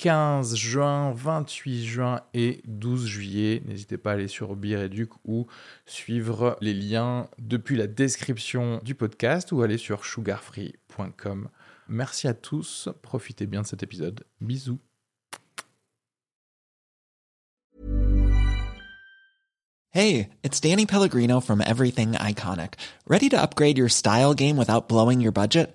15 juin, 28 juin et 12 juillet. N'hésitez pas à aller sur Bireduc ou suivre les liens depuis la description du podcast ou aller sur sugarfree.com. Merci à tous, profitez bien de cet épisode. Bisous. Hey, it's Danny Pellegrino from Everything Iconic. Ready to upgrade your style game without blowing your budget?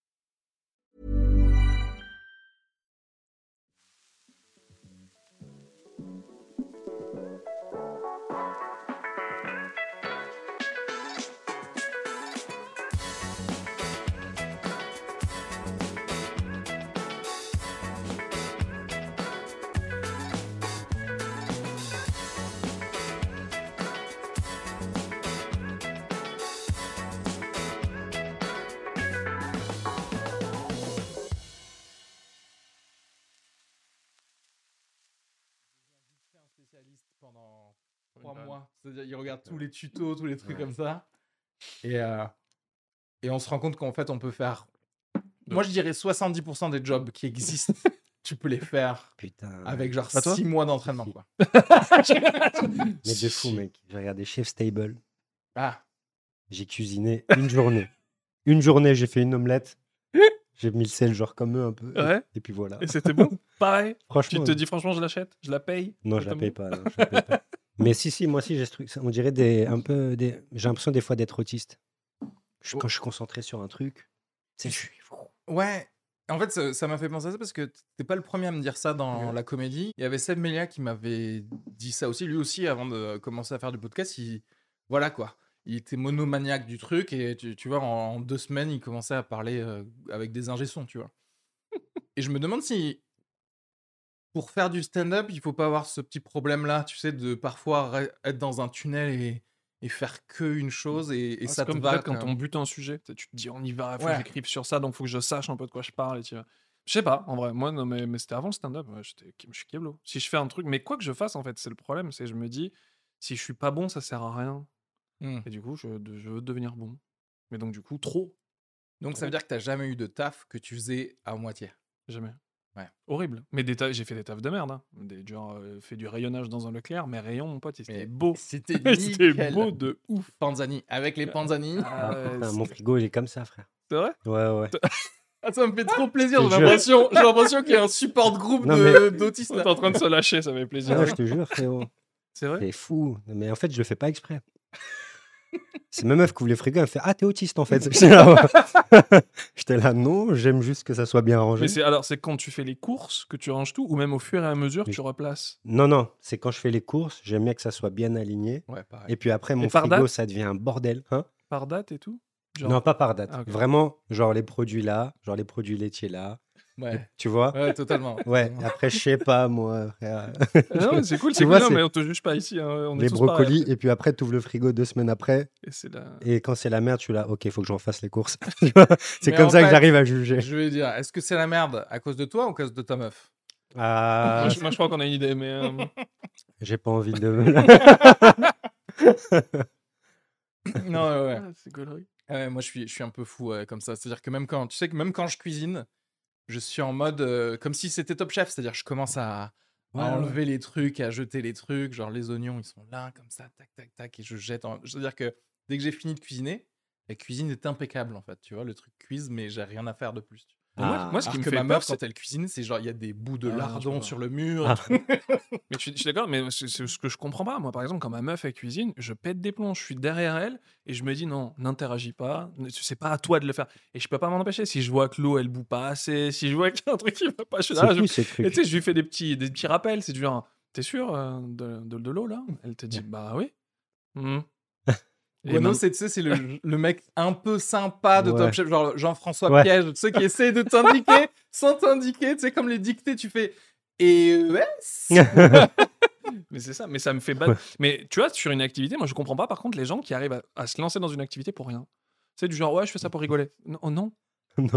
C'est-à-dire, il regarde tous les tutos, tous les trucs comme ça. Et, euh, et on se rend compte qu'en fait, on peut faire. Moi, je dirais 70% des jobs qui existent, tu peux les faire Putain. avec genre Pas toi? 6 mois d'entraînement. Quoi. Mais de fou, mec. J'ai regardé Chef Stable. Ah, J'ai cuisiné une journée. une journée, j'ai fait une omelette. J'ai mis le sel, genre comme eux un peu. Ouais. Et puis voilà. Et c'était bon? Pareil Tu Franchement. te dis franchement, je l'achète? Je la paye? Non, je la paye bon pas. non, je la paye pas. Mais si, si, moi aussi, j'ai ce truc. On dirait des, un peu des. J'ai l'impression des fois d'être autiste. Je-. Quand je suis concentré sur un truc, sais, je suis. ouais. En fait, ça m'a fait penser à ça parce que t'es pas le premier à me dire ça dans Ouais. la comédie. Il y avait Seb Melia qui m'avait dit ça aussi. Lui aussi, avant de commencer à faire du podcast, il... voilà quoi. Il était monomaniaque du truc et tu, tu vois, en, en deux semaines, il commençait à parler euh, avec des ingé-sons, tu vois. et je me demande si, pour faire du stand-up, il faut pas avoir ce petit problème-là, tu sais, de parfois re- être dans un tunnel et, et faire que une chose et, et Ah, ça te comme va. quand on bute un sujet, tu te dis on y va, faut Ouais. que j'écrive sur ça, donc faut que je sache un peu de quoi je parle. Et tu vas- Je sais pas, en vrai, moi, non, mais, mais c'était avant le stand-up, ouais, je suis keblo. Si je fais un truc, mais quoi que je fasse, en fait, c'est le problème, c'est je me dis, si je suis pas bon, ça sert à rien. Hmm. Et du coup, je veux devenir bon. Mais donc, du coup, trop, Donc ça veut dire que t'as jamais eu de taf que tu faisais à moitié? jamais. Ouais. Horrible. Mais j'ai fait des tafs de merde. Hein. Des, genre, euh, fait du rayonnage dans un Leclerc, mais rayon, mon pote, c'était Mais beau. C'était beau de ouf. Panzani. Avec les Panzani. Ah, Ah, putain, mon frigo, il est comme ça, frère. c'est vrai? Ouais, ouais. Ah, ça me fait trop plaisir. J'ai l'impression, j'ai l'impression qu'il y a un support groupe d'autistes. Est là. en train de se lâcher, ça fait Ah plaisir. ouais, je te jure, frérot. C'est vrai? C'est fou. Mais en fait, je le fais pas exprès. C'est ma meuf qui ouvre les frigos, elle me fait Ah, t'es autiste en fait. J'étais là, non, j'aime juste que ça soit bien rangé. Mais c'est alors c'est quand tu fais les courses que tu ranges tout ou même au fur et à mesure Oui. tu replaces? Non, non, c'est quand je fais les courses, j'aime bien que ça soit bien aligné. Ouais, pareil. Et puis après, mon frigo, date? ça devient un bordel. Hein Par date et tout? Genre- Non, pas par date. Ah. Vraiment, genre les produits là, genre les produits laitiers là. Ouais, Tu vois? Ouais totalement. Ouais, après, je sais pas, moi, frère. Ah non, mais c'est cool, Tu c'est vois, cool. Non, mais on te juge pas ici. hein, On est les tous brocolis, pareils. et puis après, tu ouvres le frigo deux semaines après. Et c'est la... Et quand c'est la merde, tu es là, ok, il faut que je refasse les courses. C'est Mais comme ça que j'arrive à juger. Je vais dire, est-ce que c'est la merde à cause de toi ou à cause de ta meuf? Ah, moi, je, moi, je crois qu'on a une idée, mais euh, j'ai pas envie de. Non, ouais, ouais. ah, c'est ouais, moi, je suis, je suis un peu fou comme ça. C'est-à-dire que même quand, tu sais que même quand je cuisine, je suis en mode euh, comme si c'était Top Chef. C'est-à-dire, je commence à, à Ouais, ouais. enlever les trucs, à jeter les trucs. Genre, les oignons, ils sont là, comme ça, tac, tac, tac, et je jette. En... C'est-à-dire que dès que j'ai fini de cuisiner, la cuisine est impeccable, en fait. Tu vois, le truc cuise, mais j'ai rien à faire de plus. Ah. moi, ce qui me que fait ma peur, meuf, c'est quand elle cuisine, c'est genre, il y a des bouts de Ah, lardon sur le mur. Ah. Mais je suis, je suis d'accord, mais c'est ce que je comprends pas. Moi, par exemple, quand ma meuf elle cuisine, je pète des plombs. Je suis derrière elle et je me dis non, n'interagis pas. C'est pas à toi de le faire. Et je peux pas m'en empêcher. Si je vois que l'eau elle bout pas assez, si je vois qu'il y a un truc qui va pas, je suis là. Je- Et tu sais, je lui fais des petits, des petits rappels. C'est du genre, t'es sûr euh, de, de, de l'eau là? Elle te dit bah oui. Mhm. Man- c'est tu sais, c'est le, le mec un peu sympa de Ouais. Top Chef, genre Jean-François Ouais. Piège, tu sais, qui essaie de t'indiquer sans t'indiquer, tu sais, comme les dictées, tu fais. Et ouais, c'est- Mais c'est ça, mais ça me fait battre. Mais tu vois, sur une activité, moi je comprends pas par contre les gens qui arrivent à, à se lancer dans une activité pour rien. C'est du genre, ouais, je fais ça pour rigoler. Non, oh non. Non.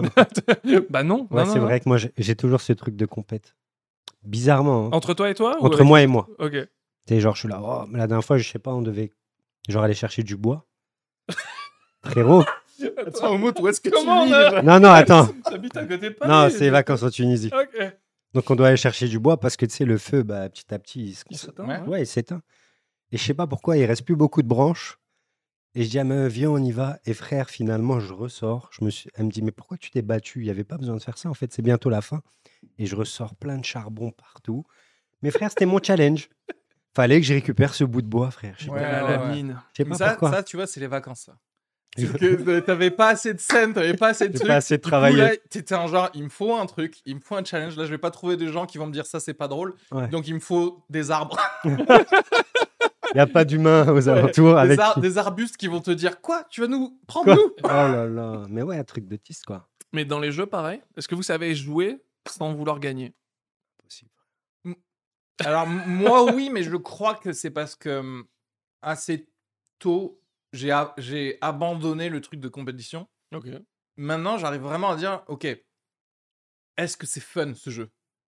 bah non. Ouais, non, c'est vrai que moi, j'ai- toujours ce truc de compète. Bizarrement. hein. Entre toi et toi ou Entre avec- moi et moi. Ok. Tu sais, genre, je suis là. oh, mais la dernière fois, je sais pas, on devait genre aller chercher du bois. Frérot. Attends, Mout, où est-ce que Comment tu vis a- Non, non, attends. T'habites à côté de Paris Non, c'est les vacances en Tunisie. Ok. Donc, on doit aller chercher du bois parce que, tu sais, le feu, bah, petit à petit, il se Il s'éteint, Ouais. hein. Ouais, il s'éteint. Et je sais pas pourquoi, il reste plus beaucoup de branches. Et je dis à ma meuf, viens, on y va. Et frère, finalement, je ressors. Je me suis... Elle me dit, mais pourquoi tu t'es battu? Il n'y avait pas besoin de faire ça. En fait, c'est bientôt la fin. Et je ressors plein de charbon partout. Mais frère, c'était mon challenge. Fallait que je récupère ce bout de bois, frère. Je sais Ouais, pas, ouais, la ouais. mine. je sais Mais pas ça, ça, tu vois, c'est les vacances, ça. T'avais pas assez de scènes, t'avais pas assez de trucs. pas assez de là, t'étais un genre, il me faut un truc, il me faut un challenge. Là, je vais pas trouver des gens qui vont me dire ça, c'est pas drôle. Ouais. Donc, il me faut des arbres. Il n'y a pas d'humains aux alentours des, avec ar- qui- des arbustes qui vont te dire Quoi Tu vas nous prendre Quoi nous? Oh là là. Mais ouais, un truc de tisse, quoi. Mais dans les jeux, pareil. Est-ce que vous savez jouer sans vouloir gagner? Alors, moi, oui, mais je crois que c'est parce que hum, assez tôt, j'ai abandonné le truc de compétition. Ok. Maintenant, j'arrive vraiment à dire Ok, est-ce que c'est fun ce jeu?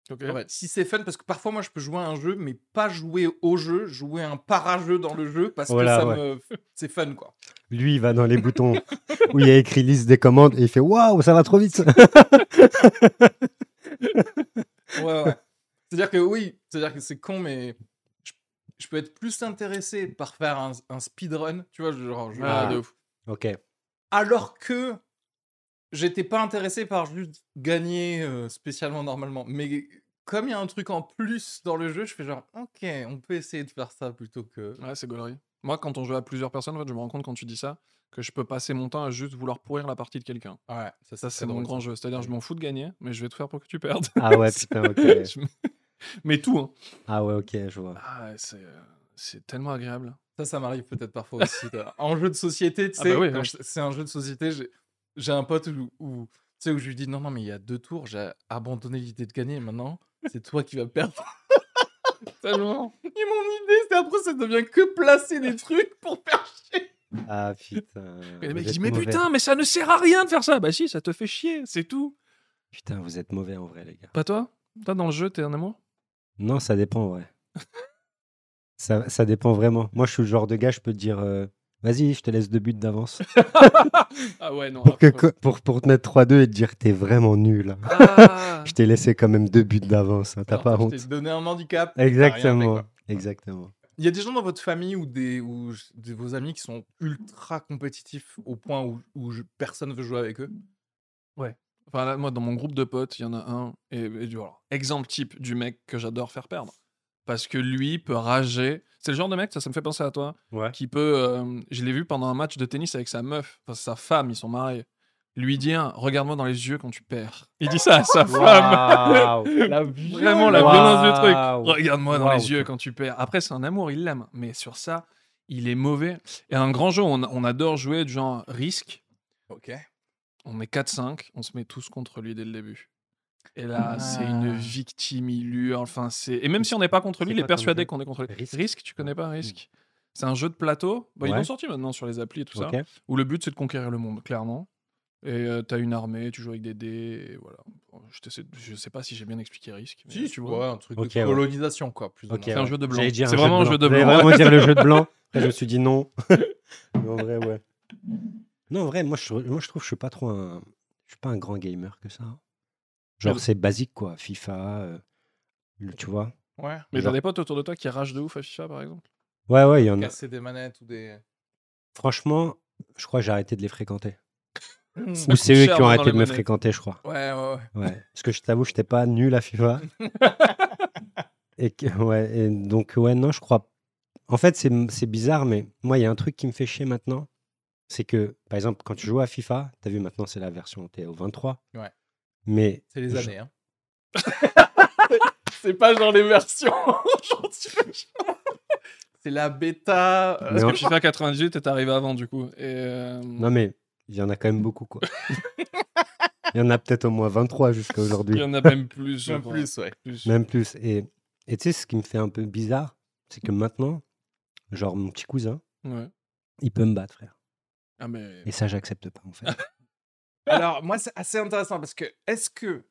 Ok. En fait, si c'est fun, parce que parfois moi je peux jouer à un jeu, mais pas jouer au jeu, jouer un para-jeu dans le jeu parce Voilà, que ça ouais. me. C'est fun quoi. Lui, il va dans les boutons où il y a écrit liste des commandes et il fait Waouh, ça va trop vite. Ouais, ouais. C'est-à-dire que oui, c'est-à-dire que c'est con, mais je, je peux être plus intéressé par faire un, un speedrun, tu vois, genre. je- Ah, Ah. de ouf. ok. Alors que j'étais pas intéressé par juste gagner euh, spécialement normalement. Mais comme il y a un truc en plus dans le jeu, je fais genre, ok, on peut essayer de faire ça plutôt que. Ouais, c'est gaulerie. Moi, quand on joue à plusieurs personnes, en fait, je me rends compte quand tu dis ça que je peux passer mon temps à juste vouloir pourrir la partie de quelqu'un. Ouais, Ça, c'est mon grand jeu. C'est-à-dire, je m'en fous de gagner, mais je vais tout faire pour que tu perdes. Ah ouais, putain, ok. Je mais tout, hein. Ah ouais, ok, je vois. Ah, c'est, euh, c'est tellement agréable. Ça, ça m'arrive peut-être parfois aussi. en jeu de société, tu Ah sais, bah oui, c'est un jeu de société, j'ai- un pote où, où, tu sais, où je lui dis non, non, mais il y a deux tours, j'ai abandonné l'idée de gagner. Maintenant, c'est toi qui vas perdre. Tellement. Et mon idée, c'est après, ça devient que placer des trucs pour faire chier. Ah putain. Et le mec dit, mais mauvais. putain, mais ça ne sert à rien de faire ça. Bah si, ça te fait chier, c'est tout. Putain, vous êtes mauvais en vrai, les gars. Pas toi? Toi, dans le jeu, t'es un amour? Non, ça dépend, en vrai. ça, ça dépend vraiment. Moi, je suis le genre de gars, je peux te dire euh, Vas-y, je te laisse deux buts d'avance. Ah ouais, non. pour, que, pour, pour te mettre 3-2 et te dire T'es vraiment nul. hein. Ah. Je t'ai laissé quand même deux buts d'avance. hein, T'as pas je honte. t'ai donné un handicap. fait, Exactement. Exactement. Il y a des gens dans votre famille ou des ou de vos amis qui sont ultra compétitifs au point où, où je- personne veut jouer avec eux? Enfin, là, moi, dans mon groupe de potes, il y en a un. Et, et du alors, exemple type du mec que j'adore faire perdre. Parce que lui peut rager. C'est le genre de mec, ça, ça me fait penser à toi, Ouais. qui peut. euh, je l'ai vu pendant un match de tennis avec sa meuf, enfin sa femme, ils sont mariés. Lui dire Regarde-moi dans les yeux quand tu perds. Il dit ça à sa femme. Waouh. La Vraiment la violence du truc. Regarde-moi dans Waouh. les yeux quand tu perds. Après, c'est un amour, il l'aime. Mais sur ça, il est mauvais. Et un grand jeu, on, on adore jouer du genre risque. Ok. On est 4-5, on se met tous contre lui dès le début. Et là, c'est Ah. une victime, il hurle. Enfin, c'est... Et même si on n'est pas contre lui, il est persuadé qu'on est contre lui. Risque Risque, tu connais pas Risque C'est un jeu de plateau. Bah, Ils l'ont sorti maintenant sur les applis et tout ça. Où le but, c'est de conquérir le monde, clairement. Et euh, t'as une armée, tu joues avec des dés, et voilà. Bon, Je, je sais pas si j'ai bien expliqué Risque. mais Si, tu vois. un truc de ouais. colonisation, quoi. Plus. C'est un jeu de blanc. C'est vraiment un jeu de blanc. J'allais vraiment dire le jeu de blanc. Après, je me suis dit non. Mais en vrai, ouais. Non, en vrai, moi, je, moi, je trouve que je suis pas trop un. Je suis pas un grand gamer que ça. Genre, Mais- c'est basique, quoi. FIFA, euh, le- tu vois. Ouais. Mais t'as Genre- des potes autour de toi qui ragent de ouf à FIFA, par exemple? Ouais, ouais, il y en a. Casser des manettes ou des. Franchement, je crois que j'ai arrêté de les fréquenter. Ou c'est eux qui ont arrêté de me fréquenter, je crois. Ouais, ouais, ouais. Ouais. Parce que je t'avoue, je n'étais pas nul à FIFA. et, que- ouais, et donc, ouais, non, je crois. En fait, c'est c'est bizarre, mais moi, il y a un truc qui me fait chier maintenant. C'est que, par exemple, quand tu joues à FIFA, tu as vu maintenant, c'est la version, t'es au 23. Ouais. Mais C'est les je- années, hein. c'est pas genre les versions. c'est la bêta. euh, Mais Parce que FIFA 98 est arrivé avant, du coup? Et, euh, Non, mais il y en a quand même beaucoup, quoi. Il y en a peut-être au moins 23 jusqu'à Il aujourd'hui. y en a même plus. Même plus, ouais. Plus. Même plus. Et et tu sais, ce qui me fait un peu bizarre, c'est que maintenant, genre, mon petit cousin, Ouais. il peut me battre, frère. Ah, mais. Et ça, j'accepte pas, en fait. Alors, moi, c'est assez intéressant parce que est-ce que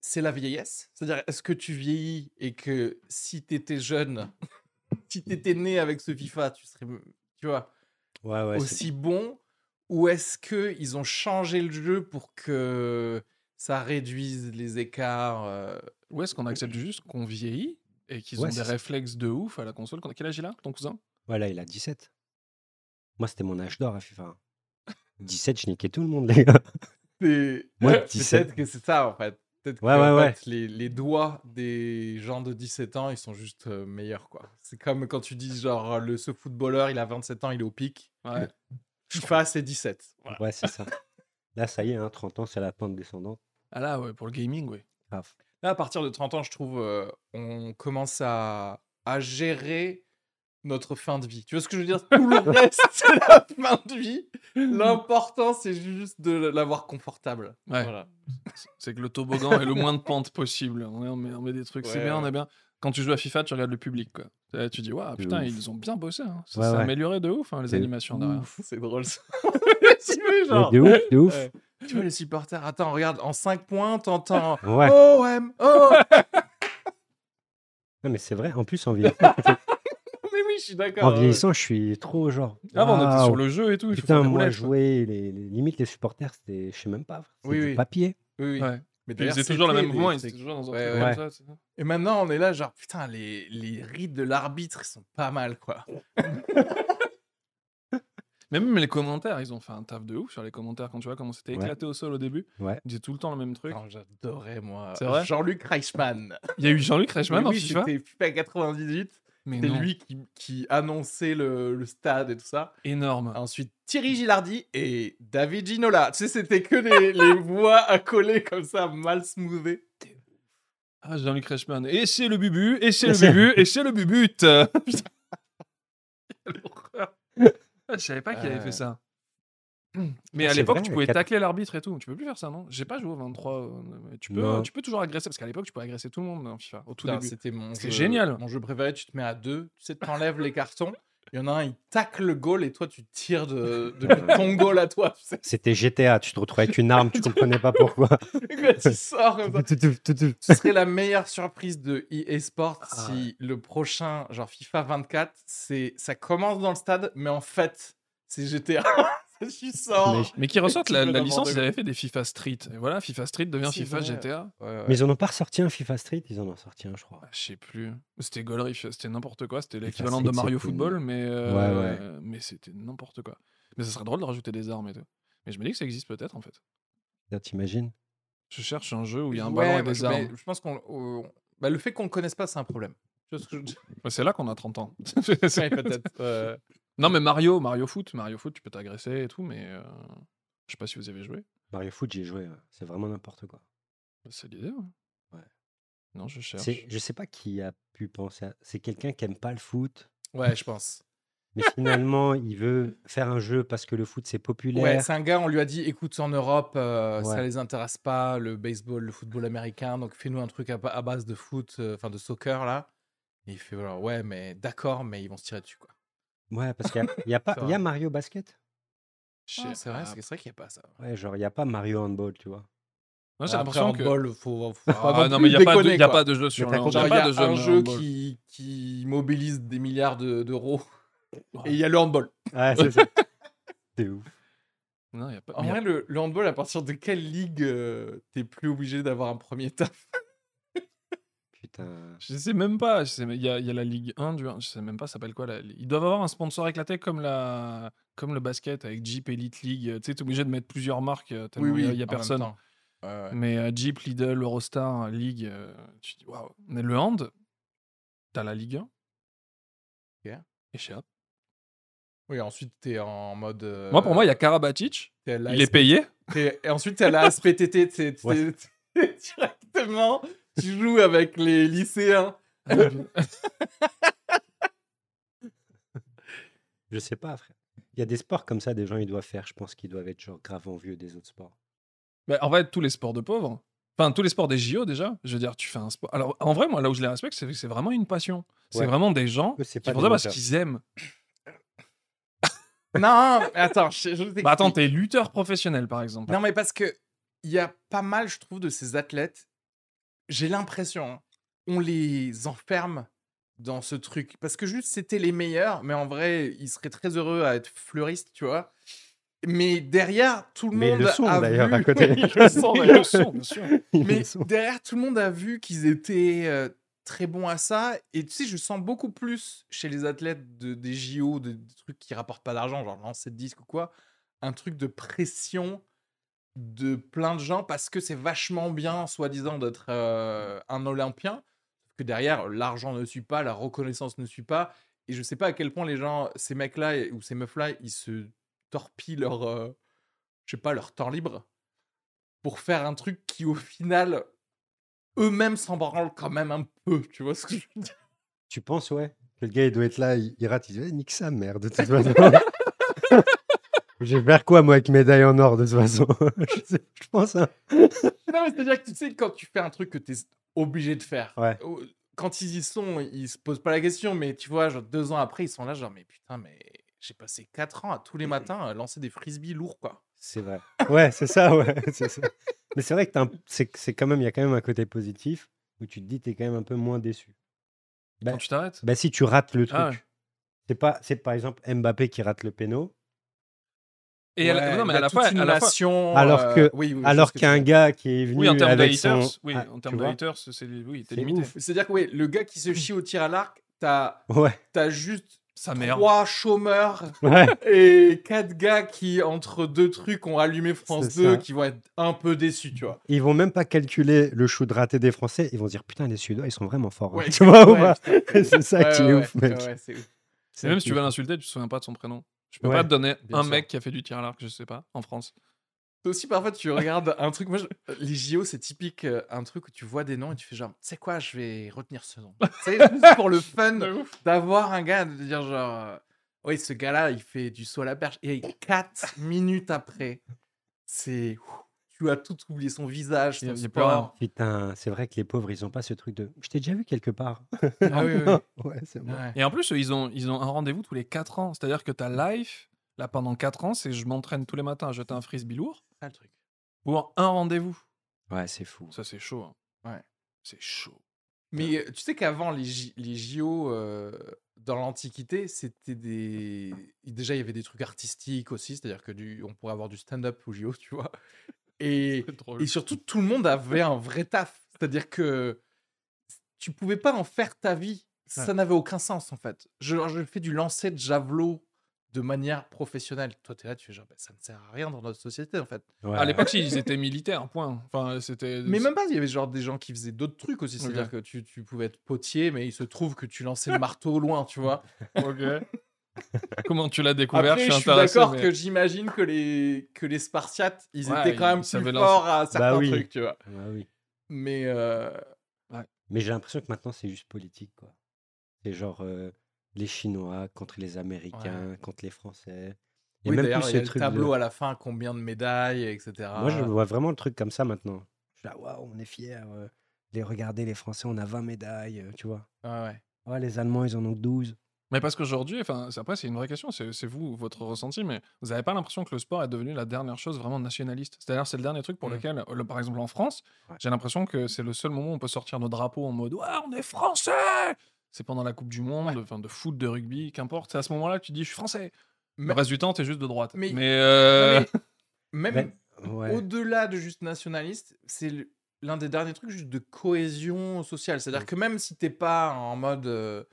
c'est la vieillesse? C'est-à-dire, est-ce que tu vieillis et que si t'étais jeune, si t'étais né avec ce FIFA, tu serais, tu vois, Ouais, ouais. c'est- aussi bon Ou est-ce qu'ils ont changé le jeu pour que ça réduise les écarts euh, Où est-ce qu'on accepte juste qu'on vieillit et qu'ils Ouais, ont des réflexes de ouf à la console? Quel âge il a, ton cousin? Voilà, il a 17. Moi, c'était mon âge d'or à FIFA. 17, je niquais tout le monde, les gars. Moi, Peut-être 17. que c'est ça, en fait. Peut-être Ouais, que, en ouais, ouais. fait, Les, les doigts des gens de 17 ans, ils sont juste euh, meilleurs, quoi. C'est comme quand tu dis, genre, le, ce footballeur, il a 27 ans, il est au pic. Ouais. FIFA, c'est 17. Voilà. Ouais, c'est ça. Là, ça y est, hein, 30 ans, c'est la pente descendante. Ah là, ouais, pour le gaming, oui. Là, à partir de 30 ans, je trouve, euh, on commence à, à gérer notre fin de vie. Tu vois ce que je veux dire? Tout le reste, c'est la fin de vie. L'important, c'est juste de l'avoir confortable. Ouais. Voilà. C'est que le toboggan est le moins de pente possible. On, est- on met, on met des trucs, c'est Ouais, bien, on ouais. est bien. Quand tu joues à FIFA, tu regardes le public, quoi. Tu dis, waouh, putain, ouf. ils ont bien bossé. Hein. Ça s'est ouais. amélioré de ouf, hein, les animations derrière. C'est drôle ça. Genre, de ouf, de ouf. ouais. Tu vois les supporters, attends, regarde, en 5 points, t'entends Ouais. Oh, ouais, oh Non, mais c'est vrai. En plus, en vieillissant, Mais oui, je suis d'accord. en vieillissant, je suis trop genre. Avant, on était waouh. sur le jeu et tout. il faut Putain, moi, jouer, les, les- limite, les supporters, c'était, je sais même pas, c'est Oui, du oui. papier. Oui, oui. Ouais. Mais Ils faisaient toujours le c'était même mouvement, ils étaient toujours dans un Ouais, comme ça. Et maintenant, on est là, genre, putain, les, les rites de l'arbitre, ils sont pas mal, quoi. Mais même les commentaires, ils ont fait un taf de ouf sur les commentaires quand tu vois comment c'était Ouais. éclaté au sol au début. Ouais. Ils disaient tout le temps le même truc. Non, J'adorais, moi. C'est vrai? Jean-Luc Reichmann. Il y a eu Jean-Luc Reichmann en oui, FIFA? C'était FIFA 98. Non, lui qui, qui annonçait le, le stade et tout ça. énorme. Ensuite, Thierry Gilardi et David Ginola. Tu sais, c'était que les, les voix à coller comme ça, mal smoothées. Ah, Jean-Luc Reichmann. Et c'est le bubu, et c'est le c'est- bubu, et c'est le bubut. Putain. Quelle horreur. Ah, Je savais pas qu'il avait Euh. fait ça. Mais Ah, à l'époque, tu pouvais quatre- tacler l'arbitre et tout. Tu peux plus faire ça, non? J'ai pas joué au 23. euh, mais tu, peux, Non. tu peux toujours agresser, parce qu'à l'époque, tu pouvais agresser tout le monde dans FIFA, au tout Putain, début. C'était mon C'est jeu- génial. Mon jeu préféré, tu te mets à deux, tu sais, t'enlèves les cartons. Il y en a un, il tacle le goal et toi, tu tires de, de ton goal à toi. Tu sais, C'était GTA, tu te retrouvais avec une arme, tu comprenais pas pourquoi. tu sors comme ça. Tout, tout, tout, tout. Ce serait la meilleure surprise de EA Sports Ah si le prochain, genre FIFA 24, c'est ça commence dans le stade, mais en fait, c'est GTA. sors. Mais- Mais qui ressortent la, la licence, ils avaient fait des FIFA Street. Et voilà, FIFA Street devient FIFA vrai. GTA. Ouais, ouais. Mais ils en ont pas ressorti un FIFA Street, ils en ont sorti un, je crois. Ah, Je sais plus. C'était Golriff, c'était n'importe quoi. C'était l'équivalent de Mario Football, mais, euh, Ouais, mais c'était n'importe quoi. Mais ça serait drôle de rajouter des armes et tout. Mais je me dis que ça existe peut-être en fait. T'imagines Je cherche un jeu où il y a un Ouais, ballon et des je- armes. je pense qu'on. on- bah, le fait qu'on ne connaisse pas, c'est un problème. C'est là qu'on a 30 ans. Ouais, peut-être. Euh, non, mais Mario, Mario Foot, Mario Foot, tu peux t'agresser et tout, mais euh, je sais pas si vous avez joué. Mario Foot, j'ai joué, ouais. c'est vraiment n'importe quoi. C'est l'idée, ouais. Non, je cherche. C'est- Je sais pas qui a pu penser à... C'est quelqu'un qui aime pas le foot, Ouais, je pense. mais finalement, il veut faire un jeu parce que le foot, c'est Ouais, populaire. c'est un gars, on lui a dit écoute, en Europe, euh, ça Ouais. les intéresse pas, le baseball, le football américain, donc fais-nous un truc à, ba- à base de foot, euh, enfin de soccer là. Et il fait voilà, ouais, mais d'accord, mais ils vont se tirer dessus quoi. Ouais, parce qu'il y a, il y a pas, il y a. Mario Basket. Ah, c'est vrai, c'est qu'il n'y a pas ça. Ouais, genre il y a pas Mario Handball, tu vois. Moi, j'ai l'impression que. handball, faut, faut Ah, pas non, mais il n'y a, pas de- déconner, y a pas de jeu sur le compris. Genre, y il a y a pas de jeu un jeu qui, qui mobilise des milliards de- d'euros et il y a le handball. Ouais, c'est ça. c'est ouf. Non, y a pas. En vrai, le, le handball, à partir de quelle ligue euh, t'es plus obligé d'avoir un premier taf Putain. Je sais même pas. je sais- Il y, a, il y a la Ligue 1, du, je sais même pas, ça s'appelle quoi. La, ils doivent avoir un sponsor éclaté comme, la, comme le basket avec Jeep Elite League. Tu sais, t'es obligé de mettre plusieurs marques euh, tellement y a- il y a, personne. Ouais. Mais euh, Jeep, Lidl, Eurostar, Ligue, euh, tu dis waouh. Mais le hand, t'as la Ligue 1. Ok. Et chez. Oui, ensuite, t'es en mode. euh, Moi, pour moi, il y a Karabatic. Il est payé. Et ensuite, t'as la SPTT, Ouais. directement, tu joues avec les lycéens. Je sais pas, frère. Il y a des sports comme ça, des gens ils doivent faire. Je pense qu'ils doivent être genre grave envieux des autres sports. Bah, en fait, tous les sports de pauvres. Enfin, tous les sports des JO déjà. Je veux dire, tu fais un sport. Alors, en vrai, moi, là où je les respecte, c'est que c'est vraiment une passion. C'est Ouais. vraiment des gens Eux, c'est qui pas font ça parce qu'ils aiment. Non, mais attends, je, je Bah, attends, t'es lutteur professionnel, par exemple. Non, mais parce que il y a pas mal, je trouve, de ces athlètes. J'ai l'impression, on les enferme dans ce truc. Parce que juste, c'était les meilleurs, mais en vrai, ils seraient très heureux à être fleuristes, tu vois. Mais derrière, tout le Mais monde le a d'ailleurs, vu... à côté. Oui, le le bien sûr. Mais derrière, tout le monde a vu qu'ils étaient euh, très bons à ça. Et tu sais, je sens beaucoup plus chez les athlètes de, des JO, de, des trucs qui rapportent pas d'argent, genre lancer de disque ou quoi, un truc de pression de plein de gens parce que c'est vachement bien, soi-disant, d'être euh, un Olympien. Que derrière, l'argent ne suit pas, la reconnaissance ne suit pas. Et je sais pas à quel point les gens, ces mecs-là ou ces meufs-là, ils se torpillent leur, euh, je sais pas, leur temps libre pour faire un truc qui, au final, eux-mêmes s'en branlent quand même un peu. Tu vois ce que je veux dire? Tu penses, ouais Que le gars, il doit être là, il, il rate, il dit, Eh, nique sa mère, de toute façon. Je vais faire quoi, moi, avec médaille en or, de toute façon? Je, sais- je pense, hein. Non, mais c'est-à-dire que tu sais, quand tu fais un truc que tu es obligé de faire, Ouais. quand ils y sont, ils se posent pas la question, mais tu vois, genre deux ans après, ils sont là, genre, mais putain, mais j'ai passé quatre ans à tous les matins à lancer des frisbees lourds, quoi. C'est vrai. Ouais, c'est ça, ouais. ça. Mais c'est vrai que un- c'est quand même, il y a quand même un côté positif où tu te dis, t'es quand même un peu moins déçu. Bah, Quand tu t'arrêtes? bah, si tu rates le truc, Ah ouais. c'est pas, c'est par exemple Mbappé qui rate le péno, Et Ouais, non, mais y à a la fois, une à la fois- nation, Alors euh, que- oui, oui, alors qu'un gars qui est venu Oui, en termes de avec haters, son... oui, Ah, en termes de haters, c'est oui, t'es limité. C'est-à-dire que ouais, le gars qui se chie au tir à l'arc, t'as Ouais, as juste Sa mère. trois chômeurs ouais. et quatre gars qui, entre deux trucs, ont allumé France C'est 2, ça. qui vont être un peu déçus, tu vois. Ils vont même pas calculer le shoot raté des Français, ils vont dire, putain, les Suédois, ils sont vraiment forts. hein. Ouais, Tu vois ouais. C'est ça qui est ouf, mec. c'est même si tu ouf. l'insulter, tu te souviens pas de son prénom. Je peux Ouais, pas te donner un sûr. mec qui a fait du tir à l'arc, je sais pas, en France. Toi aussi, parfois, tu regardes un truc. Moi, je- les JO, c'est typique, euh, un truc où tu vois des noms et tu fais genre, tu sais quoi, je vais retenir ce nom. C'est juste pour le fun d'avoir un gars, de dire genre, euh, oui, ce gars-là, il fait du saut à la perche. Et 4 minutes après, c'est. Tu as tout oublié, son visage, son sport. Putain, c'est vrai que les pauvres, ils ont pas ce truc de. Je t'ai déjà vu quelque part. Ah oui, ouais, c'est bon. Ouais. Et en plus, ils ont, ils ont un rendez-vous tous les 4 ans. C'est-à-dire que ta life, là, pendant 4 ans, c'est je m'entraîne tous les matins à jeter un frisbee lourd C'est ça, le truc. pour un rendez-vous. Ouais, c'est fou. Ça, c'est chaud. hein. Ouais. C'est chaud. Mais euh, tu sais qu'avant les, J- les JO euh, dans l'Antiquité, c'était des. Déjà, il y avait des trucs artistiques aussi, c'est-à-dire que du... on pourrait avoir du stand-up aux JO, tu vois. Et, surtout, tout le monde avait un vrai taf. C'est-à-dire que tu pouvais pas en faire ta vie. Ça Ouais. n'avait aucun sens, en fait. Je, je fais du lancer de javelot de manière professionnelle. Toi, tu es là, tu fais genre, bah, ça ne sert à rien dans notre société, en fait. Ouais. À l'époque, si, ils étaient militaires, point. Enfin, c'était. Mais même pas, il y avait genre des gens qui faisaient d'autres trucs aussi. C'est-à-dire que tu, tu pouvais être potier, mais il se trouve que tu lançais le marteau au loin, tu vois. Ok. Comment tu l'as découvert Après, je suis intéressé, d'accord mais- que j'imagine que les, que les Spartiates, ils Ouais, étaient quand même plus forts à certains oui. trucs, tu vois. Oui. Mais euh, Mais j'ai l'impression que maintenant, c'est juste politique, quoi. C'est genre euh, les Chinois contre les Américains, contre les Français. Oui, même plus il ce y a le truc tableau de- à la fin, combien de médailles, etc. Moi, je vois vraiment le truc comme ça maintenant. Je suis là, waouh, on est fiers. euh, les regarder, les Français, on a 20 médailles, tu vois. Ouais, ouais. Ouais, les Allemands, ils en ont 12. Mais parce qu'aujourd'hui, enfin, après, c'est une vraie question, c'est c'est vous, votre ressenti, mais vous n'avez pas l'impression que le sport est devenu la dernière chose vraiment nationaliste? C'est-à-dire, c'est le dernier truc pour Mm. lequel, le- par exemple en France, Ouais. j'ai l'impression que c'est le seul moment où on peut sortir nos drapeaux en mode Ouais, on est français C'est pendant la Coupe du Monde, enfin, de foot, de rugby, qu'importe. C'est à ce moment-là que tu dis Je suis français. Le Mais- reste du temps, t'es juste de droite. Mais- Mais, euh, mais même Ouais. au-delà de juste nationaliste, c'est le- l'un des derniers trucs juste de cohésion sociale. C'est-à-dire que même si t'es pas en mode euh,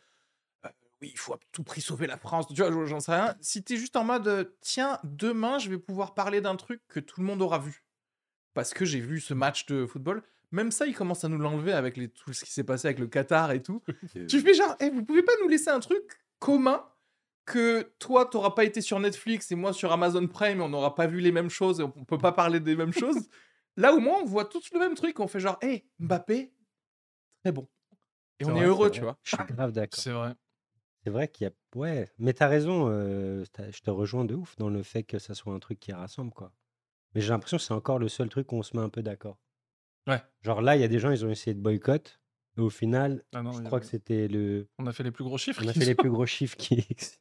oui, il faut à tout prix sauver la France, tu vois, j'en sais rien. Si t'es juste en mode euh, tiens, demain je vais pouvoir parler d'un truc que tout le monde aura vu parce que j'ai vu ce match de football. Même ça, il commence à nous l'enlever avec les, tout ce qui s'est passé avec le Qatar et tout. tu fais genre, Eh, vous pouvez pas nous laisser un truc commun que toi, t'auras pas été sur Netflix et moi sur Amazon Prime et on n'aura pas vu les mêmes choses et on peut pas parler des mêmes choses? Là, au moins, on voit tous le même truc. On fait genre, hé, Mbappé, très bon. Et on vrai, est heureux, tu vois. Je suis grave d'accord. C'est vrai. C'est vrai qu'il y a. Ouais, mais t'as raison. euh, t'as- je te rejoins de ouf dans le fait que ça soit un truc qui rassemble, quoi. Mais j'ai l'impression que c'est encore le seul truc où on se met un peu d'accord. Ouais. Genre là, il y a des gens, ils ont essayé de boycott. Et au final, Ah non, je il y crois a- que c'était le. On a fait les plus gros chiffres. On a qui fait les sont- plus gros chiffres qui existent.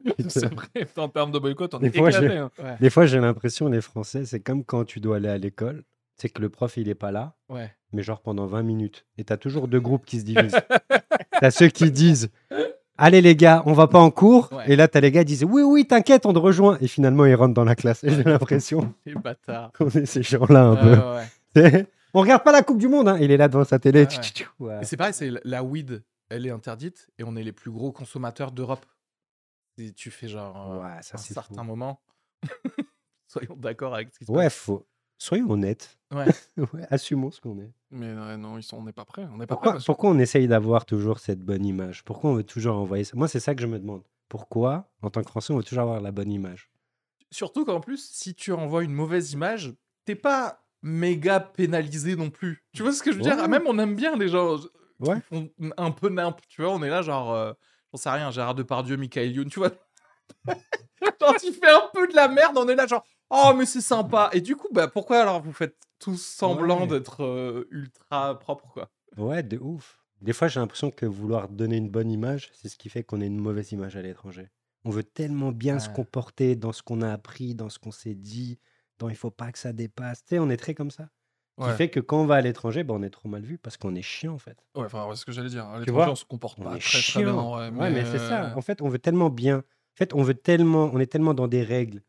C'est vrai. En termes de boycott, on Des est fois, éclaté. j'ai- hein. Des fois, j'ai l'impression, les Français, c'est comme quand tu dois aller à l'école. C'est que le prof, il est pas là, Ouais. mais genre pendant 20 minutes. Et t'as toujours deux groupes qui se divisent. t'as ceux qui disent Allez les gars, on va pas en cours. Ouais. Et là, t'as les gars qui disent Oui, oui, t'inquiète, on te rejoint. Et finalement, ils rentrent dans la classe. Et j'ai l'impression Les bâtards. qu'on est ces gens-là un peu. ouais, on regarde pas la Coupe du Monde. hein. Il est là devant sa télé. Ouais. c'est pareil, c'est la- weed, elle est interdite et on est les plus gros consommateurs d'Europe. Et tu fais genre euh, Ouais, ça, un certain fou. moment. Soyons d'accord avec ce qui se Ouais, faut. Soyons honnêtes. Ouais. Ouais, assumons ce qu'on est. Mais non, ils sont... on n'est pas prêts. On n'est pas prêts. Pourquoi, que- pourquoi on essaye d'avoir toujours cette bonne image? Pourquoi on veut toujours envoyer ça? Moi, c'est ça que je me demande. Pourquoi, en tant que Français, on veut toujours avoir la bonne image? Surtout qu'en plus, si tu envoies une mauvaise image, t'es pas méga pénalisé non plus. Tu vois ce que je veux dire? Ouais. Même on aime bien les gens qui Ouais. font un peu nimp. Tu vois, on est là genre, euh, j'en sais rien, Gérard Depardieu, Michael Youn, tu vois? Quand il fait un peu de la merde, on est là genre, oh mais c'est sympa. Et du coup, bah pourquoi alors vous faites tous semblant Ouais. d'être euh, ultra propre quoi? Ouais, de ouf. Des fois, j'ai l'impression que vouloir donner une bonne image, c'est ce qui fait qu'on ait une mauvaise image à l'étranger. On veut tellement bien se comporter dans ce qu'on a appris, dans ce qu'on s'est dit, dans il faut pas que ça dépasse. Tu sais, on est très comme ça. Ce Ouais. qui fait que quand on va à l'étranger, ben, on est trop mal vu parce qu'on est chiant en fait. Ouais, enfin, c'est ce que j'allais dire. À Tu l'étranger, vois on se comporte On pas est très, très chiant. bien. Ouais, Ouais, mais, c'est ça. euh, En fait, on veut tellement bien. En fait, on veut tellement. On est tellement dans des règles,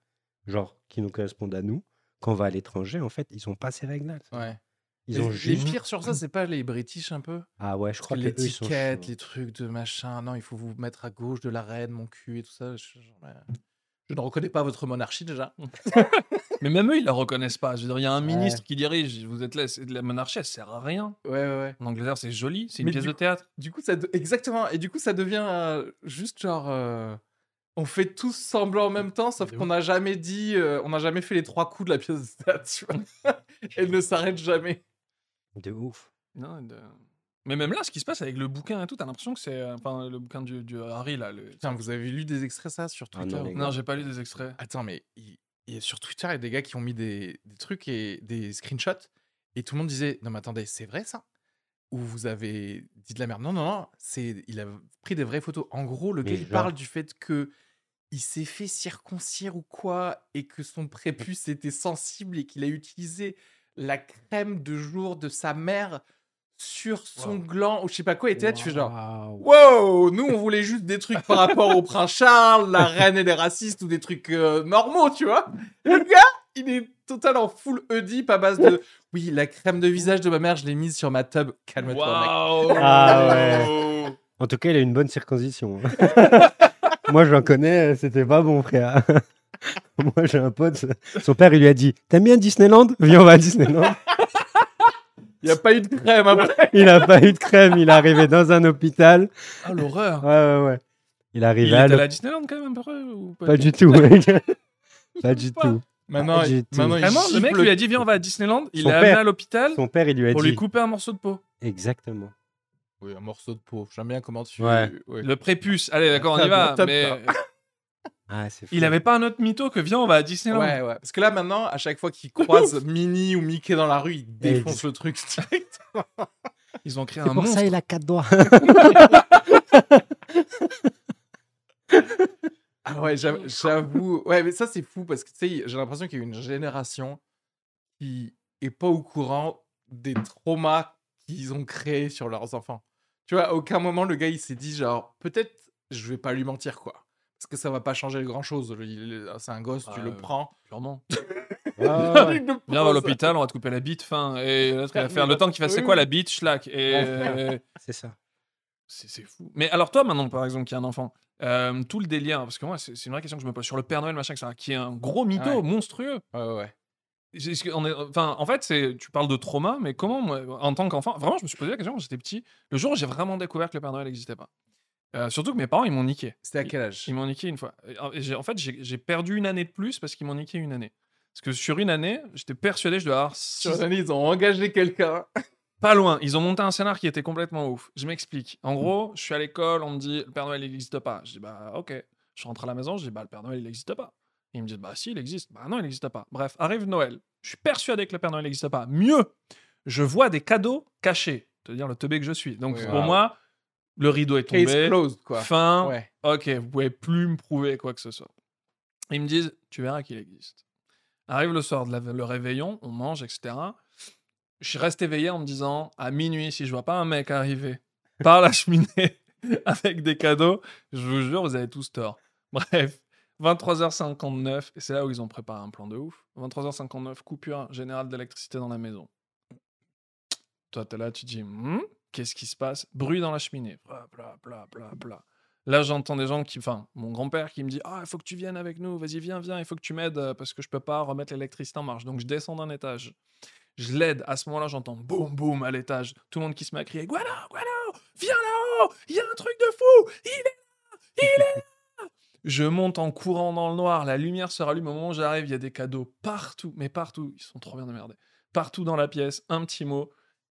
genre, qui nous correspondent à nous. Quand on va à l'étranger, en fait, ils ont pas ces règles-là. Ouais. Ils ont les juste. pires sur ça, c'est pas les British un peu? Ah ouais, je Parce crois que que l'étiquette, les trucs de machin, non, il faut vous mettre à gauche de la reine, mon cul et tout ça. Je, ne reconnais pas votre monarchie déjà. Mais même eux, ils la reconnaissent pas. Je veux dire, il y a un Ouais. ministre qui dirige. Vous êtes là, c'est de la monarchie, elle sert à rien. Ouais, ouais, ouais. En Angleterre, c'est joli, c'est une Mais pièce du de théâtre. Du coup, ça de- exactement. Et du coup, ça devient euh, juste genre. euh, On fait tous semblant en même temps, sauf qu'on n'a jamais dit. euh, on n'a jamais fait les trois coups de la pièce de théâtre, tu vois. Elle ne s'arrête jamais. De ouf. Non, de- Mais même là, ce qui se passe avec le bouquin et tout, t'as l'impression que c'est. euh, Enfin, le bouquin du, du Harry, là. Le... Putain, vous avez lu des extraits ça sur Ah Twitter non, j'ai pas lu des extraits. Attends, mais il, il y a sur Twitter, il y a des gars qui ont mis des, des trucs et des screenshots. Et tout le monde disait Non, mais attendez, c'est vrai ça? Ou vous avez dit de la merde Non, non, non, c'est, il a pris des vraies photos. En gros, le Mais gars, il parle du fait que il s'est fait circoncire ou quoi, et que son prépuce était sensible et qu'il a utilisé la crème de jour de sa mère sur son Wow. gland ou je sais pas quoi. Et t'es là, tu fais genre Waouh. Wow, nous on voulait juste des trucs par rapport au prince Charles, la reine et les racistes ou des trucs euh, normaux, tu vois. Le gars, il est total en full Oedipe à base de oui, la crème de visage de ma mère, je l'ai mise sur ma tub. Calme-toi, mec. Ah ouais. En tout cas, il a une bonne circoncision. hein. Moi, j'en connais, c'était pas bon, frère. Moi, j'ai un pote, son père, il lui a dit T'aimes bien Disneyland? Viens, on va à Disneyland. Il n'y a pas eu de crème après. Il a pas eu de crème, il est arrivé dans un hôpital. Ah, l'horreur Ouais, ouais, ouais. Il est arrivé Il à était à l'hôpital. la Disneyland quand même un peu ou Pas du tout, mec. Pas du Pas. tout. Maintenant, Pas du il- tout. maintenant, il Vraiment, le mec lui a dit Viens, on va à Disneyland. Il l'a amené à l'hôpital Son père, il lui a pour dit lui couper un morceau de peau. Exactement. Oui, un morceau de peau. J'aime bien comment tu. Ouais. ouais. Le prépuce. Allez, d'accord, on y va. Mais Ah, c'est fou. il avait pas un autre mytho que Viens, on va à Disneyland. Ouais, ouais. Parce que là, maintenant, à chaque fois qu'il croise Minnie ou Mickey dans la rue, il défonce dit- le truc direct. Ils ont créé C'est un pour monstre. ça il a quatre doigts. Ah ouais, j'av- j'avoue. Ouais, mais ça, c'est fou parce que tu sais, j'ai l'impression qu'il y a une génération qui est pas au courant des traumas qu'ils ont créés sur leurs enfants. Tu vois, à aucun moment, le gars, il s'est dit, genre, peut-être, je vais pas lui mentir, quoi. Parce que ça va pas changer grand chose. C'est un gosse, tu le prends. Ouais, Ah, ouais. Viens, à l'hôpital, on va te couper la bite, fin. Et l'autre, il va faire le temps qu'il fasse c'est quoi la bite, schlack. Et C'est ça. c'est c'est fou. Mais alors, toi, maintenant, par exemple, qui a un enfant, euh, tout le délire, parce que moi, c'est une vraie question que je me pose sur le Père Noël, machin, qui est un gros mytho Ouais. monstrueux. Ouais, ouais, on est- Enfin, en fait, c'est, tu parles de trauma, mais comment, moi, en tant qu'enfant, vraiment, je me suis posé la question quand j'étais petit, le jour où j'ai vraiment découvert que le Père Noël n'existait pas. Euh, surtout que mes parents, ils m'ont niqué. C'était à quel âge? Ils m'ont niqué une fois. Et, En fait, j'ai perdu une année de plus parce qu'ils m'ont niqué une année. Parce que sur une année, j'étais persuadé que je devais avoir six- Sur une année, ils ont engagé quelqu'un. Pas loin. Ils ont monté un scénar qui était complètement ouf. Je m'explique. En gros, je suis à l'école, on me dit le Père Noël n'existe pas. Je dis bah ok. Je rentre à la maison, je dis bah le Père Noël il n'existe pas. Ils me disent bah si il existe. Bah non il n'existe pas. Bref, arrive Noël. Je suis persuadé que le Père Noël n'existe pas. Mieux, je vois des cadeaux cachés. C'est-à-dire le teubé que je suis. Donc Oui, pour wow. moi, le rideau est Case tombé. closed, quoi. Fin. Ouais. Ok, vous pouvez plus me prouver quoi que ce soit. Ils me disent, tu verras qu'il existe. Arrive le soir de la- le réveillon, on mange, etc. Je reste éveillé en me disant, à minuit, si je vois pas un mec arriver par la cheminée avec des cadeaux, je vous jure, vous avez tous tort. Bref, 23h59, et c'est là où ils ont préparé un plan de ouf. 23h59, coupure générale d'électricité dans la maison. Toi, t'es là, tu dis, Hmm, qu'est-ce qui se passe? Bruit dans la cheminée. Bla, bla, bla, bla, bla. Là, j'entends des gens qui. Enfin, mon grand-père qui me dit Ah, il faut que tu viennes avec nous, vas-y, viens, viens, il faut que tu m'aides parce que je peux pas remettre l'électricité en marche. Donc, je descends d'un étage. Je l'aide. À ce moment-là, j'entends boum, boum à l'étage. Tout le monde qui se met à crier Guano, Guano, viens là-haut, il y a un truc de fou, il est là, il est là. Je monte en courant dans le noir, la lumière se rallume. Au moment où j'arrive, il y a des cadeaux partout, mais partout. Ils sont trop bien démerdés. Partout dans la pièce, un petit mot.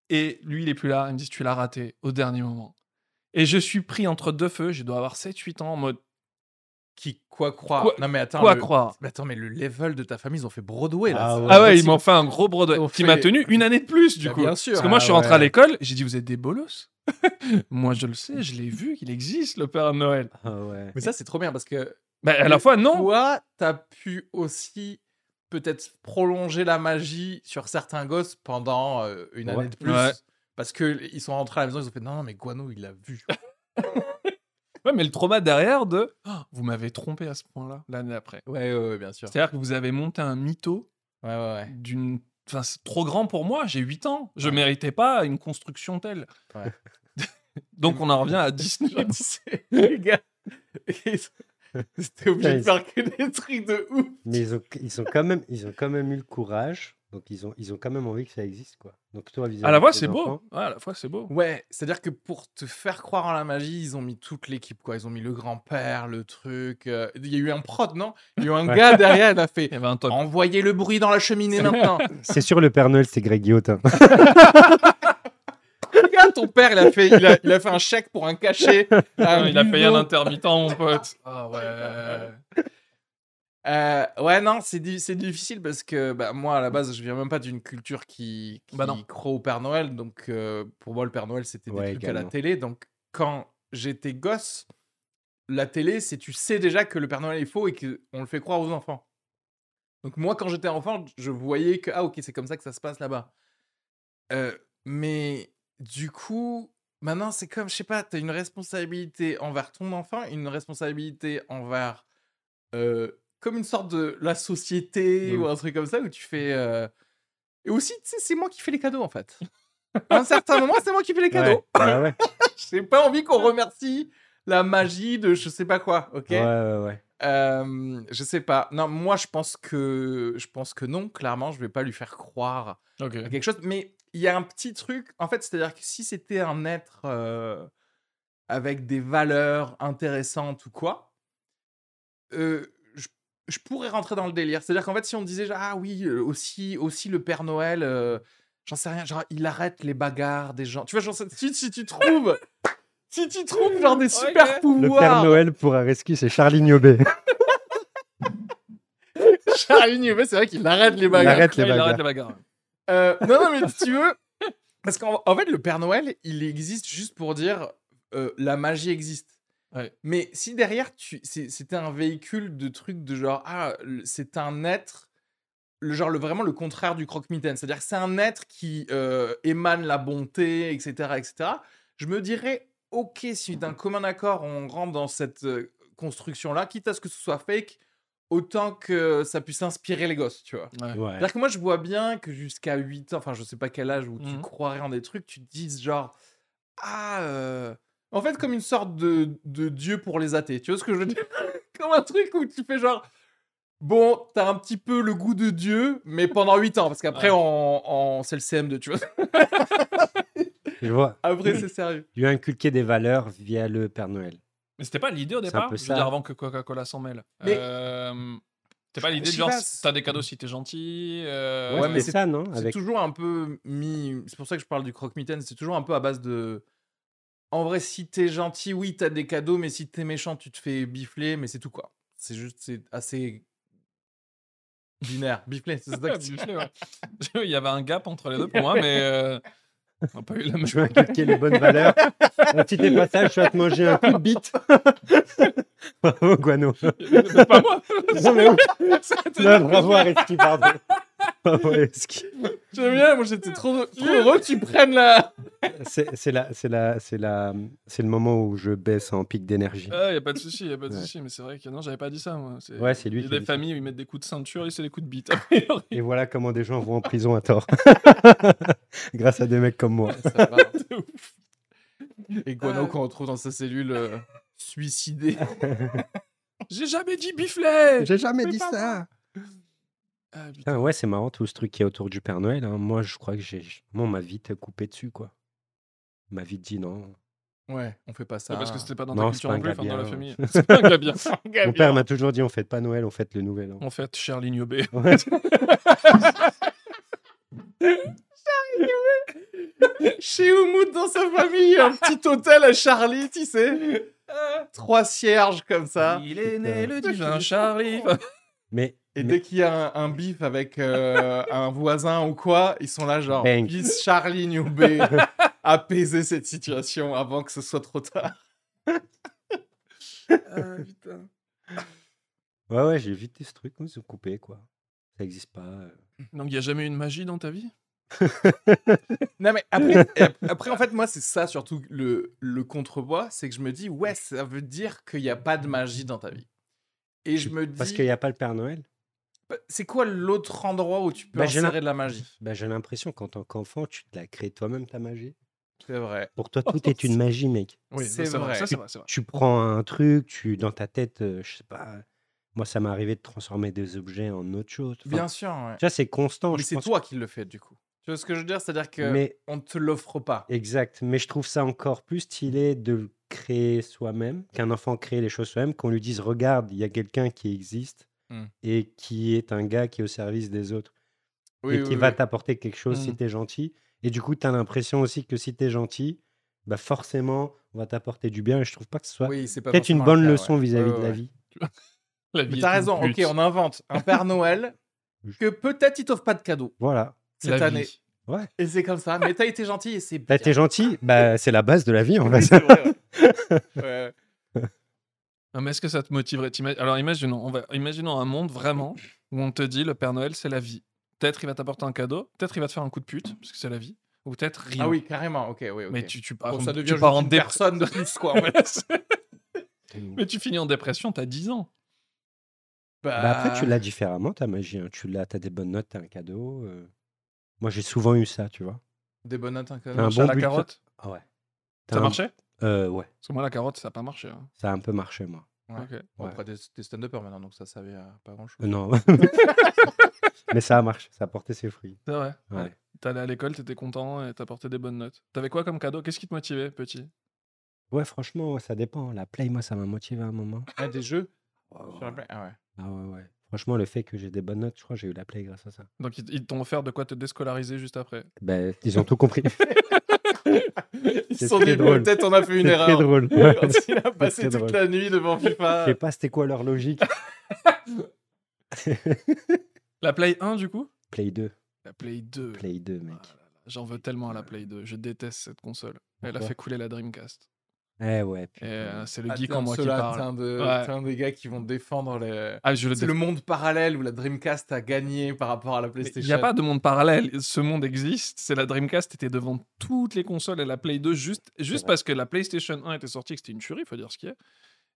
Et lui, il est plus là. Il me dit Tu l'as raté au dernier moment. Et je suis pris entre deux feux. Je dois avoir 7-8 ans en mode Qui, quoi croire Quoi- Non, mais attends. Quoi le- croire Mais attends, mais le level de ta famille, ils ont fait Broadway, là. Ah ouais. Ah ouais, ils m'ont fait un gros Broadway Ils ont qui m'a fait- tenu une année de plus, du Bah, coup. bien sûr. Parce que moi, je suis Ah rentré à l'école. J'ai dit Vous êtes des bolos Moi, je le sais, je l'ai vu qu'il existe, le Père Noël. Ah ouais. Mais ça, c'est trop bien parce que. Bah, à la fois, non. Toi, t'as pu aussi peut-être prolonger la magie sur certains gosses pendant euh, une Ouais. année de plus. Ouais. Parce qu'ils sont rentrés à la maison, ils ont fait non, non, mais Guano, il l'a vu. Ouais, mais le trauma derrière de Ah, Vous m'avez trompé à ce point-là, l'année après. Ouais, ouais, ouais, bien sûr. C'est-à-dire que vous avez monté un mytho Ouais, ouais, ouais. d'une. Enfin, c'est trop grand pour moi, j'ai 8 ans. Je méritais pas une construction telle. Ouais. Donc, on en revient à Disney. Les gars, ils étaient obligés de Ils- faire que des trucs de ouf. Mais ils ont, ils, ont quand même, ils ont quand même eu le courage. Donc, ils ont, ils ont quand même envie que ça existe, quoi. Donc, toi, vis-à-vis À la fois, c'est beau. Ouais, à la fois, c'est beau. Ouais, c'est-à-dire que pour te faire croire en la magie, ils ont mis toute l'équipe, quoi. Ils ont mis le grand-père, le truc. euh, Il y a eu un prod, non? Il y a eu un Ouais. gars derrière, il a fait Il. Envoyez le bruit dans la cheminée maintenant. C'est sûr, le Père Noël, c'est Greg Guillotin. Regarde, ton père, il a, fait, il, a, il a fait un chèque pour un cachet. Ah, il a payé un intermittent, mon pote. Ah ouais. Euh, ouais, non, c'est di- c'est difficile parce que bah, moi, à la base, je viens même pas d'une culture qui, qui Bah croit au Père Noël. Donc, euh, pour moi, le Père Noël, c'était des Ouais, trucs à la télé. Donc, quand j'étais gosse, la télé, c'est tu sais déjà que le Père Noël est faux et qu'on le fait croire aux enfants. Donc, moi, quand j'étais enfant, je voyais que, ah, ok, c'est comme ça que ça se passe là-bas. Euh, mais du coup, maintenant, c'est comme, je sais pas, tu as une responsabilité envers ton enfant, une responsabilité envers. euh, comme une sorte de la société ou un truc comme ça où tu fais. euh, Et aussi, tu sais, c'est moi qui fais les cadeaux en fait. à un certain moment, c'est moi qui fais les cadeaux. Ouais, bah ouais. J'ai pas envie qu'on remercie la magie de je sais pas quoi, ok? Ouais, ouais, ouais. Euh, Je sais pas. Non, moi je pense que je pense que non. Clairement, je vais pas lui faire croire à quelque chose. Mais il y a un petit truc, en fait, c'est-à-dire que si c'était un être euh, avec des valeurs intéressantes ou quoi, euh, je, pourrais rentrer dans le délire. C'est-à-dire qu'en fait, si on disait, ah oui, euh, aussi, aussi le Père Noël, euh, j'en sais rien, genre, il arrête les bagarres des gens. Tu vois, genre, si, si tu trouves, si tu trouves, genre, des super Ok. Le pouvoirs. Père Noël pour un rescue, c'est Charlie Niobé. Charlie Niobé, c'est vrai qu'il arrête les Il bagarres. arrête les il bagarres. arrête les bagarres. Euh, non, non, mais si tu veux. Parce qu'en en fait, le Père Noël, il existe juste pour dire euh, la magie existe. Ouais. Mais si derrière, tu, c'était un véhicule de trucs de genre, ah, c'est un être, le genre le, vraiment le contraire du croque-mitaine. C'est-à-dire que c'est un être qui euh, émane la bonté, etc., etc. Je me dirais, ok, si d'un commun accord, on rentre dans cette euh, construction-là, quitte à ce que ce soit fake, autant que ça puisse inspirer les gosses, tu vois. Ouais. Ouais. C'est-à-dire que moi, je vois bien que jusqu'à 8 ans, enfin, je sais pas quel âge où tu Mhm. croirais en des trucs, tu te dises genre, ah, euh, en fait, comme une sorte de, de dieu pour les athées. Tu vois ce que je veux dire? Comme un truc où tu fais genre, bon, t'as un petit peu le goût de dieu, mais pendant 8 ans, parce qu'après, Ouais. c'est le CM2, tu vois. Je vois. Après, c'est sérieux. Lui inculquer des valeurs via le Père Noël. Mais c'était pas l'idée au C'est un départ? peu Je veux dire, avant que Coca-Cola s'en mêle. Mais- Euh, C'était pas l'idée de genre, t'as des cadeaux si t'es gentil. euh, Ouais, mais c'est c'est- ça, non C'est Avec... toujours un peu mis. C'est pour ça que je parle du croque-mitaine. C'est toujours un peu à base de. En vrai, si t'es gentil, oui, t'as des cadeaux, mais si t'es méchant, tu te fais bifler, mais c'est tout quoi. C'est juste, c'est assez binaire. Bifler, c'est ça que tu Buffet, ouais. Il y avait un gap entre les deux pour moi, mais euh, on n'a pas eu la même. Je veux inculquer les bonnes valeurs. Un petit dépassage, je vais te manger un coup de bite. Bravo, Guano. C'est pas moi. Non, mais oui. Bravo, Areski, pardon. Bravo, Areski. J'aime bien, moi j'étais trop, trop heureux que tu prennes la. C'est c'est la, c'est la, c'est la, c'est le moment où je baisse en pic d'énergie. Il n'y a pas de souci, il a pas de Ouais. souci, mais c'est vrai que non, j'avais pas dit ça. Moi. Ouais, c'est lui Il y a qui a des dit ça. familles où ils mettent des coups de ceinture et c'est des coups de bite. a priori. Et voilà comment des gens vont en prison à tort. Grâce à des mecs comme moi. Ça va. De ouf. Et Guano Ah. qu'on retrouve dans sa cellule euh, suicidée. J'ai jamais dit biflet J'ai jamais Mais dit pas ça. Ah, putain. Putain, ouais, c'est marrant tout ce truc qui est autour du Père Noël. hein. Moi, je crois que j'ai. Moi, on m'a vite coupé dessus, quoi. On m'a vite dit non. Ouais, on fait pas ça. Parce que c'était pas dans Non, ta c'est culture pas non plus, enfin, dans la bien, famille. C'est pas un gars bien. Mon père m'a toujours dit on fête pas Noël, on fête le Nouvel An. En fait, Charlie Niobé. Ouais. Chez Oumoud dans sa famille, un petit hôtel à Charlie, tu sais. Trois cierges comme ça. Il est né le divin Charlie. Mais, Et mais- dès qu'il y a un, un bif avec euh, un voisin ou quoi, ils sont là genre, Bang. puisse Charlie Newbé apaiser cette situation avant que ce soit trop tard. Ah, putain. ouais, ouais, j'ai évité ce truc, ils ont coupé, quoi. Ça existe pas. euh. Donc, il n'y a jamais eu une magie dans ta vie? Non mais après, après en fait moi c'est ça surtout le, le contrepoids, c'est que je me dis ouais ça veut dire qu'il n'y a pas de magie dans ta vie. Et je me dis Parce qu'il n'y a pas le Père Noël? C'est quoi l'autre endroit où tu peux Bah, insérer de la magie? Bah, j'ai l'impression qu'en tant qu'enfant, tu te l'as créé toi-même ta magie. C'est vrai. Pour toi, tout est une magie, mec. Oui, C'est vrai. Ça, c'est vrai. Tu prends un truc, tu dans ta tête, euh, je sais pas. Moi, ça m'est arrivé de transformer des objets en autre chose. Enfin, Bien sûr. ouais. Tu vois, c'est constant. Mais c'est toi qui le fais du coup. Tu vois ce que je veux dire? C'est-à-dire que Mais on te l'offre pas. exact. Mais je trouve ça encore plus stylé de le créer soi-même, qu'un enfant crée les choses soi-même, qu'on lui dise regarde, il y a quelqu'un qui existe Hmm. et qui est un gars qui est au service des autres Oui, et oui, qui va t'apporter quelque chose si Hmm. tu es gentil. Et du coup, tu as l'impression aussi que si tu es gentil, bah forcément, on va t'apporter du bien. Et je trouve pas que ce soit peut-être une bonne cas, leçon ouais. vis-à-vis de la vie. La Mais vie T'as raison, ok, on invente un Père Noël que peut-être il t'offre pas de cadeau Voilà. cette La vie. année. Ouais. Et c'est comme ça, mais t'as été gentil et c'est T'as été gentil, bah, c'est la base de la vie en fait. c'est vrai, ouais. Ouais. Non, mais est-ce que ça te motiverait? Alors, imaginons, on va... imaginons un monde vraiment où on te dit le Père Noël, c'est la vie. Peut-être il va t'apporter un cadeau, peut-être il va te faire un coup de pute, parce que c'est la vie, ou peut-être rien. Ah oui, carrément, ok, oui, ok. Mais tu, tu pars, Bon, ça tu devient pars juste en dépression. personne de plus, quoi. en fait. mais tu finis en dépression, t'as 10 ans. Bah, après, tu l'as différemment, ta magie. hein. Tu l'as, t'as des bonnes notes, t'as un cadeau. euh. Moi, j'ai souvent eu ça, tu vois. Des bonnes notes, un cadeau. Un bon à la bulletin. carotte? Ah ouais. Ça un- marchait? Euh, ouais, Parce que moi, la carotte, ça n'a pas marché. hein. ça a un peu marché, moi. Ouais. Ok. Bon, Ouais. Après, t'es t'es stand-upper maintenant, donc ça servait à pas grand-chose. Euh, non. Mais ça a marché, ça a porté ses fruits. C'est vrai. Ouais. Ouais. T'allais à l'école, t'étais content et t'apportais des bonnes notes. T'avais quoi comme cadeau? Qu'est-ce qui te motivait, petit? Ouais, franchement, ça dépend. La play, moi, ça m'a motivé à un moment. Ah, des jeux? Sur la play Ah ouais. Ah ouais, ouais. Franchement, le fait que j'ai des bonnes notes, je crois que j'ai eu la play grâce à ça. Donc, ils, ils t'ont offert de quoi te déscolariser juste après? Ben, ils ont tout compris. Ils C'est sont dit, peut-être on a fait une C'est erreur. très drôle. Quand il a passé toute drôle. la nuit devant Je FIFA. sais pas c'était quoi leur logique. La Play 1, du coup? Play 2. La Play 2. Play 2, mec. Ah là, J'en veux tellement à la Play 2. Je déteste cette console. Elle a fait couler la Dreamcast. Eh ouais, putain. euh, c'est le Ah, geek en moi qui parle. T'es un, de- Ouais. un des gars qui vont défendre les... Ah, je le C'est le monde parallèle où la Dreamcast a gagné par rapport à la Il PlayStation. n'y a pas de monde parallèle. Ce monde existe. C'est la Dreamcast était devant toutes les consoles et la Play 2 juste, juste vrai. parce que la PlayStation 1 était sortie, que c'était une tuerie, il faut dire ce qui est.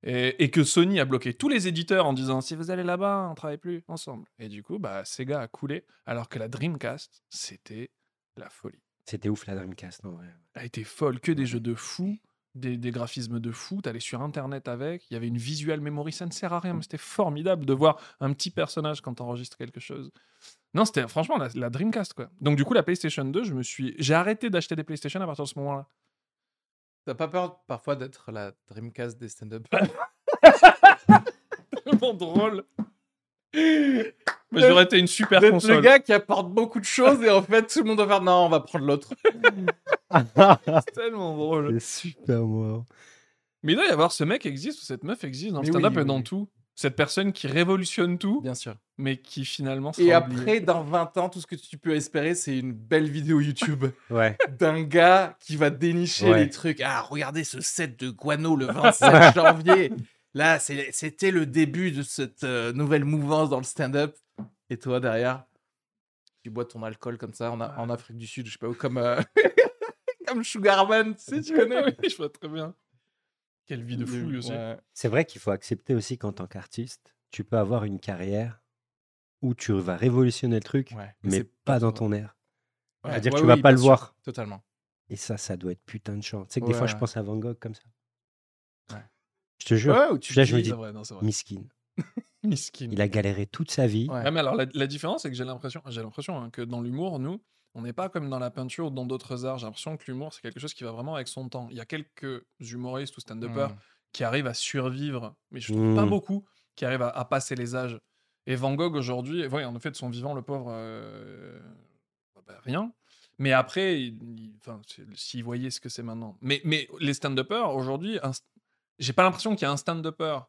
Et, et que Sony a bloqué tous les éditeurs en disant si vous allez là-bas, on travaille plus ensemble. Et du coup, bah, Sega a coulé, alors que la Dreamcast, c'était la folie. C'était ouf la Dreamcast, en vrai. Elle a été folle, que des jeux de fou, des, des graphismes de fou. T'allais sur Internet avec, il y avait une visual memory, ça ne sert à rien, mais c'était formidable de voir un petit personnage quand t'enregistres quelque chose. Non, c'était franchement la, la Dreamcast, quoi. Donc du coup, la PlayStation 2, je me suis... J'ai arrêté d'acheter des PlayStation à partir de ce moment-là. T'as pas peur parfois d'être la Dreamcast des stand-up? Tellement drôle. Mais j'aurais été une super le console. gars qui apporte beaucoup de choses et en fait tout le monde va faire non, on va prendre l'autre. C'est tellement drôle. C'est super mort. Mais il doit y avoir ce mec existe ou cette meuf existe dans le stand-up oui, et oui, dans oui. tout. Cette personne qui révolutionne tout, Bien sûr. mais qui finalement Et après, dans 20 ans, tout ce que tu peux espérer, c'est une belle vidéo YouTube Ouais. d'un gars qui va dénicher Ouais. les trucs. Ah, regardez ce set de Guano le 27 janvier. Là, c'était le début de cette euh, nouvelle mouvance dans le stand-up. Et toi, derrière, tu bois ton alcool comme ça en, A- en Afrique du Sud, je sais pas où, comme, euh, comme Sugarman, tu sais, tu connais? oui, je vois très bien. Quelle vie de fou aussi. Ouais. C'est vrai qu'il faut accepter aussi qu'en tant qu'artiste, tu peux avoir une carrière où tu vas révolutionner le truc, Ouais, mais pas dans ton air. Ouais, C'est-à-dire ouais, que tu vas oui, pas le sûr, voir. Totalement. Et ça, ça doit être putain de chance. Tu sais que des Ouais, fois, je pense à Van Gogh comme ça. Je te jure, Ouais, où tu là, te je me dis, vrai, non, c'est vrai. miskin. Miskin. Il a galéré toute sa vie. Ouais. Ouais, mais alors la, la différence, c'est que j'ai l'impression, j'ai l'impression hein, que dans l'humour, nous, on n'est pas comme dans la peinture ou dans d'autres arts. J'ai l'impression que l'humour, c'est quelque chose qui va vraiment avec son temps. Il y a quelques humoristes ou stand-uppers Mm. qui arrivent à survivre, mais je trouve pas Mm. beaucoup qui arrivent à, à passer les âges. Et Van Gogh aujourd'hui, ouais, en effet, de son vivant, le pauvre, euh, bah, rien. Mais après, s'il voyait ce que c'est maintenant. Mais, mais les stand-uppers, aujourd'hui, j'ai pas l'impression qu'il y a un stand-upper,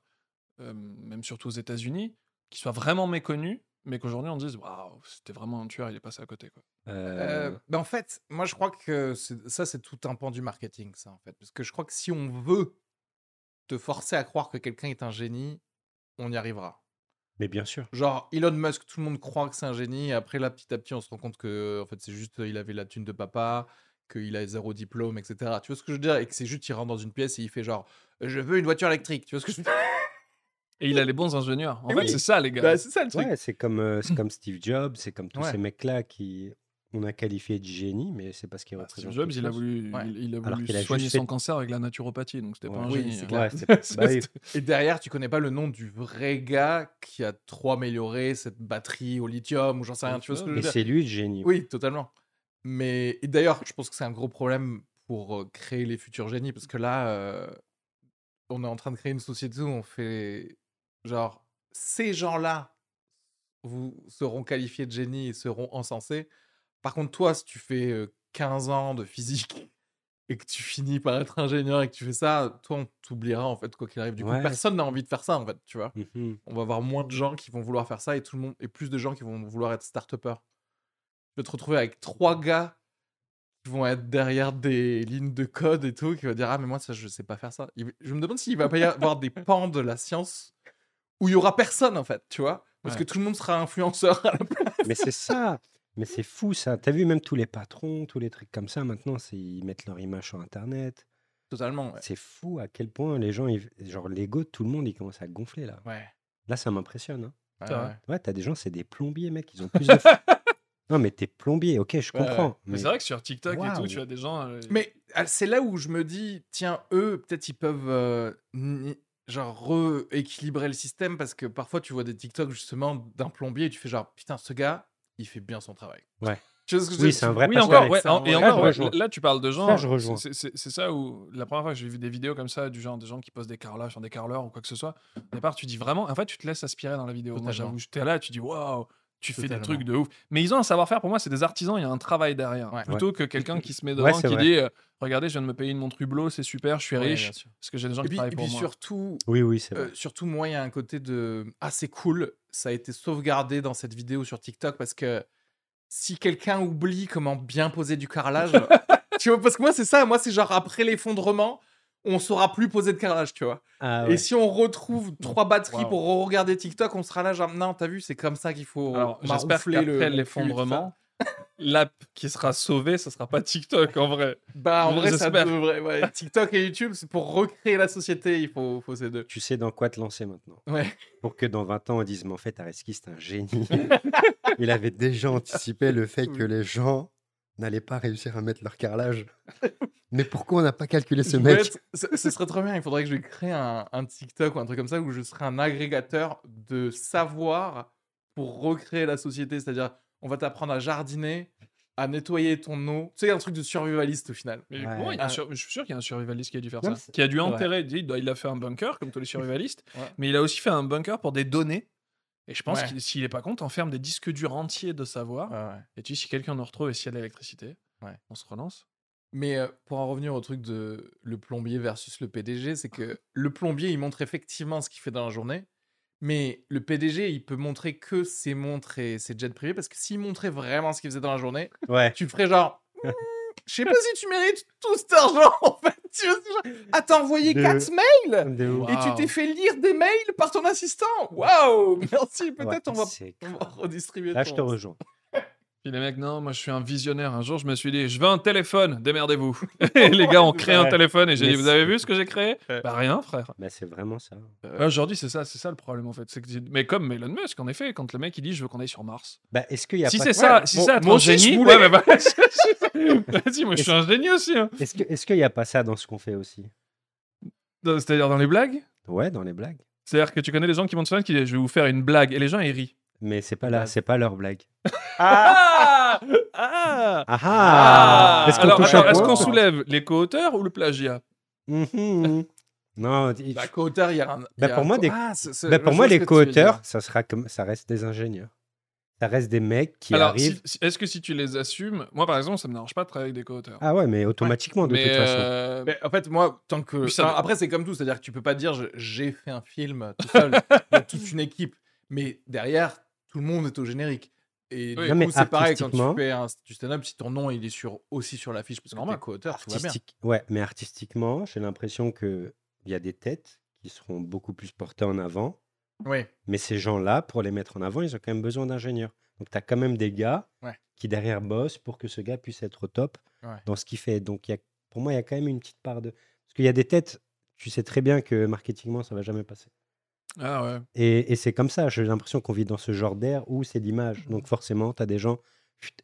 euh, même surtout aux États-Unis, qui soit vraiment méconnu, mais qu'aujourd'hui on dise waouh, c'était vraiment un tueur, il est passé à côté. Quoi. Euh, Euh, ben en fait, moi je crois que ça c'est tout un pan du marketing, ça en fait, parce que je crois que si on veut te forcer à croire que quelqu'un est un génie, on y arrivera. mais bien sûr. Genre Elon Musk, tout le monde croit que c'est un génie, et après là petit à petit on se rend compte que en fait c'est juste il avait la thune de papa, qu'il a zéro diplôme, etc. Tu vois ce que je veux dire? Et que c'est juste il rentre dans une pièce et il fait genre je veux une voiture électrique. Tu vois ce que je veux dire? Et il a les bons ingénieurs. En fait, oui. c'est ça, les gars. Bah, C'est ça le truc. Ouais, c'est comme, euh, c'est comme Steve Jobs, c'est comme tous Ouais. ces mecs-là qui on a qualifié de génie, mais c'est parce qu'ils Bah, Steve représentent. Jobs, il a voulu, Ouais. il, il a voulu qu'il a soigner fait- son cancer avec la naturopathie, donc c'était Ouais. pas un Oui, génie. c'est hein. clair. Ouais, c'est- bah oui. Et derrière, tu connais pas le nom du vrai gars qui a trop amélioré cette batterie au lithium ou j'en sais rien. Tu vois ce que je veux Mais dire? c'est lui le génie. Oui, totalement. Mais et d'ailleurs, je pense que c'est un gros problème pour euh, créer les futurs génies parce que là, euh, on est en train de créer une société où on fait genre ces gens-là vous seront qualifiés de génie et seront encensés. Par contre, toi, si tu fais euh, 15 ans de physique et que tu finis par être ingénieur et que tu fais ça, toi, on t'oubliera en fait, quoi qu'il arrive. Du coup, personne n'a envie de faire ça en fait, tu vois. Mhm. On va avoir moins de gens qui vont vouloir faire ça et tout le monde et plus de gens qui vont vouloir être start-upers. Tu vas te retrouver avec trois gars vont être derrière des lignes de code et tout, qui vont dire ah mais moi ça je sais pas faire ça. Je me demande s'il va pas y avoir des pans de la science où il y aura personne en fait, tu vois, parce Ouais. que tout le monde sera influenceur à la place. Mais c'est ça. Mais c'est fou ça. T'as vu même tous les patrons, tous les trucs comme ça maintenant, ils mettent leur image sur internet. Totalement. Ouais. C'est fou à quel point les gens, ils- genre l'ego de tout le monde, il commence à gonfler là. Ouais. Là, ça m'impressionne. hein. Ouais. Ouais, t'as des gens, c'est des plombiers, mec. Ils ont plus de. non, mais t'es plombier, ok, je Ouais, ouais. comprends. Mais c'est vrai que sur TikTok et tout, tu as des gens. euh, Mais ah, c'est là où je me dis, tiens, eux, peut-être ils peuvent euh, genre rééquilibrer le système parce que parfois tu vois des TikTok justement d'un plombier et tu fais genre, putain, ce gars, il fait bien son travail. Ouais. Tu vois ce que je veux Oui, c'est un vrai Oui, encore, ouais, en- et vrai- encore, ouais, là tu parles de gens. Ça, je rejoins. c'est- ça où la première fois que j'ai vu des vidéos comme ça, du genre des gens qui posent des carrelages sur des carreleurs ou quoi que ce soit, au départ tu dis vraiment, en fait tu te laisses aspirer dans la vidéo. Moi Totalement. j'avoue, j'étais là, tu dis waouh, tu fais des trucs de ouf. Mais ils ont un savoir-faire, pour moi c'est des artisans, il y a un travail derrière. Ouais. Plutôt que quelqu'un qui se met Ouais, devant, c'est qui vrai. dit euh, regardez, je viens de me payer une montre Hublot, c'est super, je suis Ouais, riche. Parce que j'ai des gens Et qui puis, travaillent et pour puis moi. surtout, Oui, euh, surtout, moi, il y a un côté de ah c'est cool, ça a été sauvegardé dans cette vidéo sur TikTok parce que si quelqu'un oublie comment bien poser du carrelage, tu vois, parce que moi c'est ça, moi c'est genre après l'effondrement, on saura plus poser de carrelage, tu vois. Ah, Et si on retrouve trois batteries pour regarder TikTok, on sera là genre non, t'as vu, c'est comme ça qu'il faut Alors j'espère qu'après l'effondrement, l'app qui sera sauvée, ça sera pas TikTok en vrai. Bah, en vrai, ça devrait. ouais. TikTok et YouTube, c'est pour recréer la société, il faut, faut ces deux. Tu sais dans quoi te lancer maintenant? Ouais. Pour que dans 20 ans, on dise, mais en fait, Areski, c'est un génie. Il avait déjà anticipé le fait que les gens n'allaient pas réussir à mettre leur carrelage. Mais pourquoi on n'a pas calculé ce mec être- ce, ce serait trop bien. Il faudrait que je crée un, un TikTok ou un truc comme ça où je serais un agrégateur de savoir pour recréer la société. C'est-à-dire, on va t'apprendre à jardiner, à nettoyer ton eau. Tu sais, un truc de survivaliste au final. Mais Ouais. bon, il y a un Ah. sur- Je suis sûr qu'il y a un survivaliste qui a dû faire Non, ça. Qui a dû enterrer. Il a fait un bunker, comme tous les survivalistes. Ouais. Mais il a aussi fait un bunker pour des données. Et je pense Ouais. que s'il est pas contre, enferme des disques durs entiers de savoir. Ouais, ouais. Et tu dis, si quelqu'un nous retrouve et s'il y a de l'électricité, Ouais. on se relance. Mais euh, pour en revenir au truc de le plombier versus le PDG, c'est que le plombier, il montre effectivement ce qu'il fait dans la journée, mais le PDG, il peut montrer que ses montres et ses jets privés, parce que s'il montrait vraiment ce qu'il faisait dans la journée, Ouais. tu ferais genre, je sais pas si tu mérites tout cet argent, en fait. Ah, t'as envoyé De- 4 mails De et tu t'es fait lire des mails par ton assistant. Waouh, merci. Peut-être Ouais, on, va, on va redistribuer. Là, je te rejoins. Puis les mecs, non, moi je suis un visionnaire. Un jour, je me suis dit, je veux un téléphone, démerdez-vous. et les gars ont créé un téléphone et j'ai Mais dit, vous avez vu ce que j'ai créé? Bah rien, frère. Bah, c'est vraiment ça. Euh, Aujourd'hui, c'est ça, c'est ça le problème en fait. C'est que, mais comme Elon Musk, en effet, quand le mec il dit, je veux qu'on aille sur Mars. Bah, est-ce qu'il y a Si pas... c'est ça, Ouais, si bon, c'est je génie, ouais, bah, bah, vas-y, moi je suis un génie aussi. hein. Est-ce que est-ce qu'il y a pas ça dans ce qu'on fait aussi? Dans- C'est-à-dire dans les blagues? Ouais, dans les blagues. C'est-à-dire que tu connais des gens qui montent sur scène qui disent, je vais vous faire une blague et les gens ils rient. Mais c'est pas là, c'est pas leur blague. Ah Ah Ah ah Est-ce qu'on Alors, touche attends, un est-ce point qu'on soulève les co-auteurs ou le plagiat? Mhm. Non, il- Bah, co-auteur, il y a un. il Bah, y a pour un moi, co- des- Ah, c'est- c'est- bah, je pour vois moi, ce les que tu veux dire. co-auteurs, ça sera comme ça reste des ingénieurs. Ça reste des mecs qui Alors, arrivent. si- si- est-ce que si tu les assumes, moi par exemple, ça me dérange pas de travailler avec des co-auteurs. Ah ouais, mais automatiquement de mais toute façon. euh, Mais en fait, moi, tant que. Puis ça enfin, dé- après, c'est comme tout, c'est-à-dire que tu peux pas dire je- j'ai fait un film tout seul, il y a toute une équipe. Mais derrière, tout le monde est au générique. Et Oui. du coup, c'est pareil quand tu fais un du stand-up, si ton nom il est sur, aussi sur l'affiche parce que Normal. t'es co-auteur, tout va bien. Artistique- Ouais, mais artistiquement, j'ai l'impression qu'il y a des têtes qui seront beaucoup plus portées en avant. Oui. Mais ces gens-là, pour les mettre en avant, ils ont quand même besoin d'ingénieurs. Donc, tu as quand même des gars Ouais. qui derrière bossent pour que ce gars puisse être au top Ouais. dans ce qu'il fait. Donc, il y a, pour moi, il y a quand même une petite part de. Parce qu'il y a des têtes, tu sais très bien que marketingement, ça va jamais passer. Ah ouais. Et, et c'est comme ça. J'ai l'impression qu'on vit dans ce genre d'air où c'est l'image. Mmh. Donc, forcément, tu as des gens.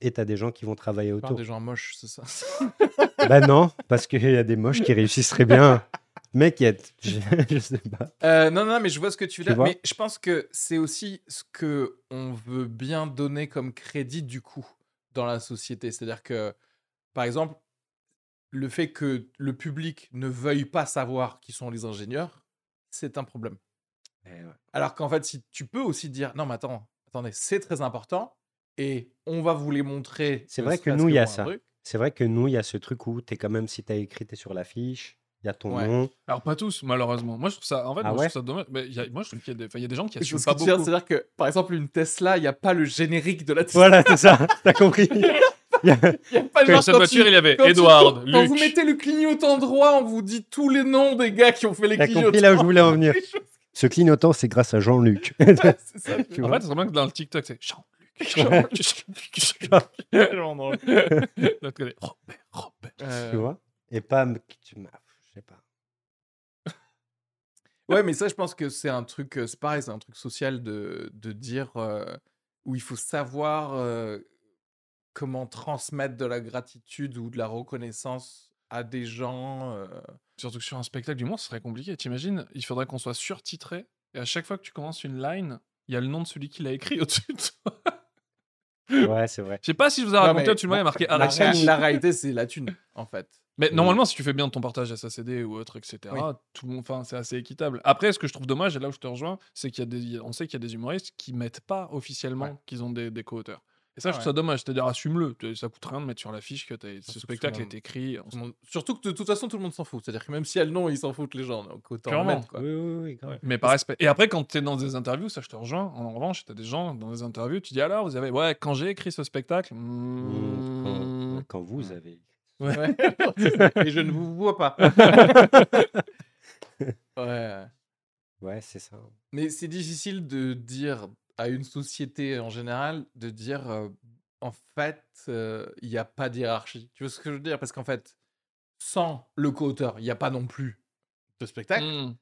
Et tu as des gens qui vont travailler autour. des gens moches, c'est ça? Bah non, parce qu'il y a des moches qui réussissent très bien. Mec, y a... je, je sais pas. Euh, non, non, mais je vois ce que tu veux dire. Mais je pense que c'est aussi ce que on veut bien donner comme crédit du coup dans la société. C'est-à-dire que, par exemple, le fait que le public ne veuille pas savoir qui sont les ingénieurs, c'est un problème. Eh ouais. Alors qu'en fait, si tu peux aussi dire non, mais attends, attendez, c'est très important et on va vous les montrer. C'est vrai que nous, il y a ça. C'est vrai que nous, il y a ce truc où tu es quand même, si tu as écrit, tu es sur l'affiche, il y a ton Ouais. nom. Alors pas tous, malheureusement. Moi je trouve ça, en fait, Ah moi, ouais je trouve ça dommage. Mais il y a- moi je trouve qu'il y, a des- enfin, il y a des gens qui C'est assument pas beaucoup. C'est-à-dire que, par exemple, une Tesla, il n'y a pas le générique de la Tesla. Voilà, c'est ça, t'as compris. Il y a- Il y a pas genre cette quand voiture, tu- il y avait tu- Edward, Quand vous mettez le clignotant droit, on vous dit tous les noms des gars qui ont fait les T'as clignotants. compris là où je voulais en venir. Ce clignotant, c'est grâce à Jean-Luc. c'est ça. Tu En fait, c'est vraiment que dans le TikTok, c'est Jean-Luc. Jean-Luc. Jean-Luc. Robert, Robert. Euh, tu vois Et pas. me- tu m'as- Je sais pas. Ouais, mais ça, je pense que c'est un truc, euh, c'est pareil, c'est un truc social de, de dire euh, où il faut savoir euh, comment transmettre de la gratitude ou de la reconnaissance à des gens. euh. Surtout que sur un spectacle d'humour, ce serait compliqué. T'imagines, il faudrait qu'on soit surtitré et à chaque fois que tu commences une line, il y a le nom de celui qui l'a écrit au-dessus de toi. Ouais, c'est vrai. Je sais pas si je vous ai Non, raconté, mais tu m'avais marqué la, Alex. la réalité, c'est la thune, en fait. Mais Oui. normalement, si tu fais bien ton partage SACD ou autre, etc., Oui. tout le monde, enfin, c'est assez équitable. Après, ce que je trouve dommage, et là où je te rejoins, c'est qu'il y a des, on sait qu'il y a des humoristes qui mettent pas officiellement Ouais. qu'ils ont des, des co-auteurs. Et ça, je trouve ça dommage. C'est-à-dire, assume-le. Ça coûte rien de mettre sur l'affiche que t'as- ce spectacle est monde- écrit. monde- Surtout que de toute façon, tout le monde s'en fout. C'est-à-dire que même s'il y a le nom, ils s'en foutent les gens. Donc autant le Clairement. mettre, quoi. Oui, oui, oui. grave. Mais par respect. Et après, quand tu es dans des interviews, ça je te rejoins. En revanche, tu as des gens dans des interviews, tu dis alors, vous avez. Ouais, quand j'ai écrit ce spectacle. Mmh, quand- hmm, Quand vous avez. Ouais. Et je ne vous vois pas. ouais. Ouais, c'est ça. Mais c'est difficile de dire à une société en général de dire euh, en fait, euh, il n'y a pas d'hierarchie. Tu vois ce que je veux dire? Parce qu'en fait, sans le co-auteur, il n'y a pas non plus de spectacle. Hmm.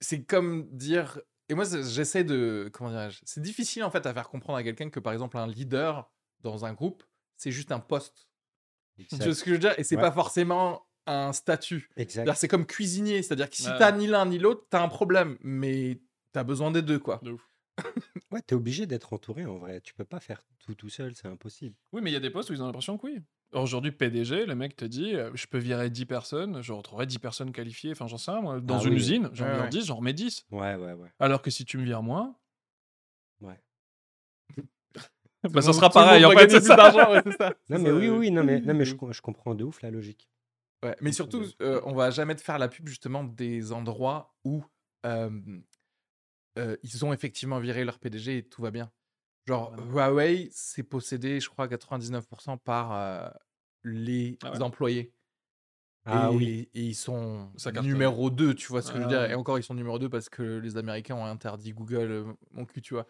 C'est comme dire. Et moi, j'essaie de. Comment dirais-je C'est difficile en fait à faire comprendre à quelqu'un que par exemple, un leader dans un groupe, c'est juste un poste. Tu vois ce que je veux dire? Et c'est Ouais. pas forcément un statut. C'est comme cuisinier, c'est-à-dire que si Ouais. t'as ni l'un ni l'autre, t'as un problème, mais t'as besoin des deux, quoi. De ouf. Ouais, t'es obligé d'être entouré en vrai. Tu peux pas faire tout tout seul, c'est impossible. Oui, mais il y a des postes où ils ont l'impression que oui. Aujourd'hui, PDG, le mec te dit euh, je peux virer 10 personnes, je retrouverai 10 personnes qualifiées, enfin j'en sais rien, moi. Dans Ah une oui. usine, j'en Ouais, vire ouais. 10, j'en remets 10. Ouais, ouais, ouais. Alors que si tu me vires moins, Ouais. bah, ça sera pareil. En fait, c'est plus ça. d'argent, ouais, c'est ça. Non, mais ça, oui, oui, non, mais, non, mais je, comprends de ouf la logique. Ouais, mais surtout, euh, on va jamais te faire la pub justement des endroits où euh, euh, ils ont effectivement viré leur PDG et tout va bien. Genre, Ah. Huawei, c'est possédé, je crois, à 99% par euh, les Ah ouais? employés. Ah et, oui. et ils sont numéro 2, tu vois ce que je veux Ah dire. ouais. Et encore, ils sont numéro 2 parce que les Américains ont interdit Google, euh, mon cul, tu vois?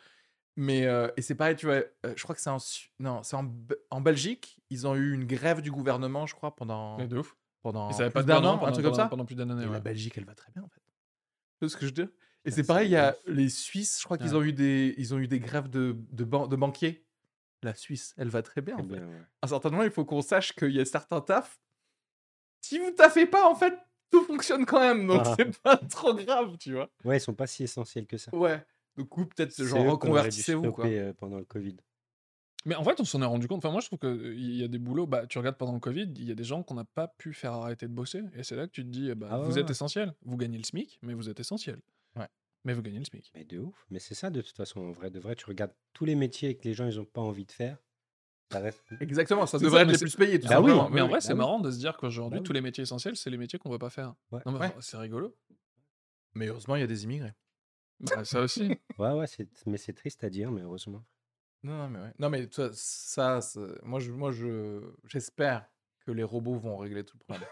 Mais, euh, et c'est pareil, tu vois, euh, je crois que c'est en, non, c'est en, Be- en Belgique, ils ont eu une grève du gouvernement, je crois, pendant, Mais de ouf. pendant Ils plus pas d'un an, pendant, un truc comme ça. pendant plus d'un Et année. la ouais. Belgique, elle va très bien, en fait. Tu vois ce que je veux dire? Et Ah, c'est pareil, il y a les Suisses, je crois qu'ils ont eu des, ils ont eu des grèves de, de, ban- de banquiers. La Suisse, elle va très bien, en fait. bien, ouais. À un certain moment, il faut qu'on sache qu'il y a certains tafs. Si vous taffez pas, en fait, tout fonctionne quand même. Donc, Ah. c'est pas trop grave, tu vois. Ouais, ils sont pas si essentiels que ça. Ouais. Du coup, peut-être, genre, reconvertissez-vous, quoi. euh, pendant le Covid. Mais en fait, on s'en est rendu compte. Enfin, moi, je trouve qu'il y a des boulots. Bah, tu regardes pendant le Covid, il y a des gens qu'on n'a pas pu faire arrêter de bosser. Et c'est là que tu te dis eh bah, Ah ouais, vous êtes essentiel. Vous gagnez le SMIC, mais vous êtes essentiel. Ouais. Mais vous gagnez le SMIC. Mais de ouf. Mais c'est ça, de toute façon, en vrai, de vrai, tu regardes tous les métiers que les gens, ils ont pas envie de faire. Ça reste. Exactement, ça devrait ça, être les plus payés, tout Bah oui, simplement. mais en vrai, bah c'est oui. marrant de se dire qu'aujourd'hui, Bah oui. tous les métiers essentiels, c'est les métiers qu'on veut pas faire. Ouais. Non, mais Ouais. c'est rigolo. Mais heureusement, il y a des immigrés. Bah, ça aussi. Ouais, ouais, c'est... mais c'est triste à dire, mais heureusement. Non, non, mais ouais. Non, mais ça, ça c'est- moi, je, moi, je, j'espère que les robots vont régler tout le problème.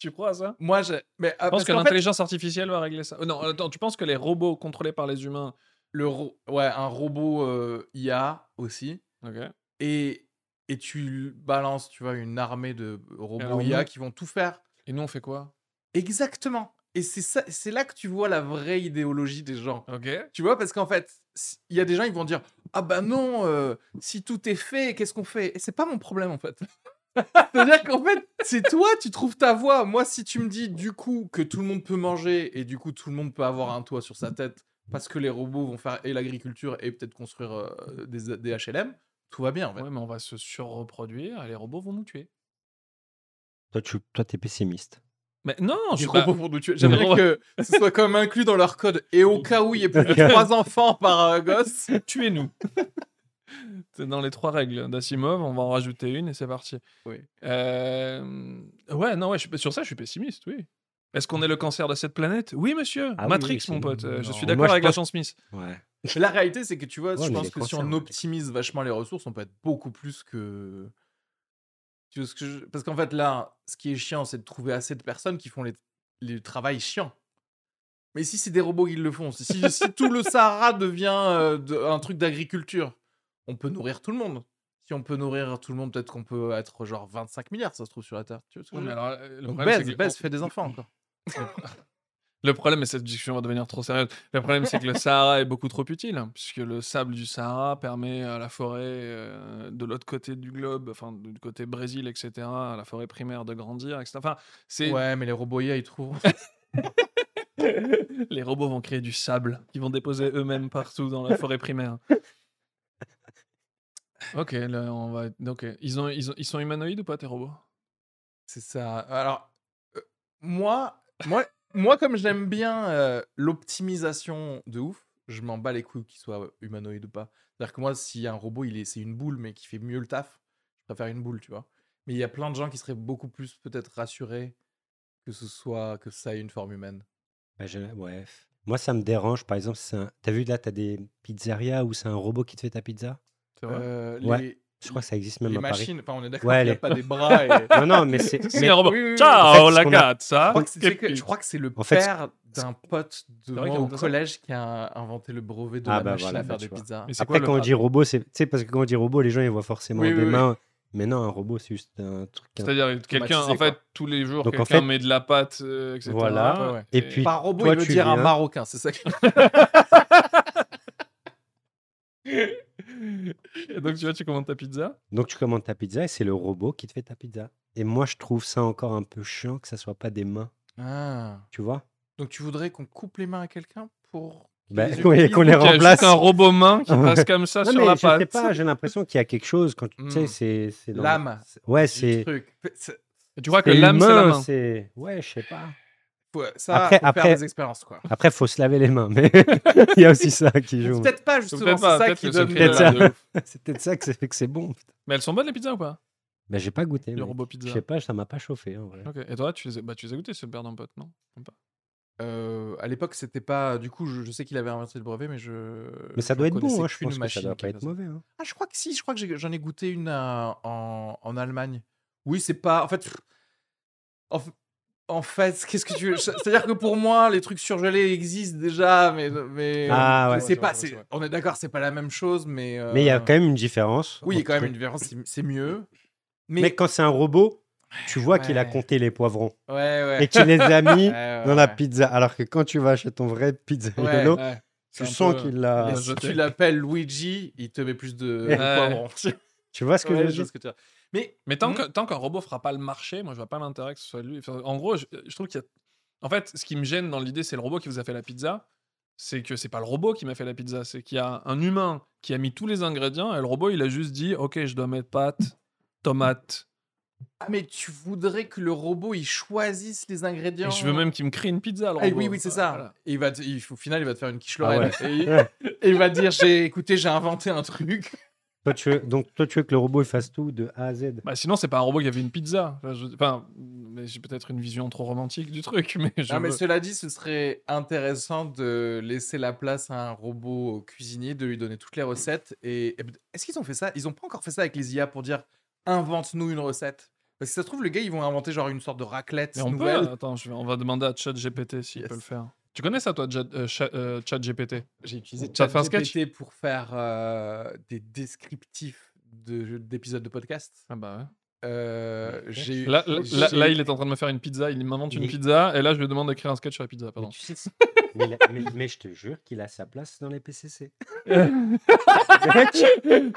Tu crois à ça? Moi, j'ai, mais Je pense que fait, l'intelligence artificielle va régler ça. Euh, non, attends, tu penses que les robots contrôlés par les humains. le, ro- ouais, un robot euh, IA aussi, Ok. et et tu balances, tu vois, une armée de robots alors, IA nous- qui vont tout faire Et nous, on fait quoi? Exactement. Et c'est ça, c'est là que tu vois la vraie idéologie des gens. Ok. Tu vois, parce qu'en fait, il y a des gens, ils vont dire Ah bah non, euh, si tout est fait, qu'est-ce qu'on fait? Et c'est pas mon problème, en fait. C'est-à-dire qu'en fait, c'est toi, tu trouves ta voie. Moi, si tu me dis du coup que tout le monde peut manger et du coup tout le monde peut avoir un toit sur sa tête parce que les robots vont faire et l'agriculture et peut-être construire euh, des, des HLM, tout va bien, en fait. Ouais, mais on va se surreproduire et les robots vont nous tuer. Toi, tu toi, es pessimiste. Mais non, je Les suis pas- robots vont nous tuer. J'aimerais que ce soit quand même inclus dans leur code. Et au cas où il y ait plus de trois enfants par euh, gosse. tuez-nous. c'est dans les trois règles d'Asimov, on va en rajouter une et c'est parti. Oui. Euh, Ouais, non, ouais, je suis- sur ça, je suis pessimiste, oui. Est-ce qu'on est le cancer de cette planète? Oui, monsieur. Ah Matrix, oui, mon pote. euh, Je suis d'accord avec pense- Agent Smith. Ouais. La réalité, c'est que tu vois, Ouais, je pense que si on ouais. optimise vachement les ressources, on peut être beaucoup plus que. Tu vois ce que je- Parce qu'en fait, là, ce qui est chiant, c'est de trouver assez de personnes qui font les, les travails chiants. Mais si c'est des robots qui le font, si, si- si tout le Sahara devient euh, de- un truc d'agriculture, on peut nourrir tout le monde. Si on peut nourrir tout le monde, peut-être qu'on peut être genre 25 milliards, ça se trouve sur la Terre. Tu vois ce que Ouais, je veux mais dire? alors, euh, le Donc problème, c'est baise, fais des enfants encore. Le problème, et cette discussion va devenir trop sérieuse, le problème c'est que le Sahara est beaucoup trop utile, hein, puisque le sable du Sahara permet à la forêt euh, de l'autre côté du globe, enfin du côté Brésil, etc., à la forêt primaire de grandir, etc. Enfin, c'est Ouais, mais les robots IA, ils trouvent. les robots vont créer du sable qu'ils vont déposer eux-mêmes partout dans la forêt primaire. Ok, là, on va. Ils, ont, ils, ont, ils sont humanoïdes ou pas tes robots? C'est ça. Alors, euh, moi, moi, moi, comme j'aime bien euh, l'optimisation de ouf, je m'en bats les couilles qu'il soit euh, humanoïde ou pas. C'est-à-dire que moi, si un robot, il est, c'est une boule, mais qui fait mieux le taf, je préfère une boule, tu vois. Mais il y a plein de gens qui seraient beaucoup plus peut-être rassurés que ce soit que ça ait une forme humaine. Bah, je- ouais. Moi, ça me dérange. Par exemple, c'est un... t'as vu là, t'as des pizzerias où c'est un robot qui te fait ta pizza? Vrai? Euh, Ouais. les- Je crois que ça existe même les à Paris. machines, enfin, on est d'accord Ouais, qu'il n'y a les- pas des bras. Et... Non, non, mais c'est. C'est mais- un robot. oui, oui, oui. Ciao, En fait, la ce qu'on a- Je crois que c'est- c'est- je crois que c'est le En fait, ce- père d'un pote de moi au ça collège qui a inventé le brevet de Ah la bah machine voilà, à faire bah des pizzas. Après, quoi, quand on dit robot, c'est. Tu sais, parce que quand on dit robot, les gens, ils voient forcément des mains. Mais non, un robot, c'est juste un truc. un- C'est-à-dire quelqu'un, en fait, quoi. tous les jours, Donc, en quelqu'un fait- met de la pâte, euh, etc. Voilà. Ouais, ouais. Et puis, Par robot, toi, il veut tu dire un marocain, c'est ça que... Et donc, tu vois, tu commandes ta pizza. Donc, tu commandes ta pizza et c'est le robot qui te fait ta pizza. Et moi, je trouve ça encore un peu chiant que ça soit pas des mains. Ah. Tu vois? Donc tu voudrais qu'on coupe les mains à quelqu'un pour... Bah, les qu'on les- utilise qu'on les remplace. un robot main qui passe comme ça Non, sur mais la je sais pas, j'ai l'impression qu'il y a quelque chose quand tu sais, Hmm. c'est. L'âme c'est- Ouais, c'est. tu crois que l'âme, c'est la humain, main. c'est. Ouais, je sais pas. Ça, Après- faut faire après- des expériences, quoi. Après, faut se laver les mains, mais il y a aussi ça qui joue. Peut-être pas, justement, c'est ça qui donne... c'est Peut-être fait ça. que fait que c'est bon. putain. Mais elles sont bonnes les pizzas ou pas? Ben, j'ai pas goûté. Les robots Je pizza. sais pas, ça m'a pas chauffé en vrai. Et toi, tu les as, bah, tu les as goûtés, le père d'un pote, non? Pas? Euh, à l'époque, c'était pas... Du coup, je, je sais qu'il avait inventé le brevet, mais je... Mais ça je doit être bon, hein, je pense que ça machine doit pas être mauvais. hein. Ah, je crois que si, je crois que j'en ai goûté une à- en, en Allemagne. Oui, c'est pas. En fait. En, f- en fait, qu'est-ce que tu veux? C'est-à-dire que pour moi, les trucs surgelés existent déjà, mais. mais Ah, ouais. c'est pas. On est d'accord, c'est pas la même chose, mais. euh, Mais il y a quand même une différence. Oui, il y a quand même une différence, c'est- mieux. Mais. Mais quand c'est un robot, tu vois qu'il a compté les poivrons Ouais, ouais. et qu'il les a mis dans la pizza. Alors que quand tu vas chez ton vrai pizzaiolo, tu sens peu- qu'il l'a. si tu l'appelles Luigi, il te met plus de, poivrons. Tu vois ce que je veux dire Mais. Mais tant Hmm? tant qu'un robot fera pas le marché, moi je vois pas l'intérêt que ce soit lui. Enfin, en gros, je, je trouve qu'il y a. En fait, ce qui me gêne dans l'idée, c'est le robot qui vous a fait la pizza. C'est que c'est pas le robot qui m'a fait la pizza, c'est qu'il y a un humain qui a mis tous les ingrédients et le robot il a juste dit Ok, je dois mettre pâte, tomate. Ah, mais tu voudrais que le robot il choisisse les ingrédients? Et je veux même qu'il me crée une pizza. Le Ah, robot. oui, oui, c'est ça. Voilà. Et il va il- au final, il va te faire une quiche Ah Lorraine. ouais. et, il, et il va dire j'ai, écoutez, j'ai inventé un truc. Toi, tu veux... Donc, toi, tu veux que le robot il fasse tout de A à Z Bah, sinon, c'est pas un robot qui avait une pizza. Enfin, je- Enfin, mais j'ai peut-être une vision trop romantique du truc, mais je. Non, mais cela dit, ce serait intéressant de laisser la place à un robot cuisinier, de lui donner toutes les recettes. Et et est-ce qu'ils ont fait ça? Ils ont pas encore fait ça avec les IA pour dire invente-nous une recette. Parce que ça se trouve, les gars, ils vont inventer genre une sorte de raclette Mais on nouvelle. peut. Attends, je vais- on va demander à ChatGPT s'il Yes. peut le faire. Tu connais ça, toi, Chat- euh, euh, ChatGPT? J'ai utilisé ChatGPT pour faire euh, des descriptifs de- d'épisodes de podcast. Ah bah ouais. Euh, eu- Là, là, là- là, il est en train de me faire une pizza, il m'invente une pizza, et là, je lui demande d'écrire un sketch sur la pizza. Pardon. tu sais- mais, la- mais- mais je te jure qu'il a sa place dans les PCC.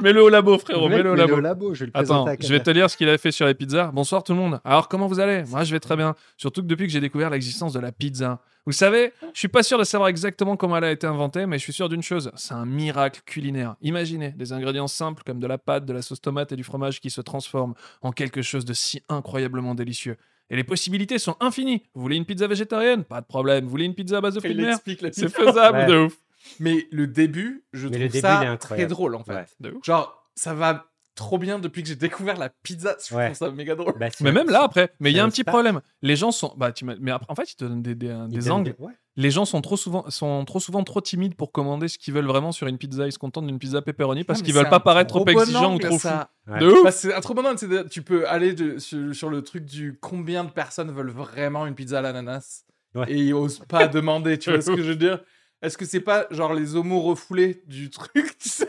mets-le au labo, frérot, mets-le au labo. au labo, je vais le Attends, je vais te lire ce qu'il a fait sur les pizzas. Bonsoir tout le monde. Alors, comment vous allez? Moi, je vais très bien. Surtout que depuis que j'ai découvert l'existence de la pizza. Vous savez, je suis pas sûr de savoir exactement comment elle a été inventée, mais je suis sûr d'une chose c'est un miracle culinaire. Imaginez des ingrédients simples comme de la pâte, de la sauce tomate et du fromage qui se transforment en quelque chose de si incroyablement délicieux. Et les possibilités sont infinies. Vous voulez une pizza végétarienne? Pas de problème. Vous voulez une pizza à base de fruits de mer C'est faisable Ouais. de ouf. Mais le début, je Mais trouve le début, ça très drôle en fait. Ouais. De ouf. Genre, ça va trop bien depuis que j'ai découvert la pizza. Je Ouais. trouve ça méga drôle. Bah, Mais même là, après, mais il y a un petit problème. Les gens sont. Bah, tu mais après, en fait, ils te donnent des, angles. des- ouais. Les gens sont trop souvent, sont trop souvent trop timides pour commander ce qu'ils veulent vraiment sur une pizza. Ils se contentent d'une pizza pepperoni parce qu'ils veulent pas paraître trop bon exigeants ou trop fous. ça. Ouais. De ouf Bah, c'est un trop bon angle, c'est de- Tu peux aller de- sur, sur le truc du combien de personnes veulent vraiment une pizza à l'ananas Ouais. et ils osent pas demander. Tu vois ce que je veux dire? Est-ce que c'est pas genre les homos refoulés du truc tu sais?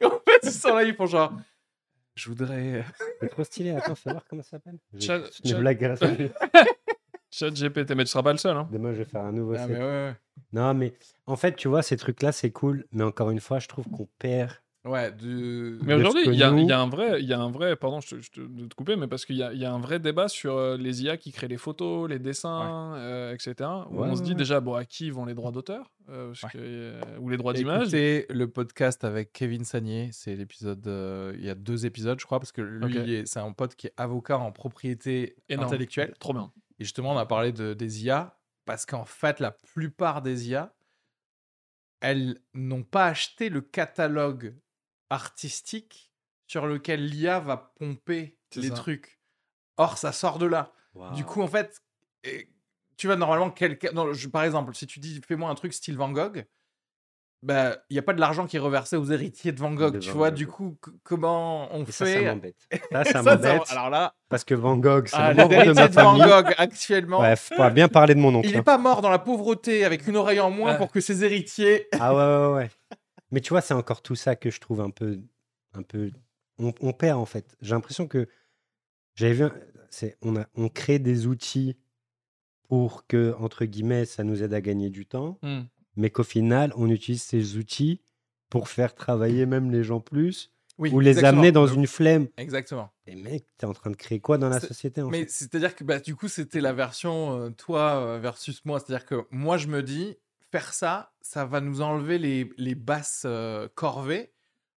Et En fait, ils sont là, ils font genre. Je voudrais. C'est trop stylé. Attends, fais voir comment ça s'appelle. Chat- vais- c'est une chat- blague grâce à lui. Chat GPT, mais tu seras pas le seul. Hein. Demain, je vais faire un nouveau Ah, set. mais ouais, Non, mais en fait, tu vois, ces trucs-là, c'est cool. Mais encore une fois, je trouve qu'on perd. Ouais. Du. Mais aujourd'hui, il y, a- y un vrai, il y a un vrai, pardon, je te, je te- de te couper, mais parce qu'il y y a un vrai débat sur euh, les IA qui créent les photos, les dessins, euh, etc. Où Ouais, on se dit déjà, bon, à qui vont les droits d'auteur euh, ou les droits d'image Écoutez le podcast avec Kevin Sagnier, c'est l'épisode. il y a deux épisodes, je crois, parce que lui, Ok. il est- c'est un pote qui est avocat en propriété Énorme. intellectuelle. Trop bien. Et justement, on a parlé de, des IA, parce qu'en fait, la plupart des IA, elles n'ont pas acheté le catalogue artistique sur lequel l'IA va pomper les ça. trucs. Or, ça sort de là. Du coup, en fait, tu vas normalement quelqu'un. Par exemple, si tu dis fais-moi un truc style Van Gogh, bah, il n'y a pas de l'argent qui est reversé aux héritiers de Van Gogh, De tu Van vois. Gogh. Du coup, comment on Et ça, ça fait m'embête. Ça, Ça, m'embête. Alors là, Parce que Van Gogh, c'est ah, le membre de ma de Van famille. Gogh actuellement, Bref, on va bien parler de mon oncle. il n'est hein. pas mort dans la pauvreté avec une oreille en moins Ouais. pour que ses héritiers. Ah ouais, ouais, ouais. Mais tu vois, c'est encore tout ça que je trouve un peu. Un peu... On, on perd, en fait. J'ai l'impression que. J'avais vu. On, a, on crée des outils pour que, entre guillemets, ça nous aide à gagner du temps, Hmm. mais qu'au final, on utilise ces outils pour faire travailler même les gens plus Oui, ou les exactement. amener dans une flemme. Exactement. Et mec, t'es en train de créer quoi dans la société en Mais c'est-à-dire que bah, du coup, c'était la version euh, toi euh, versus moi. C'est-à-dire que moi, je me dis, faire ça, ça va nous enlever les, les basses euh, corvées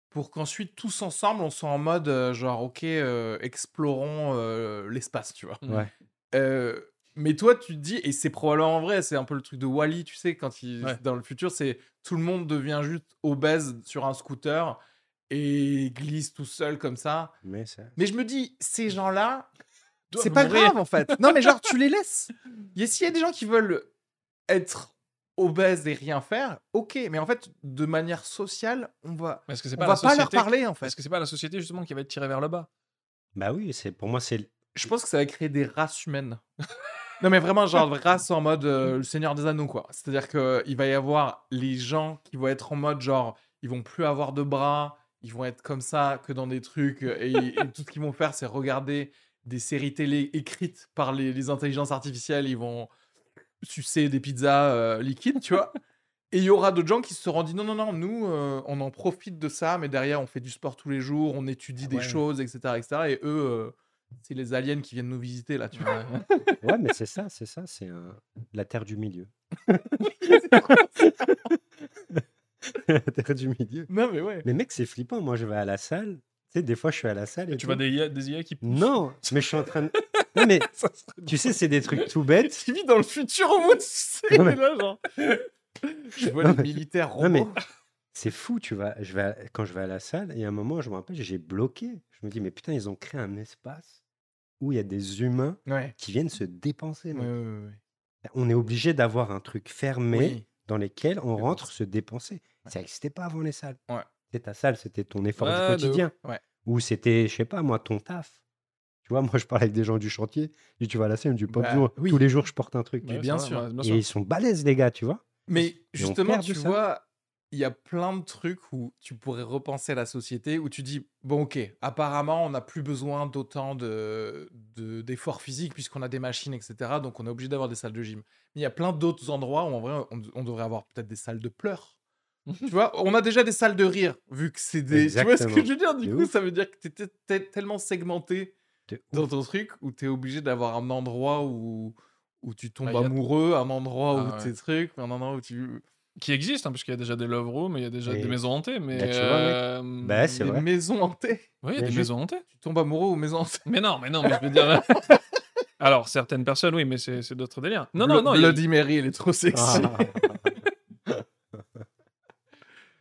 pour qu'ensuite, tous ensemble, on soit en mode euh, genre, ok, euh, explorons l'espace, tu vois. Ouais. Mais toi, tu te dis, et c'est probablement vrai, c'est un peu le truc de Wally, tu sais, quand il, Ouais. dans le futur, c'est tout le monde devient juste obèse sur un scooter et glisse tout seul comme ça. Mais ça. Mais je me dis, ces gens-là, c'est pas grave en fait. Non, mais genre, tu les laisses. A- S'il y a des gens qui veulent être obèses et rien faire, ok. Mais en fait, de manière sociale, on va, Est-ce que c'est on pas va pas leur parler en fait. Est-ce que c'est pas la société justement qui va être tirée vers le bas? Bah oui, c'est pour moi, c'est. Je pense que ça va créer des races humaines. non, mais vraiment, genre, race en mode euh, le Seigneur des Anneaux, quoi. C'est-à-dire qu'il va y avoir les gens qui vont être en mode genre, ils vont plus avoir de bras, ils vont être comme ça que dans des trucs, euh, et, et tout ce qu'ils vont faire, c'est regarder des séries télé écrites par les, les intelligences artificielles, ils vont sucer des pizzas euh, liquides, tu vois. Et il y aura d'autres gens qui se seront dit non, non, non, nous, euh, on en profite de ça, mais derrière, on fait du sport tous les jours, on étudie des ouais. choses, etc., etc. Et eux, euh, c'est les aliens qui viennent nous visiter, là, tu vois. Ouais, mais c'est ça, c'est ça, c'est la terre du milieu. la terre du milieu. non, mais ouais. Mais mec, c'est flippant. Moi, je vais à la salle. Tu sais, des fois, je suis à la salle et Tu tout. vois des IA, des IA qui. Non, mais je suis en train de. Non, mais tu sais, c'est des trucs tout bêtes. Tu vis dans le futur au sais, Non, mais- là, genre. Je vois Non, les mais- militaires robots. Non, mais c'est fou, tu vois. Je vais à- Quand je vais à la salle, il y a un moment, je me rappelle, j'ai bloqué. Je me dis, mais putain, ils ont créé un espace où il y a des humains Ouais. qui viennent se dépenser. Ouais, mec. ouais, ouais, ouais. On est obligé d'avoir un truc fermé Oui. dans lesquels on rentre se dépenser. Ça n'existait pas avant les salles. Ouais. C'était ta salle, c'était ton effort Ouais, du de quotidien. Ouais. Ou c'était, je sais pas, moi, ton taf. Tu vois, moi, je parle avec des gens du chantier. Et tu vas à la scène, du pop Bah, oui. Tous les jours, je porte un truc. Mais Ouais, bien sûr. bien Et ils sont balèzes, les gars, tu vois. Mais justement, tu ça. vois, il y a plein de trucs où tu pourrais repenser la société, où tu dis, bon, ok, apparemment, on n'a plus besoin d'autant de, de- d'efforts physiques puisqu'on a des machines, etc. Donc, on est obligé d'avoir des salles de gym. Mais il y a plein d'autres endroits où, en vrai, on, on devrait avoir peut-être des salles de pleurs. tu vois, on a déjà des salles de rire, vu que c'est des... Tu vois ce que je veux dire? Du coup, ouf. ça veut dire que tu es tellement segmenté dans ton truc où tu es obligé d'avoir un endroit où, où tu tombes Bah, a- amoureux, un endroit où Ah, ouais. tes trucs, un endroit où tu... Qui existe, hein, parce qu'il y a déjà des love rooms, il y a déjà Et- des maisons hantées, mais. Bah, tu vois, mec. euh, Bah, c'est des vrai. maisons hantées. Oui, il y a des juste- maisons hantées. Tu tombes amoureux aux maisons hantées. Mais non, mais non, mais je veux dire. Alors, certaines personnes, oui, mais c'est c'est d'autres délires. Non, non, non. il Bloody Mary, elle est trop sexy. Ah.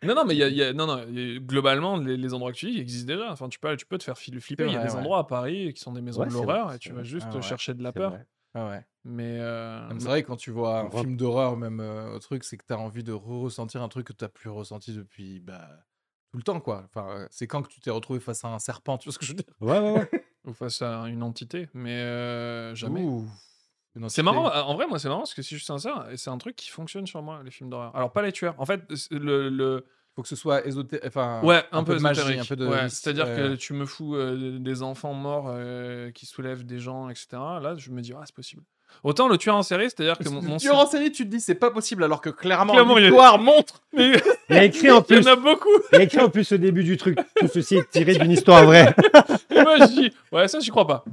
Non, non, mais il y a, il y a- non, non, il y a- globalement, les, les endroits que tu dis, ils existent déjà. Enfin, tu peux, tu peux te faire fil- flipper. Il y a vrai, des ouais. endroits à Paris qui sont des maisons Ouais, de c'est l'horreur et tu vas vrai. juste Ah ouais, chercher de la C'est peur. vrai. Ah ouais. Mais. euh, C'est vrai, quand tu vois un film d'horreur, même euh, au truc, c'est que tu as envie de ressentir un truc que tu plus ressenti depuis bah, tout le temps, quoi. Enfin, euh, c'est quand que tu t'es retrouvé face à un serpent, tu vois ce que je veux dire? Ouais, ouais, ouais. ou face à une entité, mais euh, jamais. Ouh, C'est marrant, en vrai, moi, c'est marrant parce que si je suis sincère, et c'est un truc qui fonctionne sur moi, les films d'horreur. Alors, pas les tueurs. En fait, le. le... Faut que ce soit ésotérique. Enfin, Ouais, un, peu, de magie, un peu de. Ouais, C'est-à-dire que tu me fous euh, des enfants morts euh, qui soulèvent des gens, etc. Là, je me dis, ah, c'est possible. Autant le tueur en série, c'est-à-dire que mon. mon Tu en série, tu te dis c'est pas possible alors que clairement, Clairement, il y a- l'histoire montre. Mais Il y a écrit en il plus. y en a beaucoup. Il y a écrit en plus au début du truc. Tout ceci est tiré d'une histoire vraie. Moi, je dis, ouais, ça, j'y crois pas.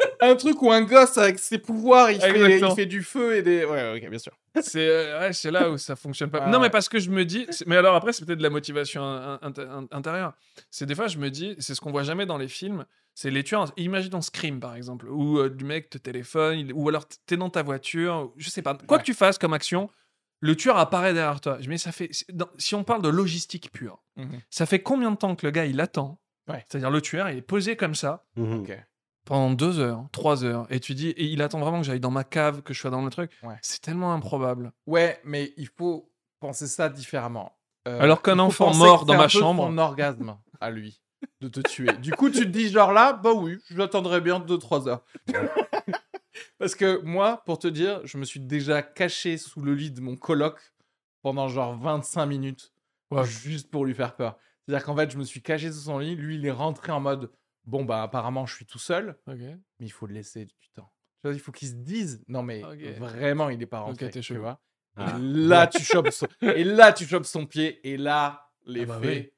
Un truc où un gosse avec ses pouvoirs, il, fait, il fait du feu et des. Ouais, ok, bien sûr. C'est euh, ouais, c'est là où ça fonctionne pas. Ah non, mais ouais. parce que je me dis. Mais alors après, c'est peut-être de la motivation in- in- in- intérieure. C'est des fois, je me dis, c'est ce qu'on voit jamais dans les films. C'est les tueurs. Imaginons Scream, par exemple, où euh, du mec te téléphone, il- ou alors t'es dans ta voiture, je sais pas. Quoi Ouais. que tu fasses comme action, le tueur apparaît derrière toi. Dis, ça fait. si on parle de logistique pure, ça fait combien de temps que le gars il attend? Ouais. C'est-à-dire le tueur, il est posé comme ça Mhm. Ok. Pendant deux heures, trois heures, et tu dis, et il attend vraiment que j'aille dans ma cave, que je sois dans le truc. Ouais. C'est tellement improbable. Ouais, mais il faut pensé ça différemment. Euh, Alors qu'un enfant penser mort dans ma un peu chambre. son orgasme à lui de te tuer. du coup, tu te dis genre là, bah oui, j'attendrai bien 2-3 heures. Parce que moi, pour te dire, je me suis déjà caché sous le lit de mon coloc pendant genre 25 minutes Ouais. juste pour lui faire peur. C'est-à-dire qu'en fait, je me suis caché sous son lit, lui, il est rentré en mode bon, bah apparemment, je suis tout seul, mais il faut le laisser du temps. Tu vois, il faut qu'il se dise non, mais vraiment, il est pas rentré. t'es tu vois. Ah. Et là, tu chopes son... et là, tu chopes son pied, et là, les Ah bah faits.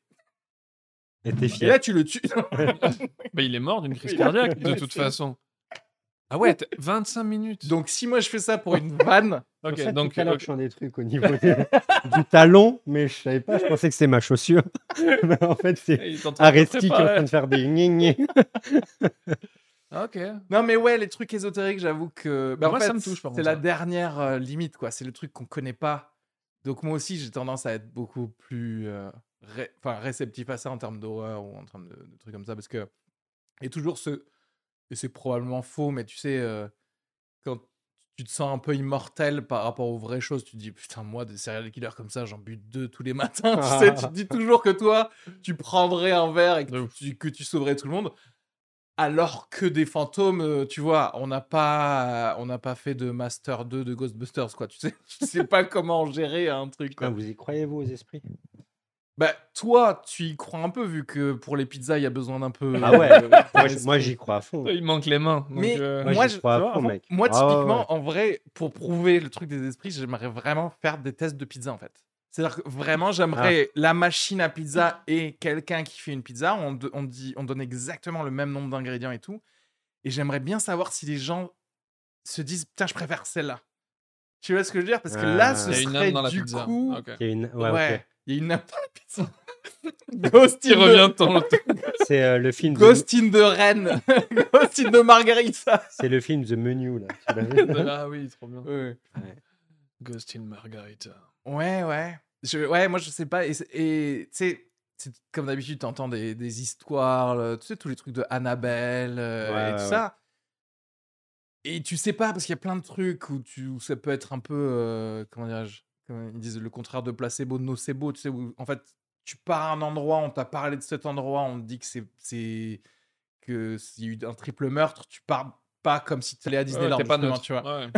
Et t'es Et fier. là, tu le tues. Bah, il est mort d'une crise cardiaque, de toute façon. Ah ouais, t'as- 25 minutes. Donc, si moi je fais ça pour une vanne, ok, donc. sens des trucs au niveau des- du talon, mais je savais pas, je pensais que c'était ma chaussure. mais en fait, c'est Aresti qui est en train de faire des. Ah, Ok. Non, mais ouais, les trucs ésotériques, j'avoue que. Bah, en Moi, ça me touche, C'est la dernière euh, limite, quoi. C'est le truc qu'on connaît pas. Donc, moi aussi, j'ai tendance à être beaucoup plus euh, ré- enfin, réceptif à ça en termes d'horreur ou en termes de, de trucs comme ça. Parce que. Et toujours ce. Et c'est probablement faux, mais tu sais, euh, quand tu te sens un peu immortel par rapport aux vraies choses, tu te dis, putain, moi, des serial killers comme ça, j'en bute deux tous les matins. tu sais, tu te dis toujours que toi, tu prendrais un verre et que, tu, que tu sauverais tout le monde. Alors que des fantômes, euh, tu vois, on n'a pas, on n'a pas fait de Master 2 de Ghostbusters, quoi. Tu sais, tu sais pas comment gérer un truc. Quoi. Putain, vous y croyez, vous, aux esprits? Bah, toi, tu y crois un peu vu que pour les pizzas, il y a besoin d'un peu. Ah ouais, euh, Moi, j'y crois à fond. Il manque les mains. donc, Mais euh, Moi, moi, j'y je- crois à fond, mec. moi, Ah typiquement, ouais. en vrai, pour prouver le truc des esprits, j'aimerais vraiment faire des tests de pizza, en fait. C'est-à-dire que vraiment, j'aimerais Ah. la machine à pizza et quelqu'un qui fait une pizza. On, de- on dit, on donne exactement le même nombre d'ingrédients et tout. Et j'aimerais bien savoir si les gens se disent, putain, je préfère celle-là. Tu vois ce que je veux dire? Parce que Ah. là, ce Il y a une serait âme dans la du pizza. coup... Ok. Il y a une- ouais, Ouais. Il y a une dans la pizza. Ghost the- revient de ton. C'est euh, le film. de- Ghost in the Rennes. Ghost in the Margarita. C'est le film The Menu là. Tu l'as vu? Ah oui, trop bien. Ouais. Ghost in Margarita. Ouais, ouais. Je, ouais, moi je sais pas. Et, tu sais, c'est comme d'habitude, tu entends des, des histoires, le- tu sais, tous les trucs de Annabelle euh, Ouais, et tout ouais. ça. Et tu sais pas, parce qu'il y a plein de trucs où, tu, où ça peut être un peu, euh, comment dirais-je, ils disent le contraire de placebo, nocebo, tu sais, où en fait, tu pars à un endroit, on t'a parlé de cet endroit, on te dit que c'est. c'est que s'il y a eu un triple meurtre, tu pars pas comme si tu allais à Disneyland, Ouais, t'es pas neutre. tu vois. Ouais.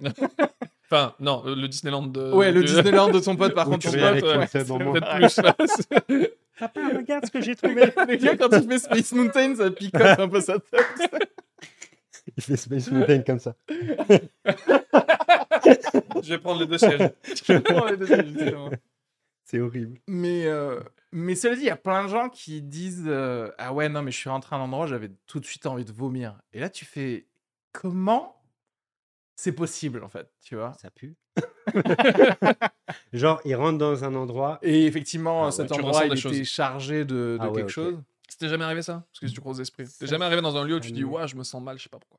enfin, non, le le Disneyland de. Ouais, le Disneyland de ton pote, par Où contre, tu ton pote, ouais, maman. peut-être Peut-être plus. Papa, regarde ce que j'ai trouvé. Le gars, quand il fait Space Mountain, ça picote un peu sa tête. Il fait Space Mountain comme ça. Je vais prendre les deux sièges. C'est horrible. mais, euh, mais cela dit, il y a plein de gens qui disent euh, Ah ouais, non, mais je suis rentré à un endroit, j'avais tout de suite envie de vomir. Et là, tu fais Comment c'est possible, en fait, tu vois? Ça pue. Genre, il rentre dans un endroit. Et effectivement, Ah cet endroit, il était choses. chargé de, de Ah ouais, quelque chose. C'était jamais arrivé ça? Parce que tu crois aux esprits. T'es jamais arrivé dans un lieu où tu dis, ouais, je me sens mal, je sais pas pourquoi.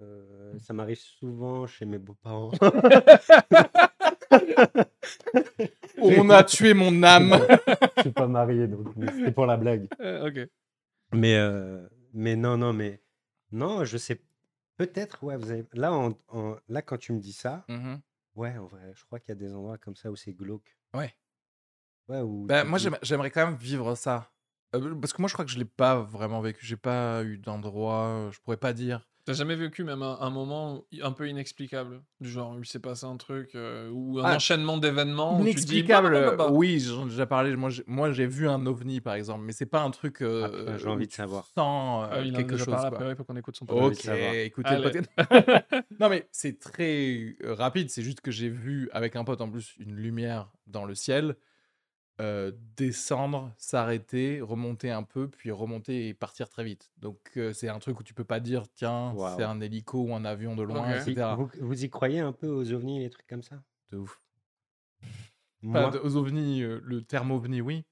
Euh, ça m'arrive souvent chez mes beaux-parents. On a tué mon âme. Je suis pas marié, donc c'était pour la blague. Euh, ok. Mais, euh, mais non, non, mais non, je sais. Peut-être, ouais, vous avez... là, en- en- là, quand tu me dis ça, Mhm. ouais, en vrai, je crois qu'il y a des endroits comme ça où c'est glauque. Ouais. Ouais, où Bah, moi, j'aimerais quand même vivre ça. Euh, parce que moi, je crois que je l'ai pas vraiment vécu. J'ai pas eu d'endroit. Je pourrais pas dire. T'as jamais vécu même un, un moment un peu inexplicable? Du genre, il s'est passé un truc, euh, ou un Ah, enchaînement d'événements. où tu te dis, Inexplicable. bah, bah, euh, bah, bah. Oui, j'en ai déjà parlé. Moi, j'ai- vu un ovni, par exemple, mais c'est pas un truc. euh, Ah, j'ai envie de savoir. Euh, Ah, il en a quelque déjà chose. parlé quoi. qu'on écoute son de Ok, écoutez le podcast. non, mais c'est très rapide. C'est juste que j'ai vu avec un pote en plus une lumière dans le ciel euh, descendre, s'arrêter, remonter un peu, puis remonter et partir très vite. Donc euh, c'est un truc où tu peux pas dire tiens c'est un hélico ou un avion de loin, etc. Vous, vous y croyez un peu aux ovnis et les trucs comme ça? De ouf. Moi, Pas de- aux ovnis, euh, le terme ovni, oui.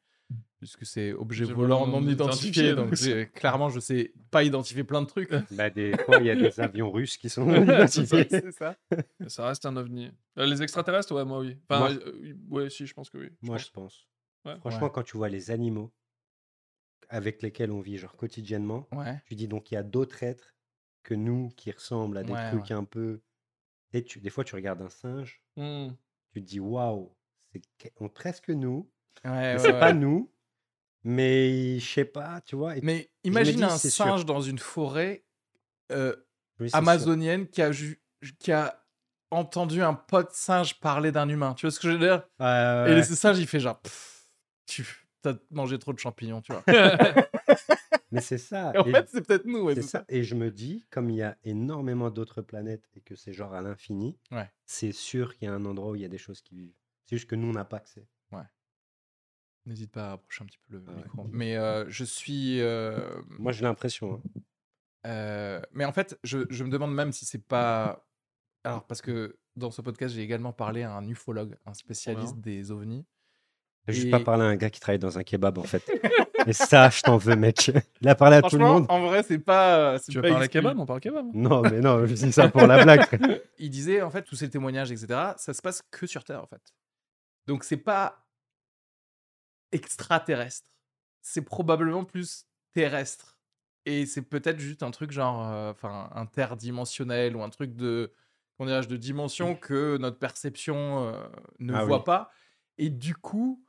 Puisque c'est objet volant non non identifié, identifié, donc clairement je sais pas identifier plein de trucs. bah, des fois, il y a des avions russes qui sont identifiés. c'est ça. Ça reste un ovni. Euh, les extraterrestres, ouais, moi oui. Enfin, Moi- euh, ouais, si, je pense que oui. je Moi, pense. je pense. Ouais. Franchement, Ouais. quand tu vois les animaux avec lesquels on vit genre quotidiennement, Ouais. tu dis donc il y a d'autres êtres que nous qui ressemblent à des Ouais, trucs un peu. Et tu, des fois, tu regardes un singe, Hmm. tu te dis waouh, c'est presque nous, Ouais, mais ouais, c'est pas nous, mais je sais pas, tu vois? et Mais imagine dis, un sûr. singe dans une forêt euh, oui, c'est sûr. amazonienne qui a, ju- qui a entendu un pote singe parler d'un humain. Tu vois ce que je veux dire? Ouais, ouais, Et ouais. le singe, il fait genre, Pff, tu as mangé trop de champignons, tu vois. Mais c'est ça. Et en et- fait, c'est peut-être nous. ouais, c'est ça. Et je me dis, comme il y a énormément d'autres planètes et que c'est genre à l'infini, Ouais. c'est sûr qu'il y a un endroit où il y a des choses qui vivent. C'est juste que nous, on n'a pas accès. N'hésite pas à approcher un petit peu le Ouais. micro. Mais euh, je suis. euh, Moi, j'ai l'impression. hein. euh, mais en fait, je, je me demande même si c'est pas. Alors, parce que dans ce podcast, j'ai également parlé à un ufologue, un spécialiste des ovnis. J'ai juste Et- pas parlé à un gars qui travaille dans un kebab, en fait. Et ça, je t'en veux, mec. Il a parlé à tout le monde. en vrai, c'est pas. c'est Tu veux pas parler kebab On parle kebab. Non, mais non, je dis ça pour la blague. frère. Il disait, en fait, tous ces témoignages, etc., ça se passe que sur Terre, en fait. Donc, c'est pas extraterrestre. C'est probablement plus terrestre. Et c'est peut-être juste un truc genre, euh, enfin, interdimensionnel ou un truc de, comment dirais-je, de dimension que notre perception euh, ne Ah voit oui. pas. Et du coup,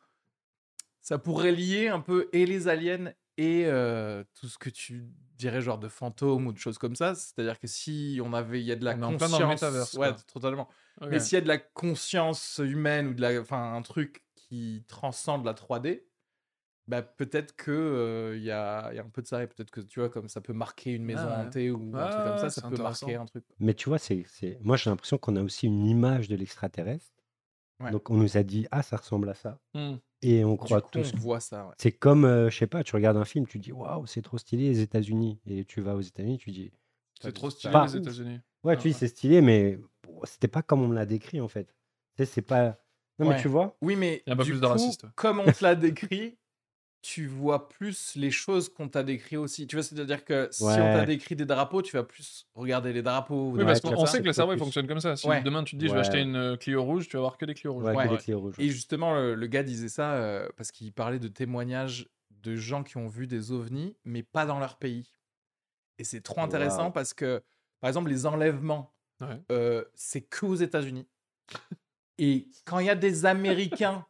ça pourrait lier un peu et les aliens et euh, tout ce que tu dirais genre de fantômes ou de choses comme ça. C'est-à-dire que si on avait, il y a de la On en plein conscience, dans le ouais, totalement. Ok. Mais s'il y a de la conscience humaine ou de la, enfin, un truc qui transcende la 3D, bah peut-être que euh, il y, a, il y a un peu de ça et peut-être que tu vois comme ça peut marquer une maison Ah ouais. hantée ou un truc comme ça, ça peut marquer un truc. Mais tu vois, c'est, c'est... moi, j'ai l'impression qu'on a aussi une image de l'extraterrestre. Ouais. Donc, on nous a dit, ah, ça ressemble à ça. Hmm. Et on croit tous. on voit ça. ouais. C'est comme, euh, je sais pas, tu regardes un film, tu dis, waouh, c'est trop stylé, les États-Unis. Et tu vas aux États-Unis, tu dis, C'est trop stylé Pas les. États-Unis. ouais, Ah, tu dis, ouais. c'est stylé, mais bon, c'était pas comme on me l'a décrit, en fait. Tu sais, c'est pas. Non, mais tu vois? Oui, mais Il y a peu du plus de coup, racistes, ouais. comme on te l'a décrit, tu vois plus les choses qu'on t'a décrit aussi. Tu vois, c'est-à-dire que si on t'a décrit des drapeaux, tu vas plus regarder les drapeaux. ou Oui, parce qu'on sait que le cerveau il fonctionne comme ça. Si Ouais. demain tu te dis je vais acheter une euh, Clio rouge, tu vas voir que des Clio rouges. Ouais, que Ouais. des rouges. Et justement, le, le gars disait ça euh, parce qu'il parlait de témoignages de gens qui ont vu des ovnis, mais pas dans leur pays. Et c'est trop intéressant parce que, par exemple, les enlèvements, Ouais. euh, c'est que aux États-Unis. Et quand il y a des Américains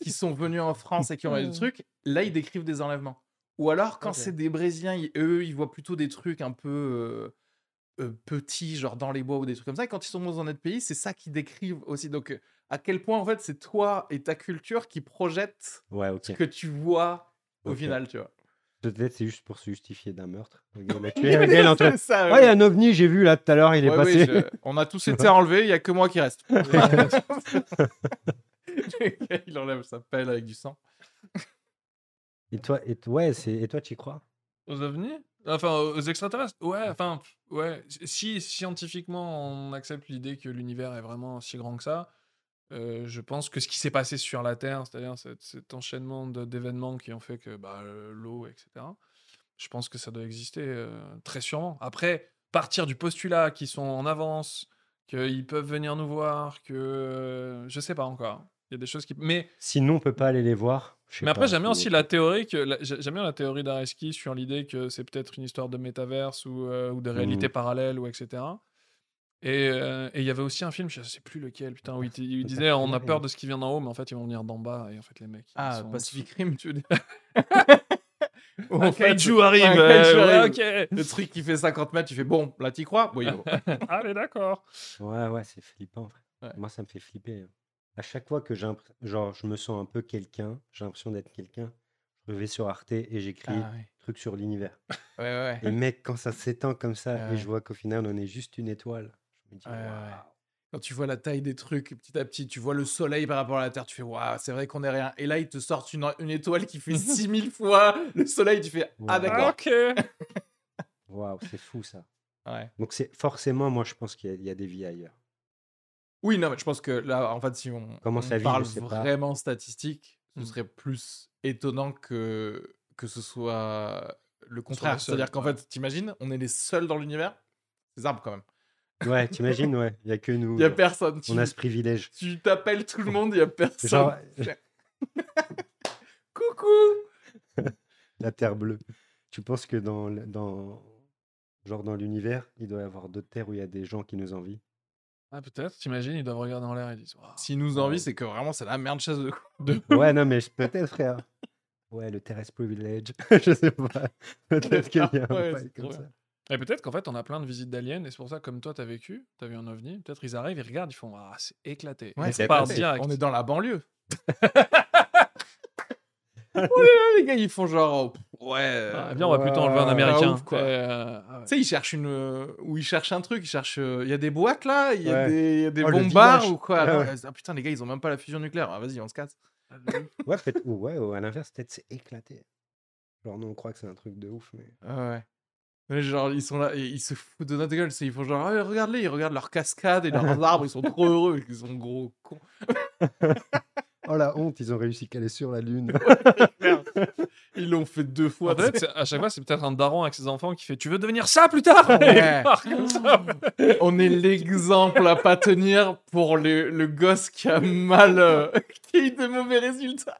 qui sont venus en France et qui ont eu des trucs, là, ils décrivent des enlèvements. Ou alors, quand c'est des Brésiliens, ils- eux, ils voient plutôt des trucs un peu euh, euh, petits, genre dans les bois ou des trucs comme ça. Et quand ils sont dans un autre pays, c'est ça qu'ils décrivent aussi. Donc, euh, à quel point, en fait, c'est toi et ta culture qui projettent Ouais, ok. ce que tu vois au final, tu vois. Peut-être c'est juste pour se justifier d'un meurtre. Il y a un ovni, j'ai vu là tout à l'heure, il est Ouais, passé. oui, je- On a tous été enlevés, il y a que moi qui reste. Il enlève sa pelle avec du sang. Et toi, et, t- ouais, c'est... et toi, tu y crois? Aux ovnis? Enfin, aux extraterrestres? Ouais, enfin, ouais. Si scientifiquement on accepte l'idée que l'univers est vraiment si grand que ça, euh, je pense que ce qui s'est passé sur la Terre, c'est-à-dire cet, cet enchaînement de- d'événements qui ont fait que bah, l'eau, etc., je pense que ça doit exister euh, très sûrement. Après, partir du postulat qu'ils sont en avance, qu'ils peuvent venir nous voir, que. euh, je sais pas encore. Il y a des choses qui. Mais Sinon, on peut pas aller les voir. mais après, j'aime bien aussi la théorie que la- j'aime bien la théorie d'Areski sur l'idée que c'est peut-être une histoire de métaverse ou, euh, ou de réalité Mhm. parallèle ou etc. Et euh, et il y avait aussi un film, je sais plus lequel, putain, où il, il disait on a peur de ce qui vient d'en haut, mais en fait ils vont venir d'en bas et en fait les mecs. Ah, sont- Pacific Rim, tu veux dire Où, Un en fait, kaiju arrive. un euh, kaiju ouais, arrive. ok. Le truc qui fait 50 mètres, tu fais bon, là t'y crois? Oui, bon. Allez d'accord. Ouais, ouais, c'est flippant. Ouais. Moi, ça me fait flipper. À chaque fois que genre, je me sens un peu quelqu'un, j'ai l'impression d'être quelqu'un, je vais sur Arte et j'écris Ah, ouais. truc sur l'univers. Ouais, ouais. Et mec, quand ça s'étend comme ça Ouais. et je vois qu'au final, on est juste une étoile, je me dis, ouais. Quand tu vois la taille des trucs, petit à petit, tu vois le soleil par rapport à la Terre, tu fais waouh, c'est vrai qu'on est rien. Et là, ils te sortent une, une étoile qui fait 6000 fois le soleil, tu fais ah d'accord. Ok. Waouh, c'est fou ça. Ouais. Donc, c'est forcément, moi, je pense qu'il y, a- il y a des vies ailleurs. Oui, non, mais je pense que là, en fait, si on, Comment parle sais pas. vraiment statistique, ce Mm. serait plus étonnant que, que ce soit le contraire. C'est-à-dire qu'en ouais. fait, t'imagines, on est les seuls dans l'univers? C'est arbres quand même. Ouais, t'imagines, ouais, il y a que nous. Il y a genre. personne. Tu, On a ce privilège. tu t'appelles tout le monde, il y a personne. Genre, Coucou la Terre bleue. Tu penses que dans, dans, genre dans l'univers, il doit y avoir d'autres terres où il y a des gens qui nous envient? Ah, peut-être, t'imagines, ils doivent regarder en l'air et ils disent Waouh. S'ils nous envient, c'est que vraiment, c'est la merde chasse de Ouais, non, mais peut-être, frère. Ouais, le terrace privilege. je sais pas. Peut-être qu'il y a un Ouais, comme ça. Et peut-être qu'en fait, on a plein de visites d'aliens, et c'est pour ça, comme toi, t'as vécu, t'as vu un ovni, peut-être ils arrivent, ils regardent, ils font Ah, c'est éclaté. Ouais, c'est éclaté. direct. On est dans la banlieue. Là les gars, ils font genre. oh, Ouais. euh, Ah, viens, on va plutôt enlever un américain. ouf, quoi. Euh, ah ouais. Tu sais, ils cherchent une. euh, Ou ils cherchent un truc, ils cherchent. euh, Il y a des boîtes là, il y a Ouais. des, il y a des Oh, le ou quoi. Ouais. Ah putain, les gars, ils ont même pas la fusion nucléaire. Ah, Vas-y, on se casse. Ouais, peut-être. Ou ouais, ou à l'inverse, peut-être c'est éclaté. Genre, nous, on croit que c'est un truc de ouf, mais. Ah ouais. Genre, ils sont là et ils se foutent de notre gueule. c'est- Ils font genre, Ah, regarde-les, ils regardent leurs cascades et leurs arbres, ils sont trop heureux. Ils sont gros cons. Oh la honte, ils ont réussi qu'elle est sur la lune. Ils l'ont fait deux fois. En fait, à chaque fois, c'est peut-être un daron avec ses enfants qui fait Tu veux devenir ça plus tard? Ouais. ça. On est l'exemple à pas tenir pour le, le gosse qui a mal, euh, qui a eu de mauvais résultats.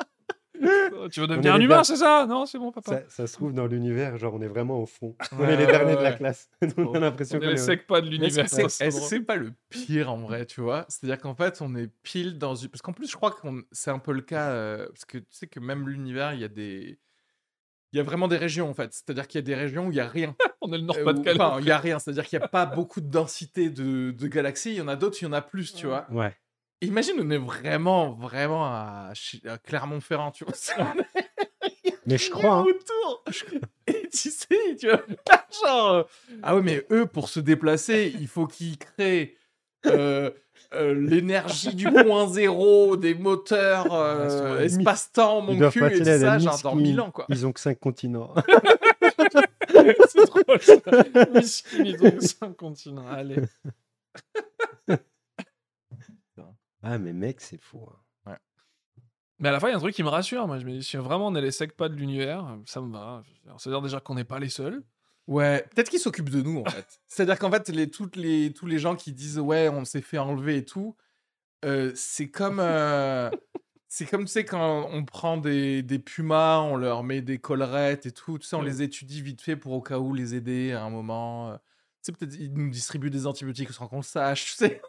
Tu veux devenir un humain, c'est ça? Non, c'est bon, papa. ça, ça se trouve dans l'univers, genre, on est vraiment au fond. on Ouais, est les ouais, derniers de la classe. on a l'impression On qu'on est les pas de l'univers. que c'est pas le pire en vrai, tu vois? C'est-à-dire qu'en fait, on est pile dans une. Parce qu'en plus, je crois que c'est un peu le cas. euh, Parce que tu sais que même l'univers, il y a des. Il y a vraiment des régions en fait. C'est-à-dire qu'il y a des régions où il y a rien. On est le Euh, Nord-Pas-de-Calais. Enfin, il y a rien. C'est-à-dire qu'il n'y a pas beaucoup de densité de, de galaxies. Il y en a d'autres, il y en a plus, tu vois. Ouais. Imagine, on est vraiment, vraiment à, à Clermont-Ferrand, tu vois. Mais je crois. hein. autour. Et tu sais, tu vois, genre, euh, ah ouais, mais eux, pour se déplacer, il faut qu'ils créent euh, euh, l'énergie du point zéro, des moteurs, euh, sur la espace-temps, mon Ils cul, et la ça, genre dans 1000 ans, quoi. Ils ont que 5 continents. c'est drôle. ça. Ils ont cinq continents. Allez. Ah, mais mec, c'est fou. hein. Mais à la fin, il y a un truc qui me rassure. Moi, je me dis, si vraiment on est les secs pas de l'univers, ça me va. C'est-à-dire déjà qu'on n'est pas les seuls. Ouais, peut-être qu'ils s'occupent de nous, en fait. C'est-à-dire qu'en fait, les, toutes les, tous les gens qui disent, ouais, on s'est fait enlever et tout, euh, c'est comme... euh, C'est comme, tu sais, quand on prend des, des pumas, on leur met des collerettes et tout, tu sais, on les étudie vite fait pour au cas où les aider à un moment. euh. Tu sais, peut-être ils nous distribuent des antibiotiques sans qu'on le sache, tu sais.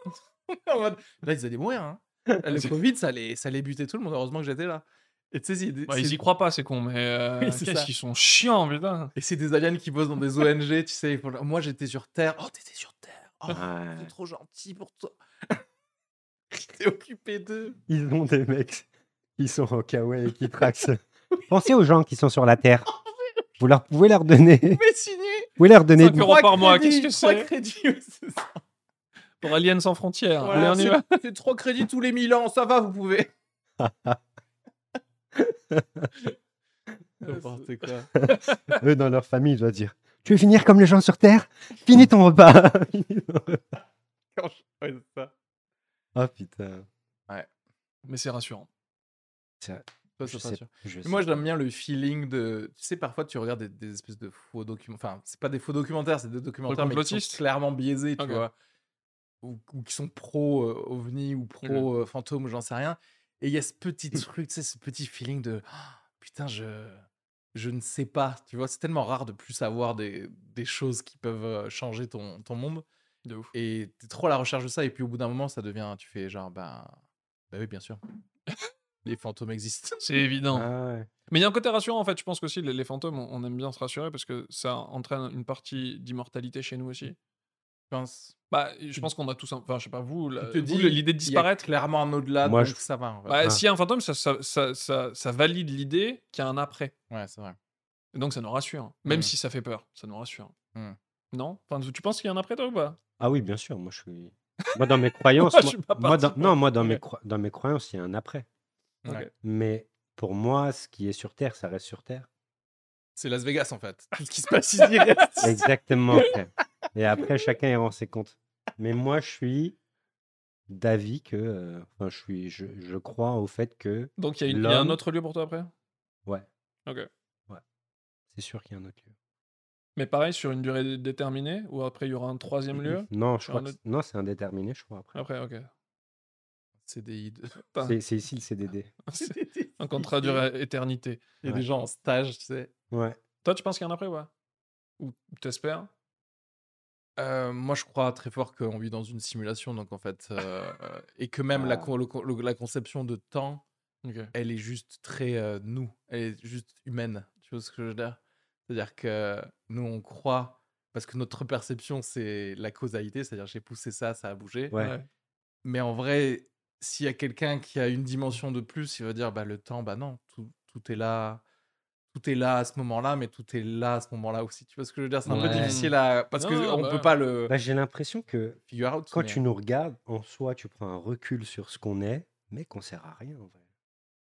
En mode, Là, ils allaient mourir, hein. Le Covid, ça allait, ça allait buter tout le monde, heureusement que j'étais là. Et tu sais, Bah, ils y croient pas, c'est con, mais euh, Oui, qu'est-ce qu'ils sont chiants, putain. et c'est des aliens qui bossent dans des ONG, tu sais. Moi, j'étais sur Terre. Oh, t'étais sur Terre. Oh, Ouais. c'est trop gentil pour toi. T'es occupé d'eux. Ils ont des mecs qui sont en kawaii et qui traxent. Pensez aux gens qui sont sur la Terre. Vous leur pouvez leur donner, vous Mais signé. pouvez leur donner Cinq du- euros Trois par mois, qu'est-ce que c'est crédits, oui, c'est ça. Pour Aliens sans frontières. Voilà, Allez, on y va. c'est- c'est trois crédits tous les 1000 ans, ça va, vous pouvez. N'importe quoi. Eux, dans leur famille, ils doivent dire Tu veux finir comme les gens sur Terre? Finis ton repas. Je- ouais, oh putain. Mais c'est rassurant. Toi, Je c'est je Moi, j'aime bien le feeling de. Tu sais, parfois, tu regardes des, des espèces de faux documents. Enfin, c'est pas des faux documentaires, c'est des documentaires mais qui sont clairement biaisés, tu vois. Ou, ou qui sont pro-ovni ou pro-fantôme, ou j'en sais rien. Et il y a ce petit truc, tu sais, ce petit feeling de. Ah, putain, je. Je ne sais pas, tu vois, c'est tellement rare de plus savoir des, des choses qui peuvent euh, changer ton, ton monde. De ouf. Et t'es trop à la recherche de ça, et puis au bout d'un moment, ça devient. Tu fais genre, bah. Bah oui, bien sûr. Les fantômes existent. C'est évident. Ah ouais. Mais il y a un côté rassurant en fait. Je pense qu'aussi les, les fantômes, on, on aime bien se rassurer parce que ça entraîne une partie d'immortalité chez nous aussi. Je pense. Bah, je pense qu'on a tous, un... enfin, je sais pas vous, l'idée de il y a disparaître? clairement un au-delà, Moi, donc je- ça va. en. Bah, Ah. S'il y a un fantôme, ça, ça, ça, ça, ça valide l'idée qu'il y a un après. Ouais, c'est vrai. Et donc ça nous rassure. Même Mm. si ça fait peur, ça nous rassure. Mm. Non? Enfin, Tu penses qu'il y a un après toi ou pas? Ah oui, bien sûr. Moi, je suis. Moi, dans mes croyances. Moi, moi- moi, dans- Non, moi, dans, mes cro- dans mes croyances, il y a un après. Mais pour moi, ce qui est sur Terre, ça reste sur Terre. C'est Las Vegas en fait. Tout ce qui se passe ici reste. Exactement. frère. Et après, chacun y rend ses comptes. Mais moi, je suis d'avis que. euh, Enfin, je, suis, je, je crois au fait que. Donc il y, a une- il y a un L'homme- autre lieu pour toi après? Ouais, Ok. c'est sûr qu'il y a un autre lieu. Mais pareil, sur une durée dé- déterminée Ou après il y aura un troisième lieu? Non, je crois un que autre- c'est- non, c'est indéterminé, je crois. Après. Après, ok. CDI. de- Putain, C'est c'est ici le CDD. CDI. un contrat durée éternité. Il y a Ouais. des gens en stage, tu sais. Ouais. Toi, tu penses qu'il y en a après ou pas? Ou t'espères Euh, moi, je crois très fort qu'on vit dans une simulation, donc en fait, euh, et que même la, Ah. con- le con- le- la conception de temps, elle est juste très euh, nous, elle est juste humaine. Tu vois ce que je veux dire? C'est-à-dire que nous, on croit, parce que notre perception, c'est la causalité, c'est-à-dire j'ai poussé ça, ça a bougé. Ouais. Mais en vrai, s'il y a quelqu'un qui a une dimension de plus, il va dire bah, le temps, bah non, tout, tout est là. Tout est là à ce moment-là, mais tout est là à ce moment-là aussi. Tu vois ce que je veux dire? C'est un peu difficile à. Parce qu'on ne bah peut pas le Bah, j'ai l'impression que figure out. quand mais- tu nous regardes, en soi, tu prends un recul sur ce qu'on est, mais qu'on sert à rien en vrai.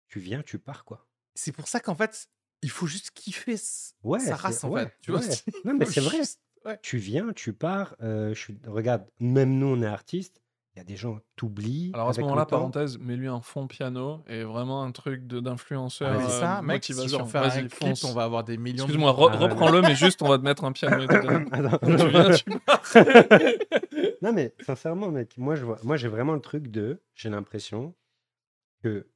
Tu viens, tu pars quoi. C'est pour ça qu'en fait, il faut juste kiffer Ouais, sa c'est- race, en ouais, fait. Tu vois Non, mais c'est vrai. Tu viens, tu pars. euh, je suis... Regarde, même nous, on est artistes. Il y a des gens t'oublient. Alors à ce moment-là, parenthèse, mets-lui un fond piano et vraiment un truc d'influenceur. Ah, euh, c'est ça, mec. Si on fait un clip, on va avoir des millions. de Excuse-moi, re- Ah reprends-le, mais juste on va te mettre un piano. Attends. tu viens, tu non, mais sincèrement, mec, moi, je vois, moi, j'ai vraiment le truc de, j'ai l'impression que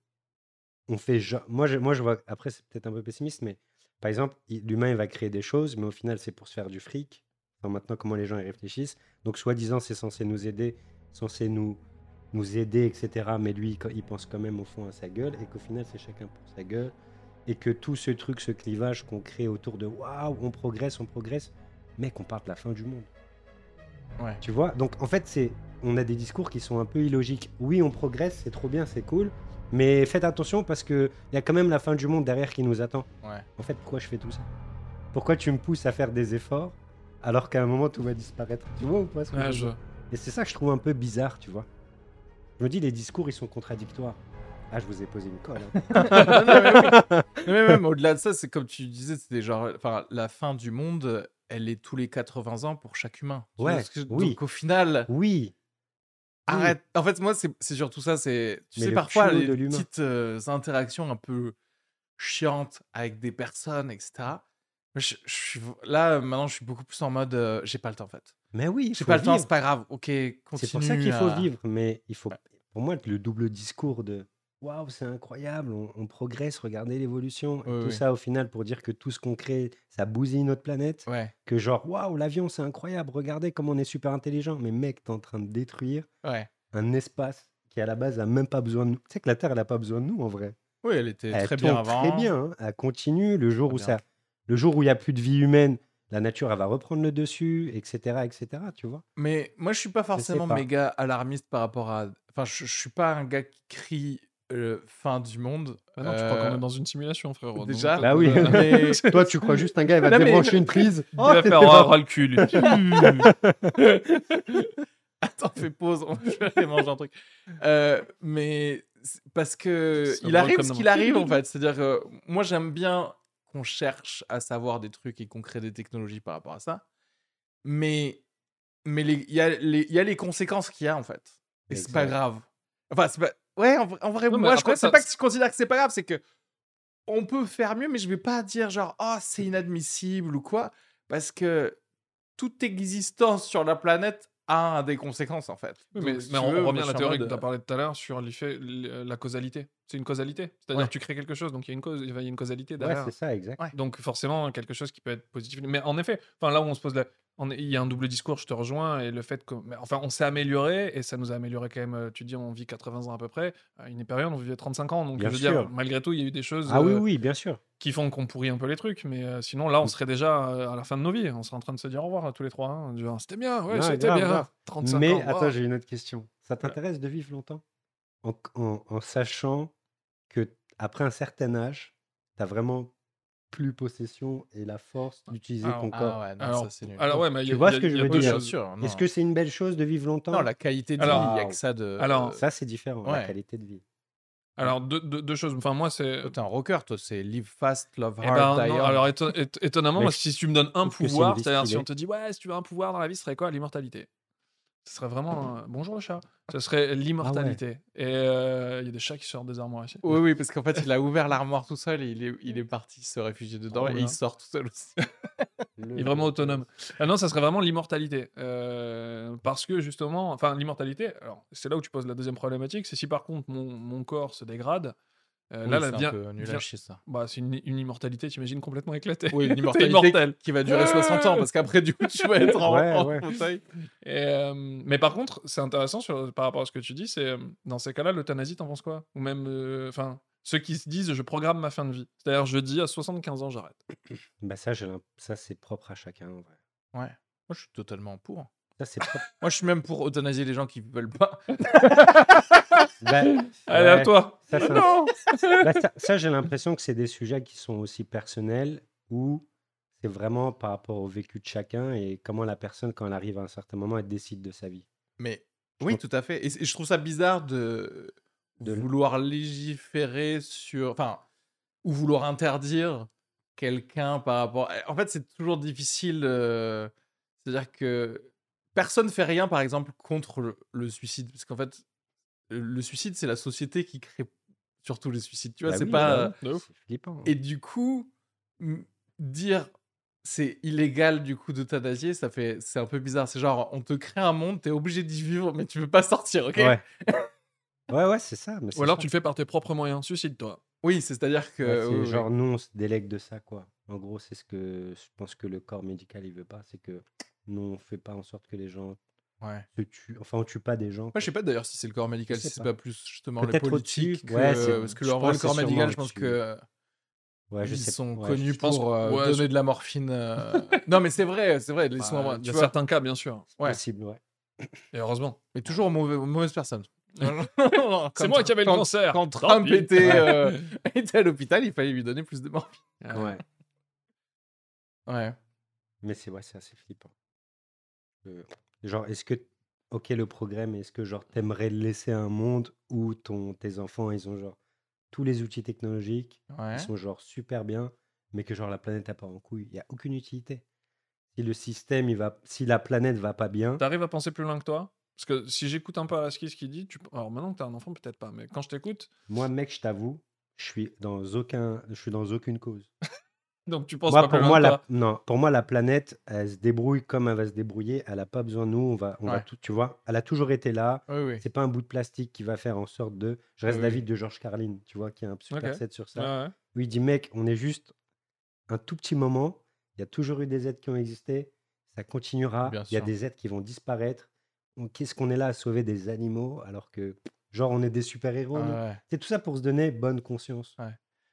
on fait, genre- moi, je, moi, je vois, après, c'est peut-être un peu pessimiste, mais par exemple, l'humain, il va créer des choses, mais au final, c'est pour se faire du fric. Enfin, maintenant, comment les gens y réfléchissent. Donc, soi-disant, c'est censé nous aider, censé nous, nous aider, etc. Mais lui, il pense quand même au fond à sa gueule, et qu'au final, c'est chacun pour sa gueule. Et que tout ce truc, ce clivage qu'on crée autour de waouh, on progresse, on progresse, mec, on parle de la fin du monde. Ouais. Tu vois? Donc en fait, c'est on a des discours qui sont un peu illogiques. Oui, on progresse, c'est trop bien, c'est cool, mais faites attention parce que il y a quand même la fin du monde derrière qui nous attend. Ouais. En fait, pourquoi je fais tout ça? Pourquoi tu me pousses à faire des efforts alors qu'à un moment tout va disparaître? Tu vois ou pas ce que Ouais, je veux je- dire? Et c'est ça que je trouve un peu bizarre, tu vois. Je me dis les discours ils sont contradictoires. Ah, je vous ai posé une colle. hein. non, mais même au-delà de ça, c'est comme tu disais, c'était genre, enfin, la fin du monde, elle est tous les 80 ans pour chaque humain. Ouais, que oui. Donc au final, oui, arrête. En fait, moi, c'est surtout ça. C'est, tu Mais sais, le parfois les petites euh, interactions un peu chiantes avec des personnes, etc. Mais Je, je suis là maintenant, je suis beaucoup plus en mode, euh, j'ai pas le temps en fait. mais oui, J'ai pas le temps, vivre. c'est pas grave. Ok, continue. C'est pour ça qu'il faut à- vivre, mais il faut, Ouais. pour moi, le double discours de waouh, c'est incroyable, on, on progresse, regardez l'évolution, Oui, tout oui. ça au final pour dire que tout ce qu'on crée, ça bousille notre planète, Ouais, que genre waouh, l'avion c'est incroyable, regardez comme on est super intelligent, mais mec, t'es en train de détruire ouais. un espace qui à la base a même pas besoin de nous. Tu sais que la Terre, elle a pas besoin de nous en vrai. Oui, elle était Elle très bien avant. Très bien, hein. elle continue. Le jour où bien. ça, le jour où il y a plus de vie humaine, la nature elle va reprendre le dessus, etc., etc. Tu vois. Mais moi, je suis pas forcément pas. méga alarmiste par rapport à. Enfin, je, je suis pas un gars qui crie euh, fin du monde. Ah non, tu crois qu'on Euh, est dans une simulation, frérot. déjà, Donc, Bah euh, oui. euh, mais- Toi, tu crois juste un gars, il va Non, mais- débrancher une prise. Il Oh, va t'étais faire un ras le cul. Attends, fais pause, on va aller manger un truc. Euh, mais parce que il arrive ce qu'il arrive en fait. C'est-à-dire que moi j'aime bien qu'on cherche à savoir des trucs et qu'on crée des technologies par rapport à ça. Mais mais il y, a les- y a les conséquences qu'il y a en fait. Et c'est pas grave. Enfin, c'est pas. Ouais, en, vrai- en vrai, Non, moi je après, ça- pas que je considère que c'est pas grave, c'est que on peut faire mieux, mais je vais pas dire genre oh c'est inadmissible ou quoi, parce que toute existence sur la planète a des conséquences en fait. Oui, mais, Donc, si mais tu on, veux, on revient à la théorie mode, que tu as parlé tout à l'heure sur l'effet- la causalité. C'est une causalité. C'est-à-dire Ouais. que tu crées quelque chose, donc il y a une cause, il y a une causalité Ouais, derrière. c'est ça, exact. Ouais. donc forcément, quelque chose qui peut être positif. Mais en effet, enfin là où on se pose la... on est- Il y a un double discours, je te rejoins, et le fait que... mais Enfin, on s'est amélioré, et ça nous a amélioré quand même, euh, tu dis, on vit 80 ans à peu près, à une période, on vivait 35 ans, donc Bien je veux sûr. dire, malgré tout, il y a eu des choses Ah oui, euh, oui, bien sûr. qui font qu'on pourrit un peu les trucs, mais euh, sinon là, on serait déjà euh, à la fin de nos vies, on serait en train de se dire au revoir à tous les trois. hein, genre, c'était bien, ouais, c'était bien, grave. 35 Mais ans. attends, j'ai une autre question. Ça t'intéresse de vivre longtemps? En, en- en sachant que après un certain âge, tu as vraiment plus possession et la force d'utiliser Alors- ton Ah corps. ouais, non, Alors, ça c'est nul. alors ouais, mais il y Tu a- vois ce que je veux deux dire? Est-ce que c'est une belle chose de vivre longtemps? Non, la qualité de Alors- vie, il y a que ça de. Alors, Ça, c'est différent, la qualité de vie. Alors, deux, deux- deux choses. Enfin, moi, c'est. Toi, t'es un rocker, toi, c'est live fast, love Eh hard, ben, non, young. alors éton- éton- étonnamment, moi, si tu me donnes un pouvoir, c'est-à-dire si on te dit ouais, si tu veux un pouvoir dans la vie, ce serait quoi? L'immortalité. Ce serait vraiment. euh, Bonjour le chat. Ce serait l'immortalité. Et euh, il y a des chats qui sortent des armoires ici. Oui, oui, parce qu'en fait, il a ouvert l'armoire tout seul et il est, il est parti se réfugier dedans et il sort tout seul aussi. Il est vraiment autonome. Ah non, ça serait vraiment l'immortalité. Euh, parce que justement, enfin, l'immortalité, alors c'est là où tu poses la deuxième problématique, c'est si par contre mon, mon corps se dégrade, Euh, Oui, là, c'est là, un vient- peu nul à vient- chier, ça. bah, c'est une, une immortalité, t'imagines, complètement éclatée. Oui, une immortalité qui va durer 60 ans, parce qu'après, du coup, tu vas être en, Ouais, en ouais. fauteuil. Et, euh, mais par contre, c'est intéressant sur, par rapport à ce que tu dis, c'est euh, dans ces cas-là, l'euthanasie, t'en penses quoi? Ou même, euh, enfin, ceux qui se disent je programme ma fin de vie. C'est-à-dire, je dis à 75 ans, j'arrête. Bah ça, ça c'est propre à chacun. en vrai. Ouais. Moi, je suis totalement pour. Ça. Moi, je suis même pour euthanasier les gens qui veulent pas. Bah, Allez, à ouais, toi ça, c'est un- Non ça, ça, j'ai l'impression que c'est des sujets qui sont aussi personnels où c'est vraiment par rapport au vécu de chacun et comment la personne, quand elle arrive à un certain moment, elle décide de sa vie. Mais Je oui, trouve- tout à fait. Et, je trouve ça bizarre de, vouloir légiférer sur. Enfin, ou vouloir interdire quelqu'un par rapport. En fait, c'est toujours difficile. euh, C'est-à-dire que personne fait rien, par exemple, contre le, le suicide. Parce qu'en fait, le, le suicide, c'est la société qui crée surtout les suicides. Tu vois, Bah c'est oui, pas. bah flippant. Et du coup, dire c'est illégal du coup d'euthanasier, ça fait c'est un peu bizarre. C'est genre on te crée un monde, t'es obligé d'y vivre, mais tu veux pas sortir, ok? Ouais. ouais, ouais, c'est ça. mais Ou alors ça. tu le fais par tes propres moyens, suicide-toi. Oui, c'est-à-dire que Ouais, genre, nous, on se délègue de ça, quoi. En gros, c'est ce que je pense que le corps médical, il veut pas. C'est que nous, on fait pas en sorte que les gens ouais. se tuent. Enfin, on tue pas des gens. Moi, je sais pas d'ailleurs si c'est le corps médical, si c'est pas. pas plus justement les politiques, que- Ouais, parce que le corps c'est médical, je pense que Ouais, je ils sais sont ouais, connus je- pour euh, ouais, donner de la morphine. euh. non, mais c'est vrai, c'est vrai, Bah, Il y tu a vois. certains cas, bien sûr. Ouais. possible, ouais. Et heureusement. Mais toujours mauvais, mauvaise personne. C'est moi qui avais le quand, cancer. Quand Trump était, euh, était à l'hôpital, il fallait lui donner plus de morphine. Ouais. Ouais. Mais c'est ouais, c'est assez flippant. Euh, genre, est-ce que, ok, le progrès, mais est-ce que genre t'aimerais laisser un monde où ton, tes enfants, ils ont genre tous les outils technologiques, Ouais. ils sont genre super bien, mais que genre la planète a pas en couille, il y a aucune utilité. Si le système, il va, si la planète va pas bien, T'arrives à penser plus loin que toi? Parce que si j'écoute un peu Araski ce qu'il dit, tu... alors maintenant que t'as un enfant, peut-être pas, mais quand je t'écoute, moi, mec, je t'avoue, je suis dans aucun, je suis dans aucune cause. Donc tu penses Moi, pas pour moi, la, non, pour moi, la planète, elle se débrouille comme elle va se débrouiller. Elle a pas besoin de nous. On va, on va tout, tu vois. Elle a toujours été là. Oui, oui. C'est pas un bout de plastique qui va faire en sorte de. Je reste Oui, d'avis oui. de Georges Carlin, tu vois, qui a un super Ok. set sur ça. Ouais. Où il dit, mec, on est juste un tout petit moment. Il y a toujours eu des êtres qui ont existé. Ça continuera. Bien Il y a sûr. des êtres qui vont disparaître. Qu'est-ce qu'on est là à sauver des animaux alors que, genre, on est des super-héros Ouais. C'est tout ça pour se donner bonne conscience.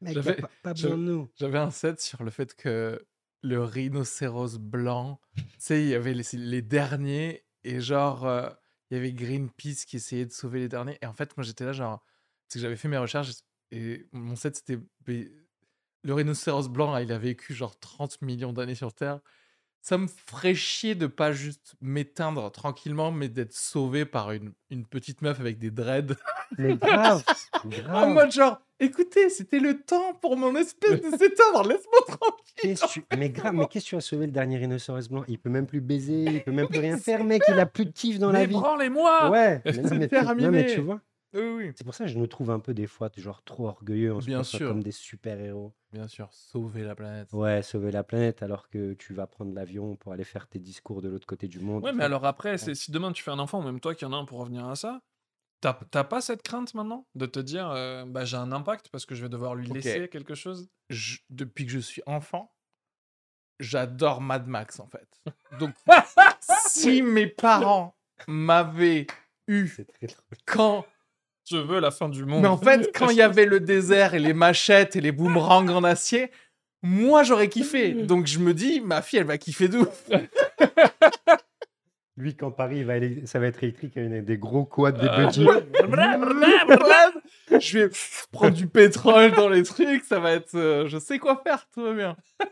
Mec, J'avais- pas, pas je- besoin de nous. J'avais un set sur le fait que le rhinocéros blanc, tu sais, il y avait les, les derniers et genre, euh, il y avait Greenpeace qui essayait de sauver les derniers. Et en fait, moi j'étais là, genre, c'est que j'avais fait mes recherches et mon set c'était. Le rhinocéros blanc, il a vécu genre 30 millions d'années sur Terre. Ça me ferait chier de pas juste m'éteindre tranquillement, mais d'être sauvé par une, une petite meuf avec des dreads. Mais grave, En grave. mode genre, écoutez, c'était le temps pour mon espèce de s'éteindre, laisse-moi tranquille. Tu- Mais grave, mais qu'est-ce que tu as sauvé le dernier rhinocéros blanc? Il peut même plus baiser, il peut même plus rien faire, mec. Il a plus de kiff dans la vie. branlez-moi Ouais, mais non, mais, tu, non, mais tu vois, Oui, oui. c'est pour ça que je nous trouve un peu des fois genre trop orgueilleux en se Bien pensant sûr. comme des super-héros. Bien sûr, sauver la planète. Ouais, sauver la planète alors que tu vas prendre l'avion pour aller faire tes discours de l'autre côté du monde. Ouais, mais alors après, si demain tu fais un enfant, même toi qui en as un pour revenir à ça, t'as t'as pas cette crainte maintenant de te dire euh, bah, j'ai un impact parce que je vais devoir lui laisser quelque chose? Je- depuis que je suis enfant, j'adore Mad Max en fait. Donc, si mes parents m'avaient eu quand. Je veux la fin du monde. Mais en fait, quand il y avait le désert et les machettes et les boomerangs en acier, moi j'aurais kiffé. Donc je me dis, ma fille elle va kiffer d'où Lui, quand Paris, il va éle- ça va être électrique avec des gros quads, des Ah. budgets. Je vais prendre du pétrole dans les trucs, ça va être. euh, je sais quoi faire, tout va bien.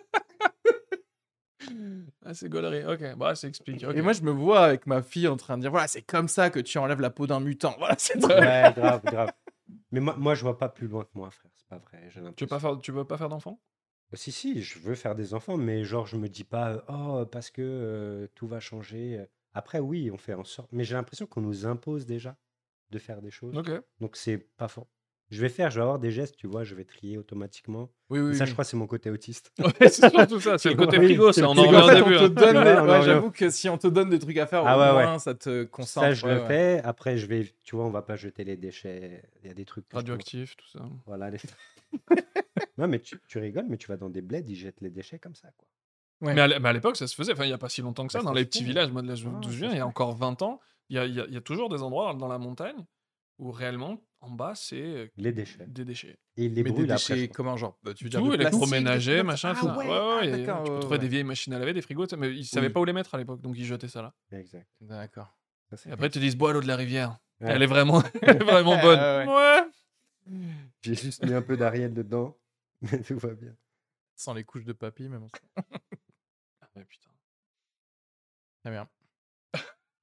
Ah, c'est gaulerie. Ok, bah, ça explique. ok. Et moi, je me vois avec ma fille en train de dire voilà, c'est comme ça que tu enlèves la peau d'un mutant. Voilà, c'est. Ouais, grave, grave. Mais moi, moi, je vois pas plus loin que moi, frère. C'est pas vrai. j'ai tu veux l'impression. pas faire, tu veux pas faire d'enfant? Si, si, je veux faire des enfants, mais genre, je me dis pas, euh, oh, parce que euh, tout va changer. Après, oui, on fait en sorte. Mais j'ai l'impression qu'on nous impose déjà de faire des choses. Donc, c'est pas fort. Je vais faire, je vais avoir des gestes, tu vois, je vais trier automatiquement. Oui, oui. Et ça, oui. je crois, c'est mon côté autiste. Ouais, c'est surtout ça, c'est le côté frigo, c'est ça, on en revient au début. hein. Ouais, ouais, j'avoue que si on te donne des trucs à faire, Ah au ouais, moins ça te concentre. ça, je ouais, le ouais. fais. Après, je vais, tu vois, on va pas jeter les déchets. Il y a des trucs. que je trouve- Radioactif, tout ça. Voilà. les- non, mais tu, tu rigoles, mais tu vas dans des bleds, ils jettent les déchets comme ça, quoi. Ouais. Mais à l'é- mais à l'époque, ça se faisait. Enfin, il n'y a pas si longtemps que ça. Bah, dans les petits villages, moi, de là Ah, d'où je ça viens, il y a encore 20 ans, il y a, il y a- il y a toujours des endroits dans la montagne où réellement, en bas, c'est euh, Les déchets. des déchets. Et les Mais des après. déchets, crois. comment genre bah, Tu veux dire Tout, électroménager, machin, tout. Ah ouais, Ouais, ah, tu peux trouver des vieilles machines à laver, des frigos, mais ils savaient Oui. pas où les mettre à l'époque, donc ils jetaient ça là. Exact. D'accord. Après, ils te disent, bois l'eau de la rivière. Elle est vraiment, vraiment bonne. Ouais, Ouais. J'ai juste mis un peu d'Ariel dedans, mais tout va bien. Sans les couches de papy, même. Ah ouais, putain. Très bien.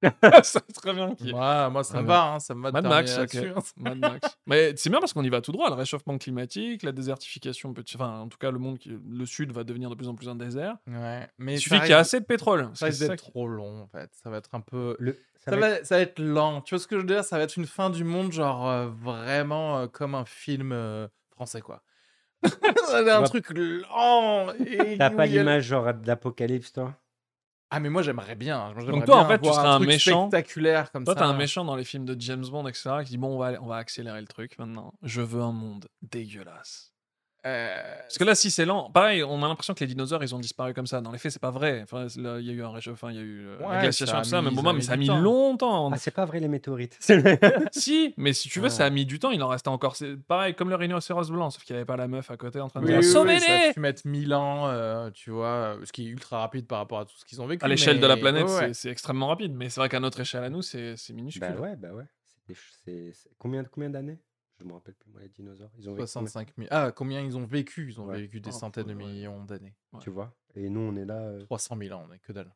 ça très bien. qui est- Moi, moi, ça me va, hein, ça me va de Mad Max, hein. Mad Max. Mais c'est bien parce qu'on y va tout droit. Le réchauffement climatique, la désertification, petit- enfin, en tout cas, le monde, qui... le sud va devenir de plus en plus un désert. Ouais, mais Il suffit qu'il y ait assez de pétrole. Ça d'être qui- trop long, en fait. Ça va être un peu. Le, ça Ça va va, ça va être lent. Tu vois ce que je veux dire? Ça va être une fin du monde, genre euh, vraiment euh, comme un film euh, français, quoi. être un vois- truc lent. et T'as pas l'image genre d'apocalypse, toi? Ah, mais moi, j'aimerais bien. Moi, j'aimerais toi, en bien fait, tu avoir seras un truc méchant. spectaculaire comme Toi, ça. t'as un méchant dans les films de James Bond, etc., qui dit Bon, on va, on va accélérer le truc maintenant. Je veux un monde dégueulasse. Euh, Parce que là, si c'est lent, pareil, on a l'impression que les dinosaures, ils ont disparu comme ça. Dans les faits, c'est pas vrai. Enfin, là, il y a eu un réchauffement, il y a eu euh, la Ouais, glaciation, ça mais, bon, ça a mais mis ça a mis temps. longtemps. Ah, c'est pas vrai les météorites. Si, mais si tu veux, ça a mis du temps. Il en restait encore. C'est pareil, comme le rhinocéros blanc, sauf qu'il n'y avait pas la meuf à côté en train de Oui, dire oui, oui, Sauvez-les ça a pu mettre 1000 ans, euh, tu vois, euh, ce qui est ultra rapide par rapport à tout ce qu'ils ont vécu. À l'échelle de la planète, ouais, c'est- ouais. c'est extrêmement rapide. Mais c'est vrai qu'à notre échelle à nous, c'est minuscule. bah ouais, bah ouais. C'est- Combien, combien d'années? Je me rappelle plus, moi, les dinosaures. Ils ont vécu combien 65 000. Ah, combien ils ont vécu? Ils ont Ouais. vécu des Oh, centaines de ouais. millions d'années. Tu vois? Et nous, on est là. euh, 300 000 ans, on est que dalle.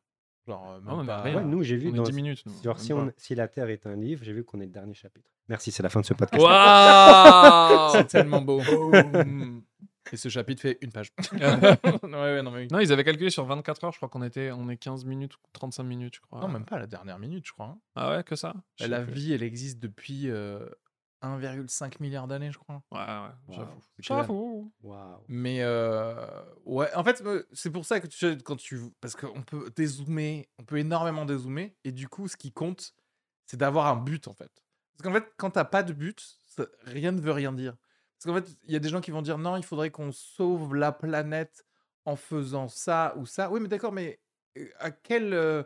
Genre, euh, Ah, même mais pas- rien. Ouais, nous, j'ai vu On dans. 10 minutes. nous, Genre, si, pas. on, si la Terre est un livre, j'ai vu qu'on est le dernier chapitre. Merci, c'est la fin de ce podcast. Waouh C'est tellement beau. Et ce chapitre fait une page. ouais, ouais, non, mais non, ils avaient calculé sur 24 heures, je crois qu'on était on est 15 minutes, 35 minutes, je crois. Non, même pas la dernière minute, je crois. hein. Ah ouais, que ça? Sais La plus. vie, elle existe depuis euh, 1,5 milliard d'années, je crois. Ouais, ouais, Wow. j'avoue. J'avoue. Waouh. Mais euh, ouais, en fait, euh, c'est pour ça que tu quand tu parce qu'on peut dézoomer, on peut énormément dézoomer et du coup, ce qui compte, c'est d'avoir un but en fait. Parce qu'en fait, quand t'as pas de but, ça- rien ne veut rien dire. Parce qu'en fait, il y a des gens qui vont dire non, il faudrait qu'on sauve la planète en faisant ça ou ça. Oui, mais d'accord, mais euh, à quel euh,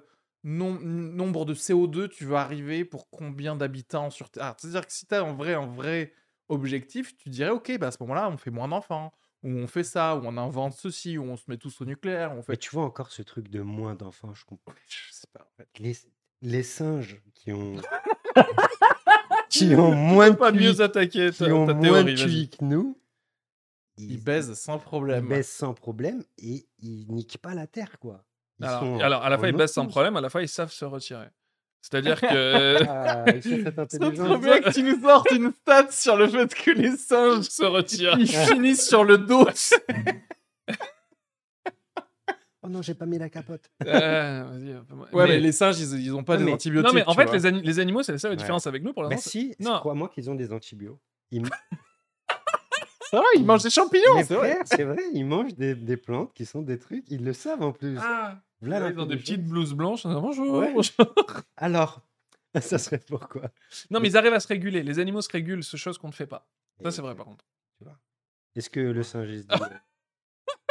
nom- nombre de CO2 tu veux arriver pour combien d'habitants sur Terre C'est-à-dire que si tu as en vrai un vrai objectif, tu dirais ok, bah à ce moment-là, on fait moins d'enfants, ou on fait ça, ou on invente ceci, ou on se met tous au nucléaire, on Mais fait. tu vois encore ce truc de moins d'enfants, je comprends. Je sais pas. en fait. Les, les singes qui ont. qui ont moins de Pas mieux attaquer qui ta, ont ta moins théorie, de que nous. Ils baisent sans problème. Ils baissent sans problème et ils niquent pas la Terre, quoi. Alors, à la fois, ils baissent sans problème, à la fois, ils savent se retirer. C'est-à-dire que Ah, C'est trop bien que tu nous sortes une stat sur le fait que les singes se retirent. ils finissent sur le dos. Oh non, j'ai pas mis la capote. Euh. Ouais, mais, Mais- les singes, ils, ils ont pas Non, des mais- antibiotiques. Non, mais en fait, les, ani- les animaux, c'est la seule Ouais. différence avec nous pour l'instant. si, Non. crois-moi qu'ils ont des antibiotiques. Ils... Ça va, ils mangent des champignons, c'est vrai. c'est vrai, ils mangent des, des plantes qui sont des trucs, ils le savent en plus. Ah, Voilà ils ont des petites blouses blanches. Bonjour. Ouais. bonjour. Alors, ça serait pourquoi? Non, mais ils arrivent à se réguler. Les animaux se régulent, ce chose qu'on ne fait pas. Ça, c'est vrai, par contre. Est-ce que le singe il se dit euh,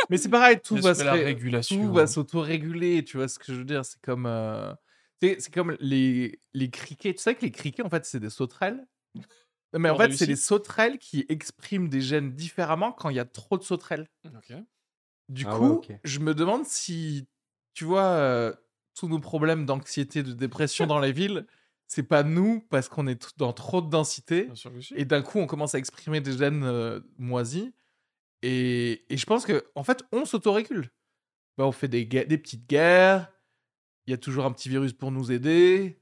Mais c'est pareil, tout va se la régulation. tout va s'auto-réguler, tu vois ce que je veux dire C'est comme, euh, c'est c'est comme les, les criquets. Tu sais que les criquets, en fait, c'est des sauterelles. Mais en fait, c'est les sauterelles qui expriment des gènes différemment quand il y a trop de sauterelles. Du Ah ouais, coup, je me demande si, tu vois, euh, tous nos problèmes d'anxiété, de dépression dans les villes, c'est pas nous parce qu'on est dans trop de densité Bien sûr que si. et d'un coup on commence à exprimer des gènes euh, moisis et, et je pense que en fait on s'autorégule. Bah, on fait des, des petites guerres. Il y a toujours un petit virus pour nous aider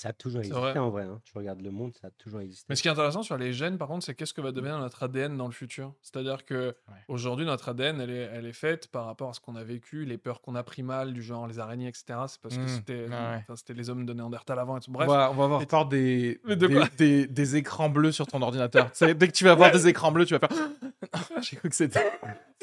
Ça a toujours existé vrai. en vrai. hein. Tu regardes le monde, ça a toujours existé. Mais ce qui est intéressant sur les gènes, par contre, c'est qu'est-ce que va devenir notre ADN dans le futur? C'est-à-dire que aujourd'hui, notre ADN, elle est, elle est faite par rapport à ce qu'on a vécu, les peurs qu'on a pris mal, du genre les araignées, etc. C'est parce que Mmh, c'était ouais. c'était les hommes de Néandertal avant et tout. Bref, on va avoir Et- peur des, de des, quoi? des- des écrans bleus sur ton ordinateur. Tu sais, dès que tu vas voir des écrans bleus, tu vas faire. J'ai cru que c'était.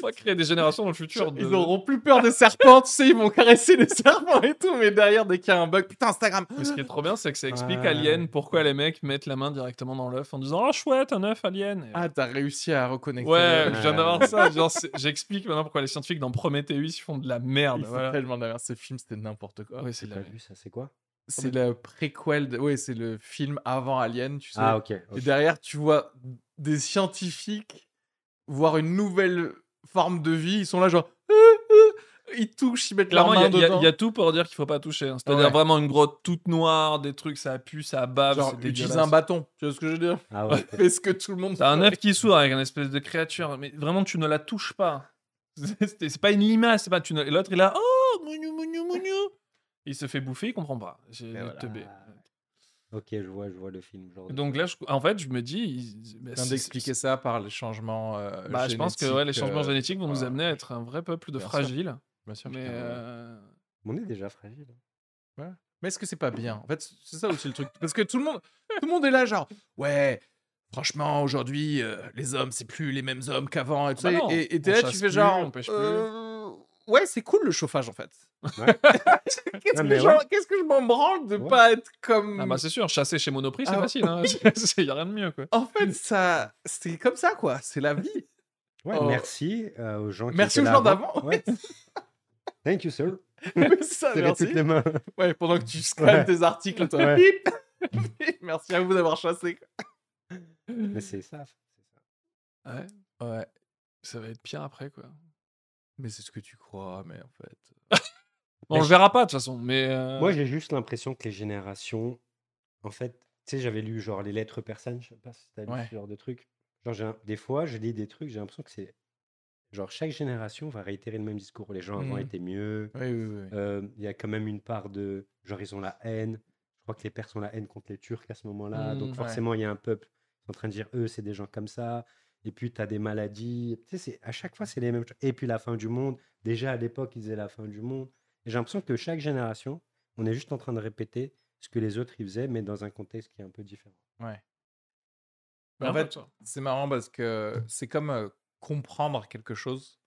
on va créer des générations dans le futur. de- Ils n'auront plus peur des serpents, tu sais, ils vont caresser les serpents et tout, mais derrière, dès qu'il y a un bug, putain, Instagram. Mais ce qui est trop bien, c'est que ça explique Ouais. Alien pourquoi les mecs mettent la main directement dans l'œuf en disant Oh chouette, un œuf Alien. Et- Ah, t'as réussi à reconnecter. Ouais, je viens d'avoir ça. C'est- J'explique maintenant pourquoi les scientifiques dans Prometheus ils font de la merde. Ils font voilà. tellement de la merde. Ce film, c'était n'importe quoi. Ouais, c'est la vu ça, c'est quoi C'est le préquel. De... Ouais, c'est le film avant Alien, tu sais. Ah, ok. Et derrière, tu vois des scientifiques voir une nouvelle forme de vie. Ils sont là, genre. Euh, euh, Ils touchent, ils mettent leur main il y a- dedans. il y a tout pour dire qu'il faut pas toucher. hein. C'est-à-dire Ouais. vraiment une grotte toute noire, des trucs, ça pue, ça bave. Genre, utilise un bâton. Tu vois ce que je veux dire? Ah ouais. Fais ce que tout le monde T'as un œuf qui s'ouvre avec une espèce de créature, mais vraiment tu ne la touches pas. C'est pas une limace, c'est pas tu ne- et l'autre il a oh mougnou mougnou mougnou. Il se fait bouffer, il comprend pas. J'ai voilà. teubé. Ok, je vois, je vois le film. Genre... Donc là, je- en fait, je me dis, bah, Je viens c'est- d'expliquer ça par les changements. euh, Bah, je pense que ouais, les changements euh, génétiques vont nous amener à être un vrai peuple de Bien sûr. Bien sûr. Mais ouais. euh, On est déjà fragile. Mais est-ce que c'est pas bien? En fait, c'est ça aussi le truc. Parce que tout le monde, tout le monde est là, genre, ouais, franchement, aujourd'hui, euh, les hommes, c'est plus les mêmes hommes qu'avant. Et tout Bah ça. non, Et- et on là, tu fais plus, genre, on pêche plus. euh, ouais, c'est cool le chauffage en fait. Ouais. Qu'est-ce que, genre- ouais. je m'en branle de Ouais. pas être comme. ah bah c'est sûr, chasser chez Monoprix c'est Ah. facile. Hein. Il y a rien de mieux quoi. en fait, ça, c'est comme ça, quoi. C'est la vie. Ouais, Oh. merci euh, aux gens qui Merci étaient aux gens avant. d'avant. Ouais. Thank you, sir. Mais ça, merci. toutes les mains. Ouais, pendant que tu scannes Ouais. tes articles, toi. Ouais. Bip. merci à vous d'avoir chassé. Mais c'est ça. c'est ça. Ouais, Ouais. ça va être pire après quoi. Mais c'est ce que tu crois, mais en fait. On le je- verra pas de toute façon, mais euh, Moi, j'ai juste l'impression que les générations. En fait, tu sais, j'avais lu genre les lettres persanes. Je sais pas si t'as lu Ouais. ce genre de trucs. Genre, un- des fois, je lis des trucs, j'ai l'impression que c'est. Genre, chaque génération va réitérer le même discours. Les gens avant Mhm. étaient mieux. Oui, oui, oui. Euh, Il y a quand même une part de. Genre, ils ont la haine. Je crois que les Perses ont la haine contre les Turcs à ce moment-là. Mhm, Donc, forcément, il y a un peuple qui est en train de dire eux, c'est des gens comme ça. Et puis, tu as des maladies. Tu sais, c'est- à chaque fois, c'est les mêmes choses. Et puis, la fin du monde. Déjà, à l'époque, ils disaient la fin du monde. Et j'ai l'impression que chaque génération, on est juste en train de répéter ce que les autres ils faisaient, mais dans un contexte qui est un peu différent. Ouais. Ouais, en fait, c'est marrant parce que c'est comme euh, comprendre quelque chose.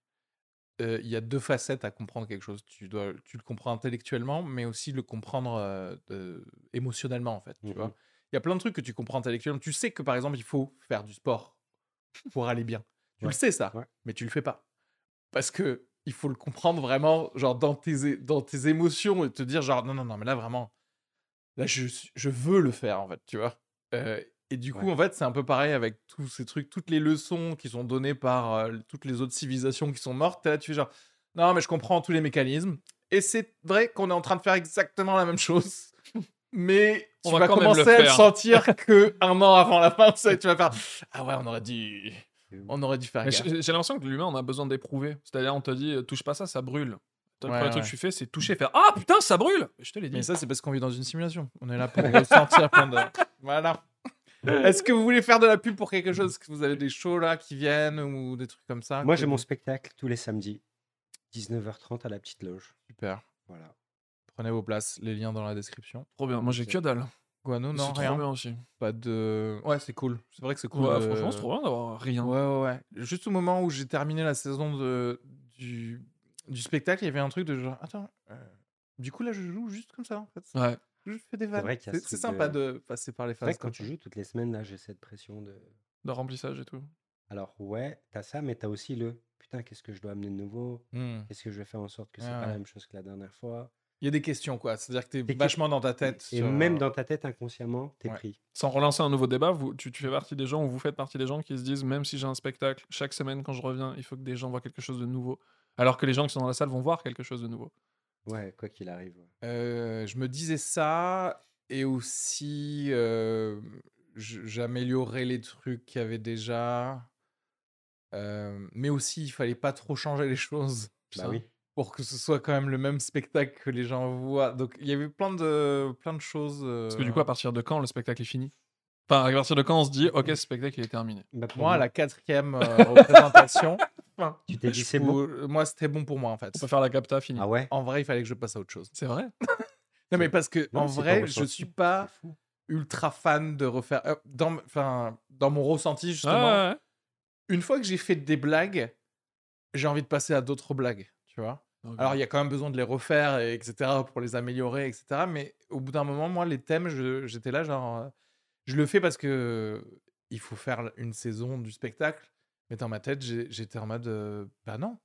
Euh, Il y a deux facettes à comprendre quelque chose. Tu, dois, tu le comprends intellectuellement, mais aussi le comprendre euh, émotionnellement, en fait. Tu Mhm. vois? Il y a plein de trucs que tu comprends intellectuellement. Tu sais que, par exemple, il faut faire du sport pour aller bien. Tu Ouais. le sais, ça, Ouais. mais tu le fais pas. Parce que il faut le comprendre vraiment, genre, dans tes, dans tes émotions et te dire, genre, non, non, non, mais là, vraiment, là, je, je veux le faire, en fait, tu vois? Et du coup, Ouais. en fait, c'est un peu pareil avec tous ces trucs, toutes les leçons qui sont données par euh, toutes les autres civilisations qui sont mortes. T'es là, tu fais genre, non, mais je comprends tous les mécanismes. Et c'est vrai qu'on est en train de faire exactement la même chose. Mais On tu va vas le commencer à le sentir que un an avant la fin, tu vas faire, ah ouais, on aurait dû, on aurait dû faire. J'ai l'impression que l'humain, on a besoin d'éprouver. C'est-à-dire, on te dit, euh, touche pas ça, ça brûle. Toi, le Ouais, premier truc que tu fais, c'est toucher, faire Ah putain, ça brûle Je te l'ai dit. Mais ça, c'est parce qu'on vit dans une simulation. On est là pour ressentir plein de... Voilà. Est-ce que vous voulez faire de la pub pour quelque chose? Est-ce que vous avez des shows là qui viennent ou des trucs comme ça? Moi, j'ai mon spectacle tous les samedis, 19h30 à la petite loge. Super. Voilà. Prenez vos places, les liens dans la description. Trop bien. Moi, j'ai que dalle. Guano, non, C'est trop rien. bien aussi. Pas de. Ouais, c'est cool. C'est vrai que c'est cool. Ouais, de- franchement, c'est trop bien d'avoir rien. Ouais, ouais, ouais. Juste au moment où j'ai terminé la saison de... du... du spectacle, il y avait un truc de genre. Attends. euh, Du coup, là, je joue juste comme ça, en fait. Ouais. Je fais des vannes. C'est ce sympa de- de passer par les C'est vrai phases. que quand tu joues toutes les semaines, là, j'ai cette pression de. De remplissage et tout. Alors, ouais, t'as ça, mais t'as aussi le putain, qu'est-ce que je dois amener de nouveau? Hmm. Qu'est-ce que je vais faire en sorte que c'est Ouais, pas ouais. la même chose que la dernière fois? Il y a des questions, quoi. C'est-à-dire que t'es Des vachement dans ta tête. Et sur, même euh, dans ta tête, inconsciemment, t'es Ouais. pris. Sans relancer un nouveau débat, vous, tu, tu fais partie des gens ou vous faites partie des gens qui se disent même si j'ai un spectacle, chaque semaine quand je reviens, il faut que des gens voient quelque chose de nouveau. Alors que les gens qui sont dans la salle vont voir quelque chose de nouveau. Ouais, quoi qu'il arrive. ouais. Euh, je me disais ça et aussi euh, j'améliorais les trucs qu'il y avait déjà. Euh, mais aussi, il fallait pas trop changer les choses Bah oui. pour que ce soit quand même le même spectacle que les gens voient. Donc il y avait plein de, plein de choses. Parce que du coup, à partir de quand le spectacle est fini? Enfin, à partir de quand on se dit, ok, ce spectacle il est terminé? Bah, pour moi, la quatrième euh, représentation, tu t'es dit c'est bon. euh, Moi, c'était bon pour moi en fait. On peut faire la capta, fini. Ah ouais En vrai, il fallait que je passe à autre chose. C'est vrai Non, mais parce que Non, en vrai, je ressenti. suis pas ultra fan de refaire. euh, dans, enfin, dans mon ressenti justement, Ah, ouais, ouais. une fois que j'ai fait des blagues, j'ai envie de passer à d'autres blagues, tu vois. Alors, il y a quand même besoin de les refaire, et etc., pour les améliorer, etc. Mais au bout d'un moment, moi, les thèmes, je- j'étais là, genre, euh, je le fais parce que il faut faire une saison du spectacle. Mais dans ma tête, j'étais en mode, euh, bah non,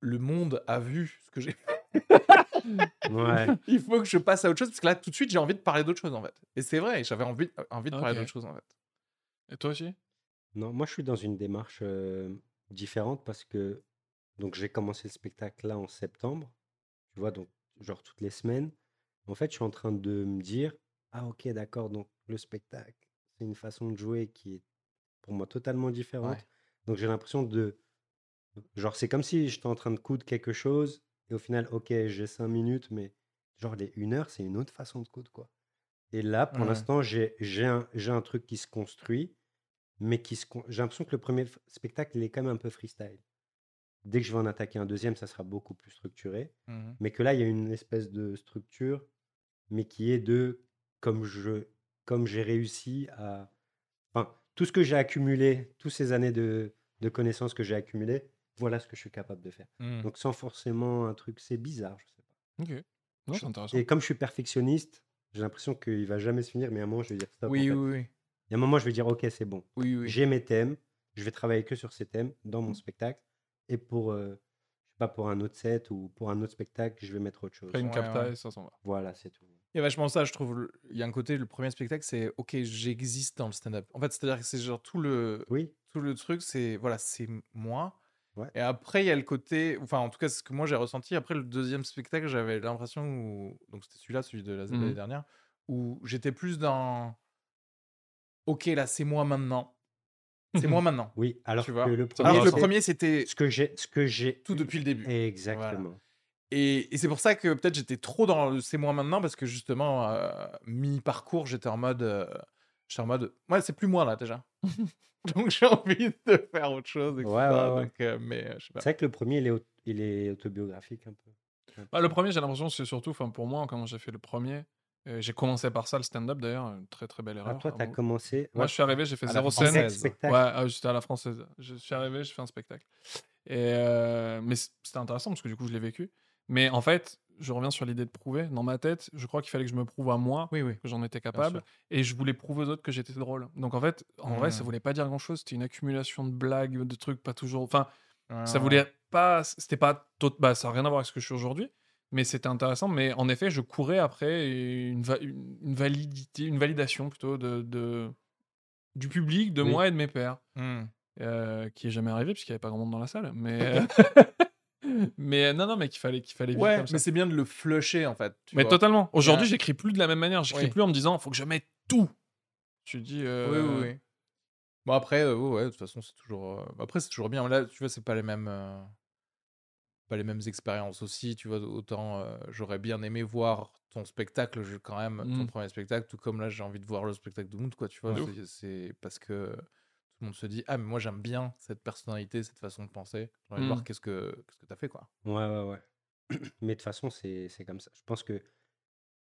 le monde a vu ce que j'ai fait. Ouais. il faut que je passe à autre chose, parce que là, tout de suite, j'ai envie de parler d'autre chose, en fait. Et c'est vrai, j'avais envie, envie de parler d'autre chose, en fait. Et toi aussi? Non, moi je suis dans une démarche euh, différente parce que donc j'ai commencé le spectacle là en septembre, tu vois, donc genre toutes les semaines. En fait, je suis en train de me dire, ah ok, d'accord, donc le spectacle, c'est une façon de jouer qui est pour moi totalement différente. Ouais. Donc j'ai l'impression de, genre c'est comme si j'étais en train de coudre quelque chose et au final, ok, j'ai cinq minutes, mais genre les une heure, c'est une autre façon de coudre quoi. Et là, pour Ouais. l'instant, j'ai un, un truc qui se construit mais qui se j'ai l'impression que le premier spectacle, il est quand même un peu freestyle. Dès que je vais en attaquer un deuxième, ça sera beaucoup plus structuré. Mhm. Mais que là, il y a une espèce de structure, mais qui est de comme je comme j'ai réussi à. Enfin, tout ce que j'ai accumulé, toutes ces années de, de connaissances que j'ai accumulées, voilà ce que je suis capable de faire. Mhm. Donc sans forcément un truc, c'est bizarre, je sais pas. Ok. Non, c'est intéressant. Et comme je suis perfectionniste, j'ai l'impression qu'il va jamais se finir, mais à un moment, je vais dire stop. en Oui, fait. oui, oui. Il y a un moment, je vais dire ok, c'est bon. Oui, oui. J'ai mes thèmes, je vais travailler que sur ces thèmes dans Mmh. mon spectacle. Et pour, euh, je sais pas, pour un autre set ou pour un autre spectacle, je vais mettre autre chose. Après une Ouais, capta ouais. et ça s'en va. Voilà, c'est tout. Il y a vachement ça, je trouve. Il y a un côté, le premier spectacle, c'est OK, j'existe dans le stand-up. En fait, c'est-à-dire que c'est genre tout le, Oui, tout le truc, c'est voilà, c'est moi. Ouais. Et après, il y a le côté, enfin, en tout cas, c'est ce que moi j'ai ressenti. Après, le deuxième spectacle, j'avais l'impression, où... donc c'était celui-là, celui de la- de l'année Mhm. dernière, où j'étais plus dans OK, là, c'est moi maintenant. C'est moi maintenant. oui. Alors Tu que vois le que premier, c'était ce que j'ai, ce que j'ai tout depuis le début. exactement. Et, et c'est pour ça que peut-être j'étais trop dans le c'est moi maintenant parce que justement euh, mi-parcours j'étais en mode euh, j'étais en mode ouais c'est plus moi là déjà donc j'ai envie de faire autre chose etc. Ouais, ouais, ouais. Donc, euh, mais euh, C'est vrai que le premier, il est, il est autobiographique un peu. Bah, le premier, j'ai l'impression, c'est surtout, enfin pour moi, quand j'ai fait le premier, j'ai commencé par ça, le stand-up d'ailleurs, une très très belle Ah, erreur. toi, à tu as mon- commencé. Moi, je suis arrivé, j'ai fait zéro scène. Ouais, ah, j'étais à la française. Je suis arrivé, j'ai fait un spectacle. Et mais c'était intéressant parce que du coup, je l'ai vécu. Mais en fait, je reviens sur l'idée de prouver. Dans ma tête, je crois qu'il fallait que je me prouve à moi oui oui que j'en étais capable. Et je voulais prouver aux autres que j'étais drôle. Donc en fait, en vrai, ça Mhm. voulait pas dire grand-chose. C'était une accumulation de blagues, de trucs pas toujours. Enfin, ça voulait pas. C'était pas. Bah, ça n'a rien à voir avec ce que je suis aujourd'hui. Mais c'était intéressant. Mais en effet, je courais après une, va- une, validité, une validation plutôt de, de- du public, de Oui. moi et de mes pairs. Hmm. euh, qui est jamais arrivé puisqu'il n'y avait pas grand monde dans la salle. Mais, mais euh, non, non, mais qu'il fallait, qu'il fallait ouais comme ça. mais c'est bien de le flusher en fait tu Mais vois. totalement. Aujourd'hui, Ouais. j'écris plus de la même manière. J'écris Oui. plus en me disant, faut que je mette tout. Tu dis. oui euh, oui oui bon après euh, ouais, de toute façon c'est toujours euh, après c'est toujours bien là tu vois c'est pas les mêmes euh, pas les mêmes expériences aussi tu vois autant euh, j'aurais bien aimé voir ton spectacle quand même ton Mm. premier spectacle tout comme là j'ai envie de voir le spectacle de Mood quoi tu vois c'est- parce que le monde se dit ah mais moi j'aime bien cette personnalité cette façon de penser j'ai envie de voir qu'est-ce que qu'est-ce que t'as fait quoi Ouais, ouais, ouais. Mais de toute façon, c'est c'est comme ça. Je pense que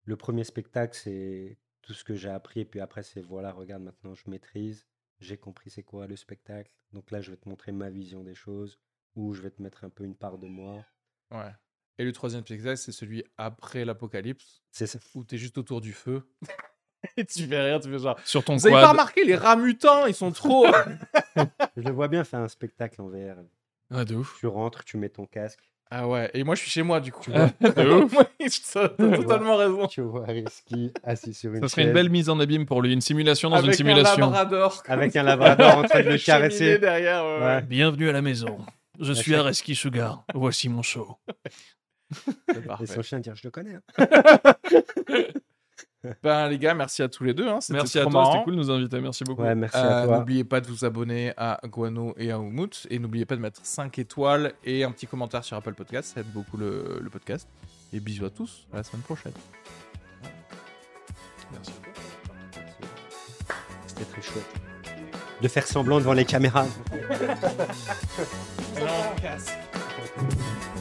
le premier spectacle, c'est tout ce que j'ai appris. Et puis après, c'est voilà, regarde, maintenant, je maîtrise. J'ai compris c'est quoi le spectacle. Donc là, je vais te montrer ma vision des choses. Ou je vais te mettre un peu une part de moi. ouais et le troisième spectacle c'est celui après l'apocalypse C'est ça. où t'es juste autour du feu et tu fais rien tu fais genre Sur ton vous avez pas remarqué les rats mutants ils sont trop Je le vois bien faire un spectacle en VR. Ouais, de ouf. Tu rentres, tu mets ton casque. Ah ouais, et moi je suis chez moi du coup. Tu vois, de ouf. Oui, t'as totalement raison. tu vois Risky assis sur une Ça serait une belle mise en abîme pour lui. Une simulation dans Avec une simulation. un labrador. avec un labrador en train de le caresser. derrière. ouais, ouais. Ouais. Bienvenue à la maison. Je suis Areski Sugar. Voici mon show. C'est Et parfait. son chien dire je le connais. hein. Ben, les gars, merci à tous les deux. Hein. Merci à toi, c'était cool de nous inviter. Merci beaucoup. Ouais, merci Euh, à toi. n'oubliez pas de vous abonner à Guano et à Oumout. Et n'oubliez pas de mettre 5 étoiles et un petit commentaire sur Apple Podcast. Ça aide beaucoup le, le podcast. Et bisous à tous. À la semaine prochaine. Merci. C'était très chouette. De faire semblant devant les caméras.